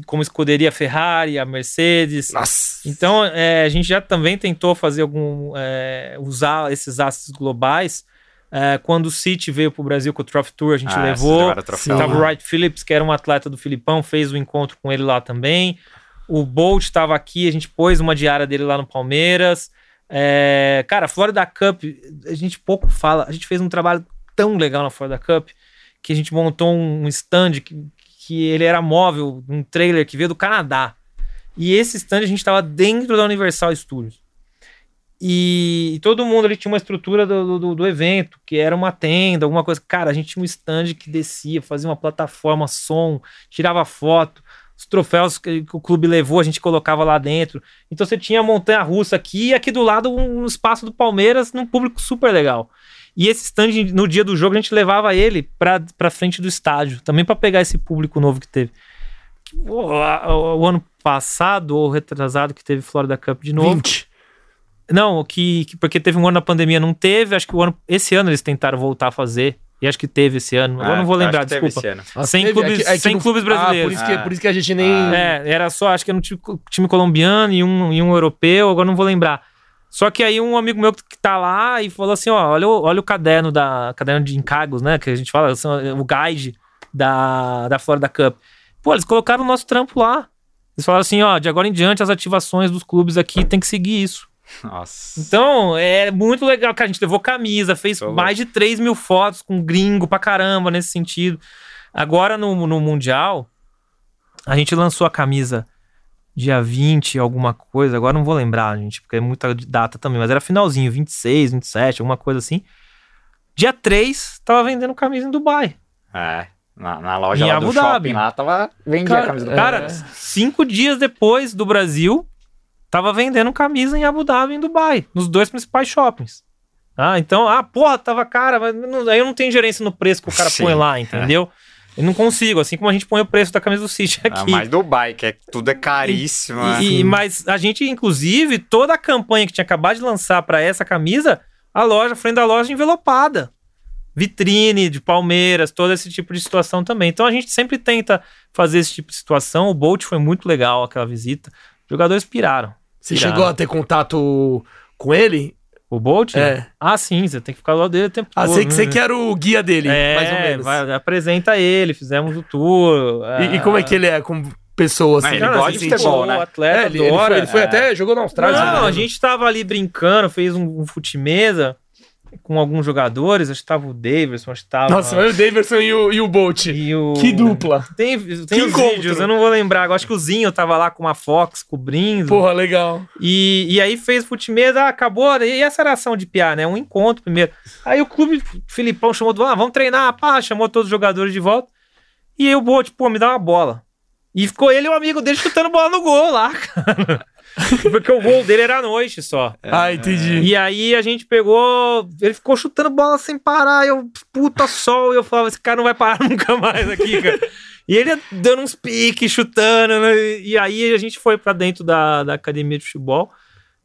como escuderia a Ferrari, a Mercedes. Nossa. Então, é, a gente já também tentou fazer algum. é, usar esses assets globais. É, quando o City veio para o Brasil com o Trophy Tour, a gente Ah, levou. troféu. Tava o Wright Phillips, que era um atleta do Filipão, fez o encontro com ele lá também. O Bolt estava aqui, a gente pôs uma diária dele lá no Palmeiras. É, cara, Florida Cup, a gente pouco fala. A gente fez um trabalho tão legal na Florida Cup que a gente montou um stand que, que ele era móvel, um trailer que veio do Canadá. E esse stand a gente estava dentro da Universal Studios. E todo mundo ali tinha uma estrutura do, do, do evento, que era uma tenda, alguma coisa. Cara, a gente tinha um stand que descia, fazia uma plataforma, som, tirava foto. Os troféus que, o clube levou, a gente colocava lá dentro. Então você tinha a montanha russa aqui e aqui do lado um, espaço do Palmeiras num público super legal. E esse stand, no dia do jogo, a gente levava ele pra, pra frente do estádio, também para pegar esse público novo que teve. O, o- o ano passado, ou retrasado, que teve Florida Cup de novo. 20. Não, que, que- porque teve um ano na pandemia, não teve. Acho que o ano, esse ano eles tentaram voltar a fazer. E acho que teve esse ano. Agora É, não vou lembrar, desculpa. Ah, Sem teve? clubes- É que- é que sem não- clubes Ah, brasileiros. por, isso que, Ah. por isso que a gente nem. É, era só, acho que era um time, time colombiano e um, e um europeu, agora não vou lembrar. Só que aí um amigo meu que tá lá e falou assim, ó, olha o, olha o caderno da caderno de encargos, né, que a gente fala, assim, o guide da, da Florida Cup. Pô, eles colocaram o nosso trampo lá. Eles falaram assim, ó, de agora em diante as ativações dos clubes aqui tem que seguir isso. Nossa. Então, é muito legal, cara. A gente levou camisa, fez Tô mais de 3 mil fotos com gringo pra caramba nesse sentido. Agora no, no Mundial, a gente lançou a camisa dia 20, alguma coisa. Agora não vou lembrar, gente, porque é muita data também, mas era finalzinho, 26, 27, alguma coisa assim. Dia 3, tava vendendo camisa em Dubai. É. Na, na loja Em lá do Abu shopping Dhabi. lá, tava... Vendia Cara, a camisa do é. Cara, Palmeiras. cinco dias depois do Brasil, tava vendendo camisa em Abu Dhabi e em Dubai, nos dois principais shoppings. Ah, então, ah, porra, tava cara, mas não- aí eu não tenho gerência no preço que o cara Sim, põe lá, entendeu? Eu não consigo, assim como a gente põe o preço da camisa do City Ah, aqui. mas Dubai, que é, tudo é caríssimo. né? E- e- mas a gente, inclusive, toda a campanha que tinha acabado de lançar pra essa camisa, a loja, a frente da loja envelopada. Vitrine de Palmeiras, todo esse tipo de situação também. Então a gente sempre tenta fazer esse tipo de situação. O Bolt foi muito legal aquela visita. Os jogadores piraram. Você Piraram. chegou a ter contato com ele? O Bolt? É. Ah, sim, você tem que ficar do lado dele o tempo Ah, todo. sei que né? você que era o guia dele, é, mais ou menos. vai- apresenta ele, fizemos o tour. E, e como é que ele é como pessoa, assim? Ah, ele Cara, gosta de gente futebol, pô, né? O atleta É, ele, ele adora. foi, ele foi é. até, jogou na Austrália. Não, né? a gente tava ali brincando, fez um, um fute-mesa com alguns jogadores, acho que tava o Davidson, acho que tava... Nossa, olha o Daverson e o, e o Bolt. e o... Que dupla. Tem, tem Que os encontro. vídeos, eu não vou lembrar. agora. Acho que o Zinho tava lá com uma Fox cobrindo. Porra, legal. E, e aí fez fute-mesa, ah, acabou. E essa era ação de piar, né? Um encontro primeiro. Aí o clube, o Filipão chamou do ah, vamos treinar, pá, chamou todos os jogadores de volta. E aí o Bolt, pô, me dá uma bola. E ficou ele e o amigo dele chutando bola no gol lá, cara. Porque o gol dele era à noite só. Ah, entendi. E aí a gente pegou. Ele ficou chutando bola sem parar. Eu, puta sol. E eu falava, esse cara não vai parar nunca mais aqui, cara. E ele dando uns piques, chutando. né? E aí a gente foi pra dentro da, da academia de futebol.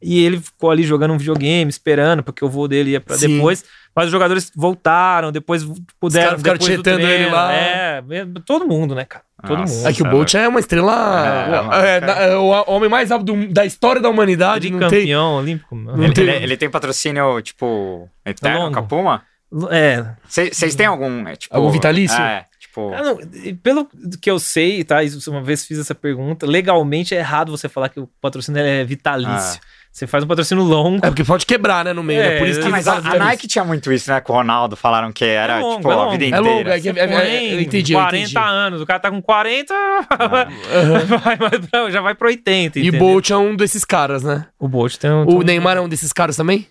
E ele ficou ali jogando um videogame, esperando, porque o voo dele ia pra Sim. depois. Mas os jogadores voltaram, depois puderam. caras ficaram tietando ele lá. É, todo mundo, né, cara? Todo Nossa. mundo. É que o Bolt é uma estrela. É, É, na- é o homem mais rápido do- da história da humanidade. Não tem. Olímpico. Não Ele, tem- ele- ele tem patrocínio, tipo, eterno Longo. com a Puma? É, Vocês têm algum, é, tipo... Algum vitalício? É, tipo... Ah, não, pelo que eu sei, tá? Uma vez fiz essa pergunta. Legalmente é errado você falar que o patrocínio é vitalício. Você faz um patrocínio longo. É porque pode quebrar, né, no meio. É, né? Por isso que Ah, mas a, a Nike tinha muito isso, né? Com o Ronaldo falaram que era, É longo, tipo, é a longo. vida É inteira. longo, é que- Você é- é- põe eu entendi, eu 40 entendi. anos. O cara tá com 40, vai, vai já vai pro 80. E o? Bolt é um desses caras, né? O Bolt tem um. O Neymar é um desses caras também?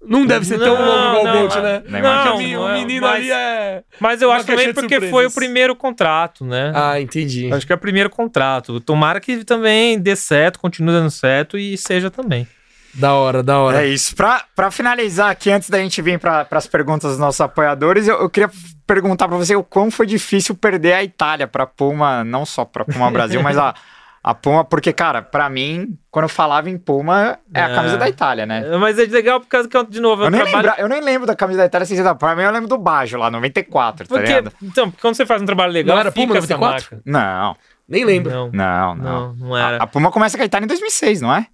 Não deve ser tão Não, longo igual o Bolt, né? Neymar não, Porque o, é, menino mas- ali é. Mas eu acho também porque foi o primeiro contrato, né? Ah, entendi. Acho que é o primeiro contrato. Tomara que também dê certo, continue dando certo e seja também. Da hora, da hora. É isso. Pra, pra finalizar aqui, antes da gente vir para as perguntas dos nossos apoiadores, eu, eu queria perguntar pra você o quão foi difícil perder a Itália pra Puma, não só pra Puma Brasil, mas a, a Puma, porque, cara, pra mim, quando eu falava em Puma, é a É. camisa da Itália, né? Mas é legal por causa que, de novo, Eu eu nem, trabalho... lembra- eu nem lembro da camisa da Itália, assim, pra mim eu lembro do Baggio lá, 94, tá Porque, ligado? então, porque quando você faz um trabalho legal, Não era fica Puma essa 94? marca. Não, Nem lembro. Não, não, não. não, não A, era. a Puma começa com a Itália em 2006, não é?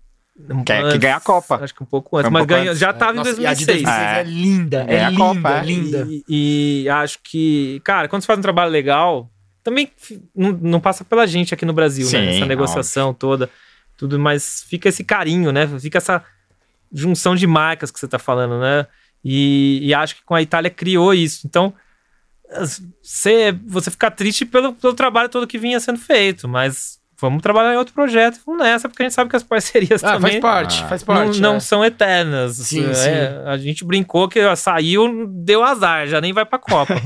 Que é- que ganha a Copa. Acho que um pouco antes, um mas pouco ganha, antes. já tava Nossa, em e a de 2006. 2006 é, É. linda. É, É a linda, Copa, é. linda. E, e acho que, cara, quando você faz um trabalho legal, também não, não passa pela gente aqui no Brasil, né? Sim, Essa negociação toda, tudo, mas fica esse carinho, né? Fica essa junção de marcas que você tá falando, né? E, e acho que com a Itália criou isso. Então, você, você fica triste pelo, pelo trabalho todo que vinha sendo feito, mas vamos trabalhar em outro projeto, vamos nessa, porque a gente sabe que as parcerias Ah, também faz parte, Ah. faz não, parte. não é. são eternas. Sim, É, sim. A gente brincou que ó, saiu, deu azar, já nem vai pra Copa.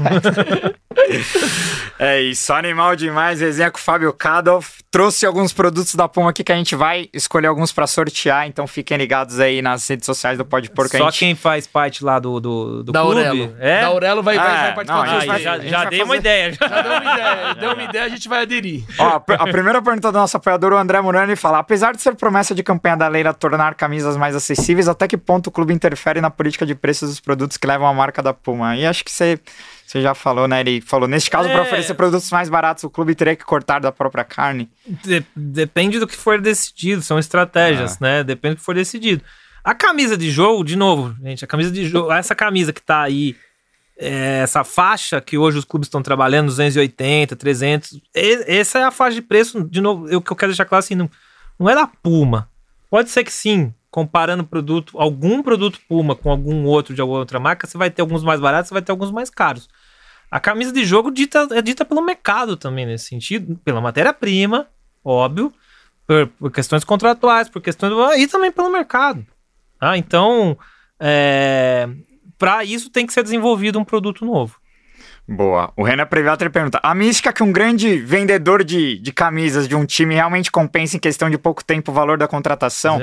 É isso, animal demais, resenha com o Fábio Kadoff. Trouxe alguns produtos da Puma aqui que a gente vai escolher alguns pra sortear, então fiquem ligados aí nas redes sociais do Pode Porco. a Só gente... quem faz parte lá do, do, do Da clube. Aurelo. É? Da Aurelo vai, vai, Ah, vai participar não, Ah, já vai- gente já vai dei uma fazer- ideia. já. Já deu uma ideia. Deu uma ideia, a gente vai aderir. Ó, a a primeira pergunta do nosso apoiador, o André Murani, fala: apesar de ser promessa de campanha da Leila tornar camisas mais acessíveis, até que ponto o clube interfere na política de preços dos produtos que levam a marca da Puma? E acho que você, você já falou, né? Ele falou: neste caso, para É. oferecer produtos mais baratos, o clube teria que cortar da própria carne. De- depende do que for decidido, são estratégias, Ah. né? Depende do que for decidido. A camisa de jogo, de novo, gente, a camisa de jogo, essa camisa que tá aí, é, essa faixa que hoje os clubes estão trabalhando, 280, 300, e- essa é a faixa de preço, de novo, eu, que eu quero deixar claro assim, não, não é da Puma. Pode ser que sim, comparando produto, algum produto Puma com algum outro de alguma outra marca, você vai ter alguns mais baratos, você vai ter alguns mais caros. A camisa de jogo dita, é dita pelo mercado também, nesse sentido, pela matéria-prima, óbvio, por, por questões contratuais, por questões. e também pelo mercado. Ah, então, é, para isso tem que ser desenvolvido um produto novo. Boa. O Renan Previato pergunta: a mística que um grande vendedor de, de camisas de um time realmente compensa em questão de pouco tempo o valor da contratação?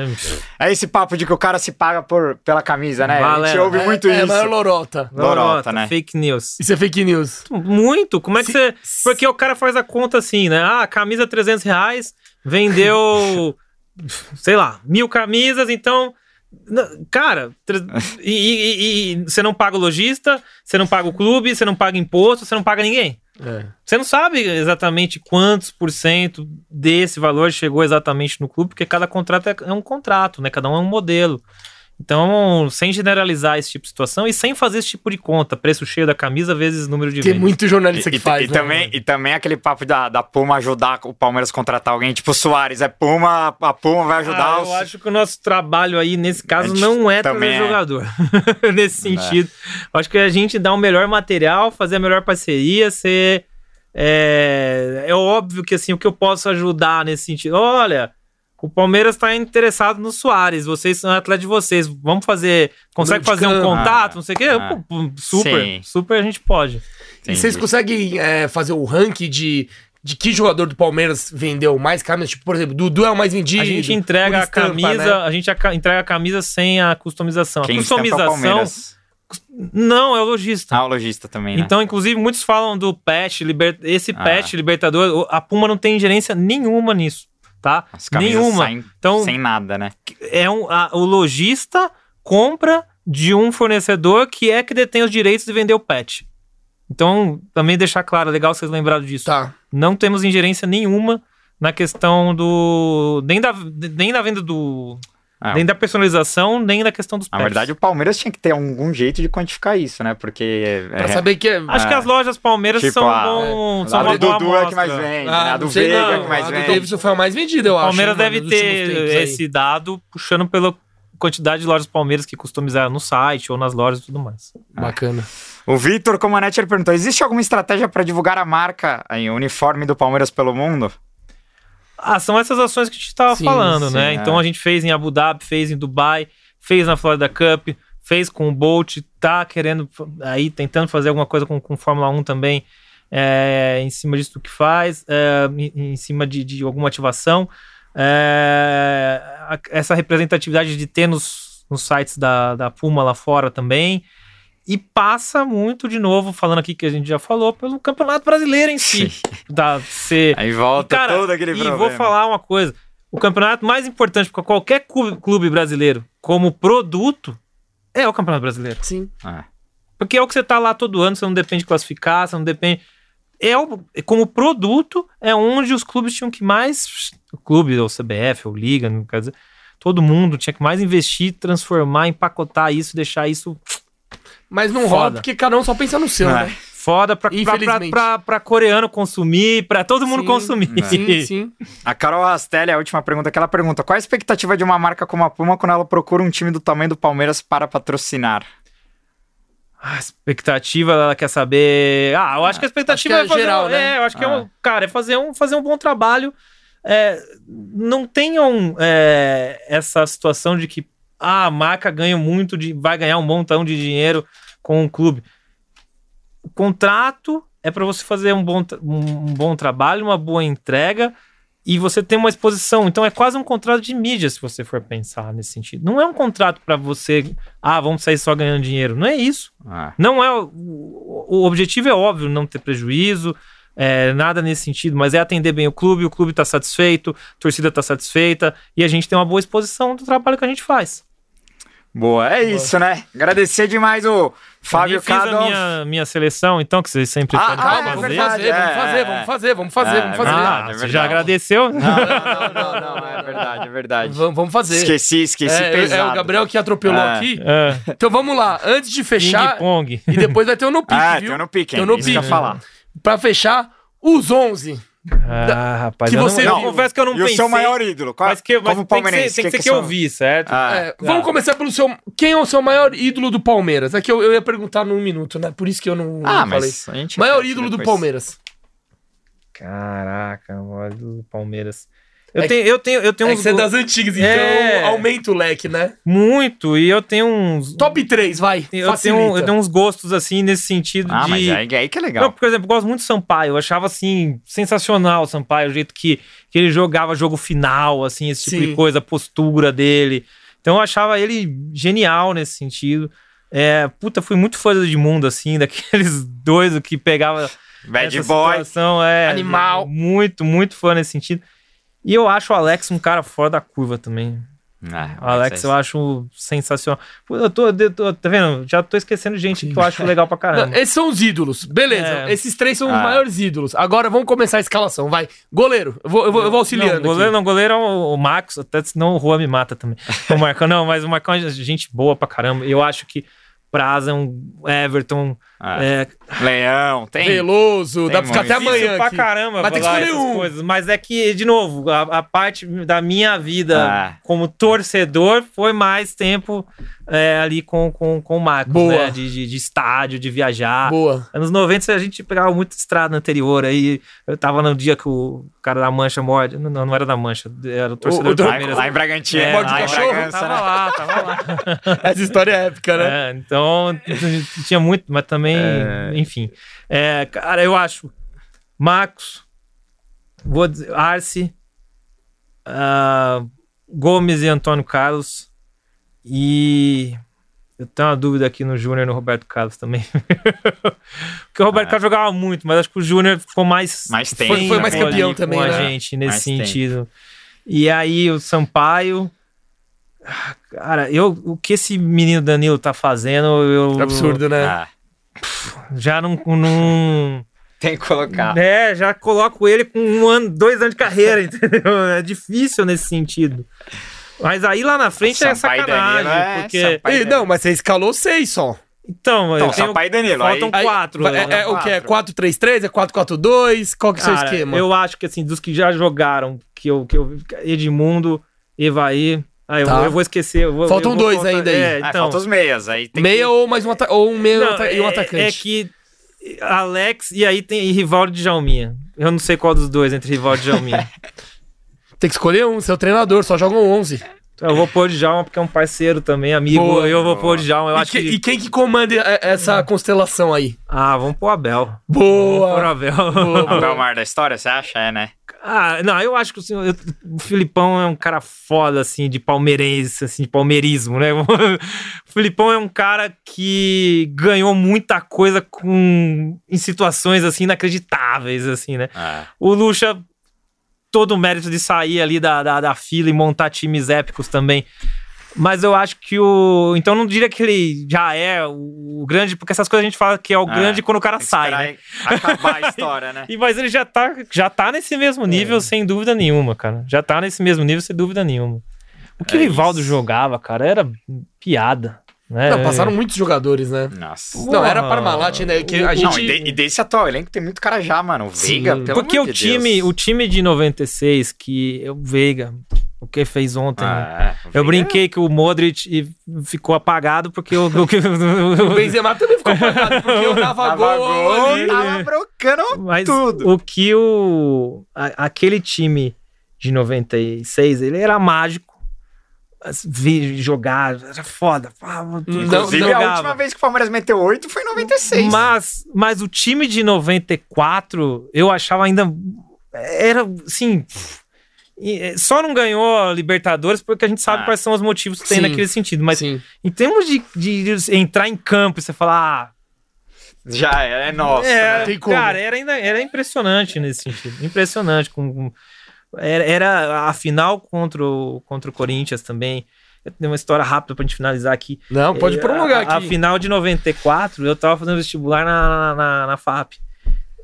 É esse papo de que o cara se paga por, pela camisa, né? a gente ouve É- muito é, isso. mas é lorota. Lorota, né? Fake news. Isso é fake news. Muito. Como é que você. Porque o cara faz a conta assim, né? Ah, camisa 300 reais, vendeu, sei lá, mil camisas, então. N- Cara, e, e- e você não paga o lojista, você não paga o clube, você não paga imposto, você não paga ninguém. É. Você não sabe exatamente quantos por cento desse valor chegou exatamente no clube, porque cada contrato é, é um contrato, né? Cada um é um modelo. Então, sem generalizar esse tipo de situação e sem fazer esse tipo de conta, preço cheio da camisa vezes número de Tem vendas. muito jornalista que E, faz, e né? também, e também aquele papo da, da Puma ajudar o Palmeiras a contratar alguém, tipo o Soares, é Puma, a Puma vai ajudar Ah, os... eu acho que o nosso trabalho aí, nesse caso, não é também trazer é. jogador. nesse sentido. Eu acho que a gente dá o melhor material, fazer a melhor parceria, ser. É, é óbvio que assim, o que eu posso ajudar nesse sentido. Olha, o Palmeiras está interessado no Soares, vocês são atletas de vocês. Vamos fazer. Consegue fazer um contato? Ah, não sei o quê? ah. Super, Sim. super a gente pode. E vocês conseguem é, fazer o ranking de, de que jogador do Palmeiras vendeu mais camisas? Tipo, por exemplo, Dudu é o mais vendido. A gente entrega por a estampa, camisa, né? a gente entrega a camisa sem a customização. Quem a estampa customização não é o lojista. Ah, o lojista também, né? Então, inclusive, muitos falam do patch, liber... esse Ah. patch libertador, a Puma não tem ingerência nenhuma nisso, tá? Nenhuma. saem Então, sem nada, né? é um, a- o lojista compra de um fornecedor que é que detém os direitos de vender o patch. Então, também deixar claro, legal vocês lembrarem disso. Tá. Não temos ingerência nenhuma na questão do. nem da, nem da venda do. Ah, nem da personalização, nem da questão dos Na patches. verdade, o Palmeiras tinha que ter algum jeito de quantificar isso, né? Porque... Pra é, saber que é. Acho que É. as lojas Palmeiras Tipo, são, a- bom, são a uma do boa Dudu é que mais vende, Ah, né? A do Veiga não. é que mais a do vende. Davidson foi a mais vendida, eu O acho. Palmeiras hein, mano, deve ter esse dado puxando pela quantidade de lojas Palmeiras que customizaram no site ou nas lojas e tudo mais. Bacana. O Vitor Comanetti ele perguntou: existe alguma estratégia para divulgar a marca o uniforme do Palmeiras pelo mundo? Ah, são essas ações que a gente estava falando, sim, né? é. Então a gente fez em Abu Dhabi, fez em Dubai, fez na Florida Cup, fez com o Bolt, tá querendo aí tentando fazer alguma coisa com, com Fórmula 1 também, é, em cima disso que faz, é, em, em cima de, de alguma ativação. É, a- essa representatividade de ter nos, nos sites da, da Puma lá fora também. E passa muito, de novo, falando aqui que a gente já falou, pelo Campeonato Brasileiro em si. Da, ser, Aí volta e, cara, todo aquele e problema. vou falar uma coisa. O campeonato mais importante para qualquer clube, brasileiro como produto é o Campeonato Brasileiro. Sim. É. Porque é o que você tá lá todo ano, você não depende de classificar, você não depende. É o, como produto, é onde os clubes tinham que mais. O clube, ou CBF, ou Liga, não quer dizer. Todo mundo tinha que mais investir, transformar, empacotar isso, deixar isso Mas não Foda. rola porque cada um só pensa no seu, É. né? foda pra, pra, pra, pra, pra coreano consumir, pra todo mundo Sim, consumir. Sim, sim. A Carol Rastelli, a última pergunta que ela pergunta: qual a expectativa de uma marca como a Puma quando ela procura um time do tamanho do Palmeiras para patrocinar? A expectativa, ela quer saber. Ah, eu acho que a expectativa Acho que é é fazer. geral, um- né? É, eu acho que é Ah. um. Cara, é fazer um, fazer um bom trabalho. É, não tenham é, essa situação de que ah, a marca ganha muito, de, vai ganhar um montão de dinheiro com o clube. O contrato é para você fazer um bom, um bom trabalho, uma boa entrega e você tem uma exposição. Então é quase um contrato de mídia, se você for pensar nesse sentido. Não é um contrato para você, ah, vamos sair só ganhando dinheiro. Não é isso. Ah, Não é. O, o objetivo é óbvio, não ter prejuízo, é, nada nesse sentido, mas é atender bem o clube, o clube está satisfeito, a torcida está satisfeita e a gente tem uma boa exposição do trabalho que a gente faz. boa, é isso, né? Agradecer demais o Fábio Eu fiz a Cadon. minha, minha seleção, então, que vocês sempre Ah, pedem ah, pra é Calma, vamos verdade, fazer, vamos é, fazer, é. vamos fazer, vamos fazer, É, vamos é fazer. verdade, Ah, é você já agradeceu? Não, não, não, não, não, é verdade, é verdade. Vamos, vamos fazer. Esqueci, esqueci é, pesado. é o Gabriel que atropelou É. aqui. É, Então vamos lá, antes de fechar, Ping-pong. e depois vai ter o no pique, Ah, viu? tem no pique, Tem hein? no Isso que eu ia pique. falar. Pra fechar, os 11. Ah, rapaz, Que eu, você não, eu viu. confesso que eu não E pensei. o seu maior ídolo? Qual, Mas, que, mas como tem que ser, tem que, ser que são- eu vi, certo? Ah, É, vamos começar pelo seu. Quem é o seu maior ídolo do Palmeiras? É que eu, eu ia perguntar num minuto, né? Por isso que eu não, Ah, não mas falei. Maior ídolo do depois. Palmeiras. Caraca, olha do Palmeiras. Eu, É tenho, eu tenho, eu tenho É uns que você é das antigas, então É. aumenta o leque, né? muito e eu tenho uns Top 3, vai. eu Facilita. tenho, eu tenho uns gostos assim nesse sentido Ah, de mas aí, aí que é legal. Não, por exemplo, eu gosto muito do Sampaio. Eu achava assim sensacional o Sampaio, o jeito que, que ele jogava jogo final, assim, esse tipo Sim. de coisa, a postura dele. Então eu achava ele genial nesse sentido. É, puta, fui muito fã do Edmundo, assim, daqueles dois que pegava Bad essa boy. situação, é, Animal. Muito, muito fã nesse sentido. E eu acho o Alex um cara fora da curva também. Ah, O Alex é eu acho sensacional. Pô, Eu tô, eu tô- tá vendo? Já tô esquecendo gente que eu acho legal pra Não, caramba. esses são os ídolos. Beleza. É. Esses três são os Ah. maiores ídolos. Agora vamos começar a escalação. Vai. Goleiro. Eu vou, eu vou, eu vou auxiliando. Não, goleiro aqui. não, goleiro é o, o Marcos, até senão o Rua me mata também. O Marcão, não, mas o Marcão é gente boa pra caramba. Eu acho que Praza, um Everton, Ah, é, Leão, tem. Veloso. Tem Dá pra ficar até amanhã. pra aqui. caramba Mas tem que escolher um. coisas. Mas é que, de novo, a, a parte da minha vida Ah. como torcedor foi mais tempo é, ali com, com, com o Marcos, Boa. né? De, de, de estádio, de viajar. Boa. Anos 90 a gente pegava muito estrada anterior. Aí eu tava no dia que o cara da Mancha morde. Não, não era da Mancha, era o torcedor o do do- Lá, Palmeiras. lá em Bragantino. É, Morde lá em cachorro? Bragança, Tava né? lá, tava lá. Essa história é épica, né? É, então tinha muito, mas também, É. enfim. É, cara, eu acho Marcos, vou dizer, Arce, ah, Gomes e Antônio Carlos e eu tenho uma dúvida aqui no Júnior e no Roberto Carlos também. Porque o Roberto Ah. Carlos jogava muito, mas acho que o Júnior ficou mais Mais Foi- tempo. foi mais né? campeão também, com a né? gente nesse Mais tempo. sentido. E aí o Sampaio. Cara, eu, o que esse menino Danilo tá fazendo, eu É absurdo, né? Ah, já não, não tem que colocar. é, já coloco ele com um ano, dois anos de carreira, entendeu? É difícil nesse sentido. Mas aí lá na frente é Sampaio sacanagem, é porque. Ih, não, mas você escalou seis só. então, Então, eu tenho- Sampaio e Danilo. faltam aí- Aí, quatro. vai- né? É, é o que? É Quatro. 4-3-3? É 4-4-2? Qual que é o seu esquema? Eu acho que assim, dos que já jogaram, que eu, que eu Edmundo, Evaí. Ah, eu, Tá. vou- eu vou esquecer. eu vou- Faltam eu vou dois faltar- ainda aí. É, Ah, então, falta os meias. Aí tem Meia que... ou mais um, ata- ou um meia Não, e um é- atacante? É que Alex e aí tem e Rivaldo e Djalminha. Eu não sei qual dos dois entre Rivaldo e Djalminha. Tem que escolher um, seu treinador, só jogam 11. Então, eu vou pôr o Djalma porque é um parceiro também, amigo. Boa, eu vou boa. pôr o Djalma. Eu E, acho que- que... e quem que comanda é- essa constelação aí? Ah, vamos pôr o Abel. Vamos pôr o Boa! Abel. O Belmar da história, você acha? É, né? Ah, não, eu acho que assim, eu- o Filipão é um cara foda, assim, de palmeirense, assim, de palmeirismo, né? O Filipão é um cara que ganhou muita coisa com em situações, assim, inacreditáveis, assim, né? Ah, O Lucha, todo o mérito de sair ali da, da, da fila e montar times épicos também. Mas eu acho que o. Então não diria que ele já é o, grande, porque essas coisas a gente fala que é o Ah, grande quando o cara sai, né? Acabar a história, né? E, mas ele já tá, já tá nesse mesmo nível, sem dúvida nenhuma, cara. Já tá nesse mesmo nível, sem dúvida nenhuma. O que É o Rivaldo isso. jogava, cara, era piada. Né? Não, passaram muitos jogadores, né? Nossa. Não, era Parmalat, né? Que a gente... Não, e, de- e desse atual elenco tem muito cara já, mano. O Veiga, Sim. pelo Porque amor o de time, Deus. o time de 96, que o Veiga, o que fez ontem, né? Ah, é, o Eu brinquei que o Modric e ficou apagado porque o, o, que- O Benzema também ficou apagado, porque eu dava Tava gol gol, ali. tava brocando Mas tudo. o que o a- aquele time de 96, ele era mágico. Vi jogar, era foda. Ah, Não, Inclusive, não a jogava. última vez que o Palmeiras meteu 8 foi em 96. Mas, mas o time de 94, eu achava ainda. Era, assim. e, é, Só não ganhou a Libertadores porque a gente sabe Ah. quais são os motivos que tem Sim. naquele sentido. Mas Sim. em termos de, de entrar em campo e você falar, Já é, é nossa. É, né? cara, era, ainda, era impressionante nesse sentido. Impressionante. Com, com- era, era a final contra o, contra o Corinthians também. Eu tenho uma história rápida pra gente finalizar aqui. Não, pode É, prolongar a, aqui. A final de 94, eu tava fazendo vestibular na, na, na FAP.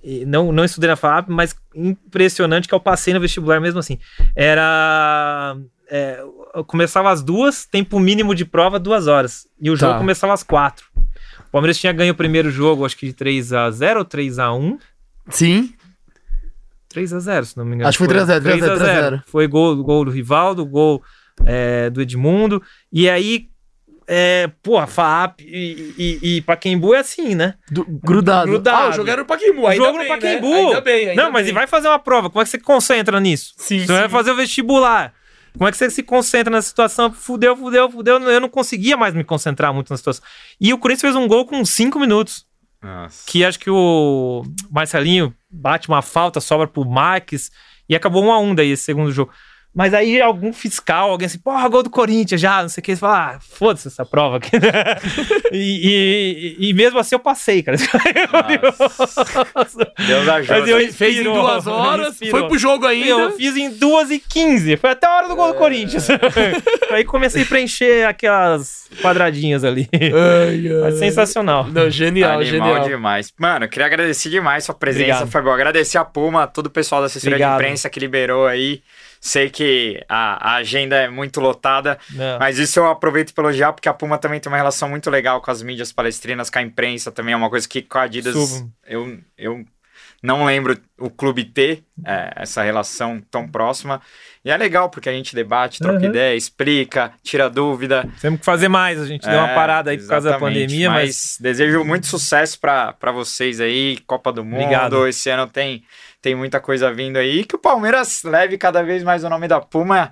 E não, não estudei na FAP, mas impressionante que eu passei no vestibular mesmo assim. Era. é, eu começava às duas, tempo mínimo de prova, duas horas. E o jogo Tá. começava às quatro. O Palmeiras tinha ganho o primeiro jogo, acho que de 3x0 ou 3x1. Sim. 3x0, se não me engano. Acho que foi 3x0, 3x0, 3x0. Foi gol, gol do Rivaldo, gol é, do Edmundo. E aí é, porra, FAP e, e, e Pacaembu é assim, né? Do- grudado. Grudado. Ah, era no Paquimbu. Ainda jogo bem, no Pacaembu. Né? Ainda bem, ainda não, mas bem. e vai fazer uma prova, como é que você concentra nisso? Sim, Você vai sim. fazer o vestibular. Como é que você se concentra nessa situação? Fudeu, fudeu, fudeu. Eu não conseguia mais me concentrar muito na situação. E o Corinthians fez um gol com 5 minutos. Nossa. Que acho que o Marcelinho bate uma falta, sobra pro Marques. E acabou 1 a 1 daí esse segundo jogo. Mas aí algum fiscal, alguém assim, porra, gol do Corinthians já, não sei o que. Você fala, ah, foda-se essa prova aqui. e, e- e mesmo assim eu passei, cara. Deus ajuda. Mas eu Fez, fez em duas horas, inspirou. foi pro jogo ainda. Eu fiz em 2 e 15 Foi até a hora do gol do Corinthians. Aí comecei a preencher aquelas quadradinhas ali. Ai, ai. Mas sensacional. Não, genial, Animal genial. demais. Mano, eu queria agradecer demais sua presença, Obrigado. foi bom. Agradecer a Puma, todo o pessoal da assessoria Obrigado. de imprensa que liberou aí. Sei que a, a agenda é muito lotada, Não. mas isso eu aproveito para elogiar, porque a Puma também tem uma relação muito legal com as mídias palestrinas, com a imprensa também. É uma coisa que com a Adidas eu, eu não lembro o clube ter é, essa relação tão próxima. E é legal, porque a gente debate, troca Uhum. ideia, explica, tira dúvida. Temos que fazer mais. A gente deu uma É, parada aí por causa da pandemia, mas. mas desejo muito sucesso pra vocês aí, Copa do Mundo. Obrigado. Esse ano tem, tem muita coisa vindo aí. Que o Palmeiras leve cada vez mais o nome da Puma.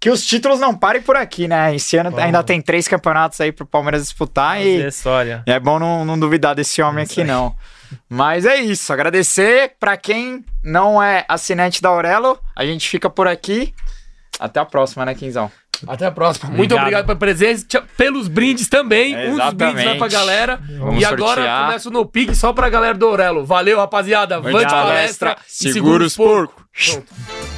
Que os títulos não parem por aqui, né? Esse ano Bom. ainda tem três campeonatos aí pro Palmeiras disputar Fazer e história. é bom não, não duvidar desse homem aqui, não. Mas é isso. Agradecer pra quem não é assinante da Aurelo. A gente fica por aqui. Até a próxima, né, Quinzão? Até a próxima. Muito Obrigado. pela presença, pelos brindes também. É, um dos brindes vai exatamente. pra galera. Vamos e agora sortear. começa o No Pique só pra galera do Aurelo. Valeu, rapaziada. Vante palestra. e Segura os porcos. Pronto.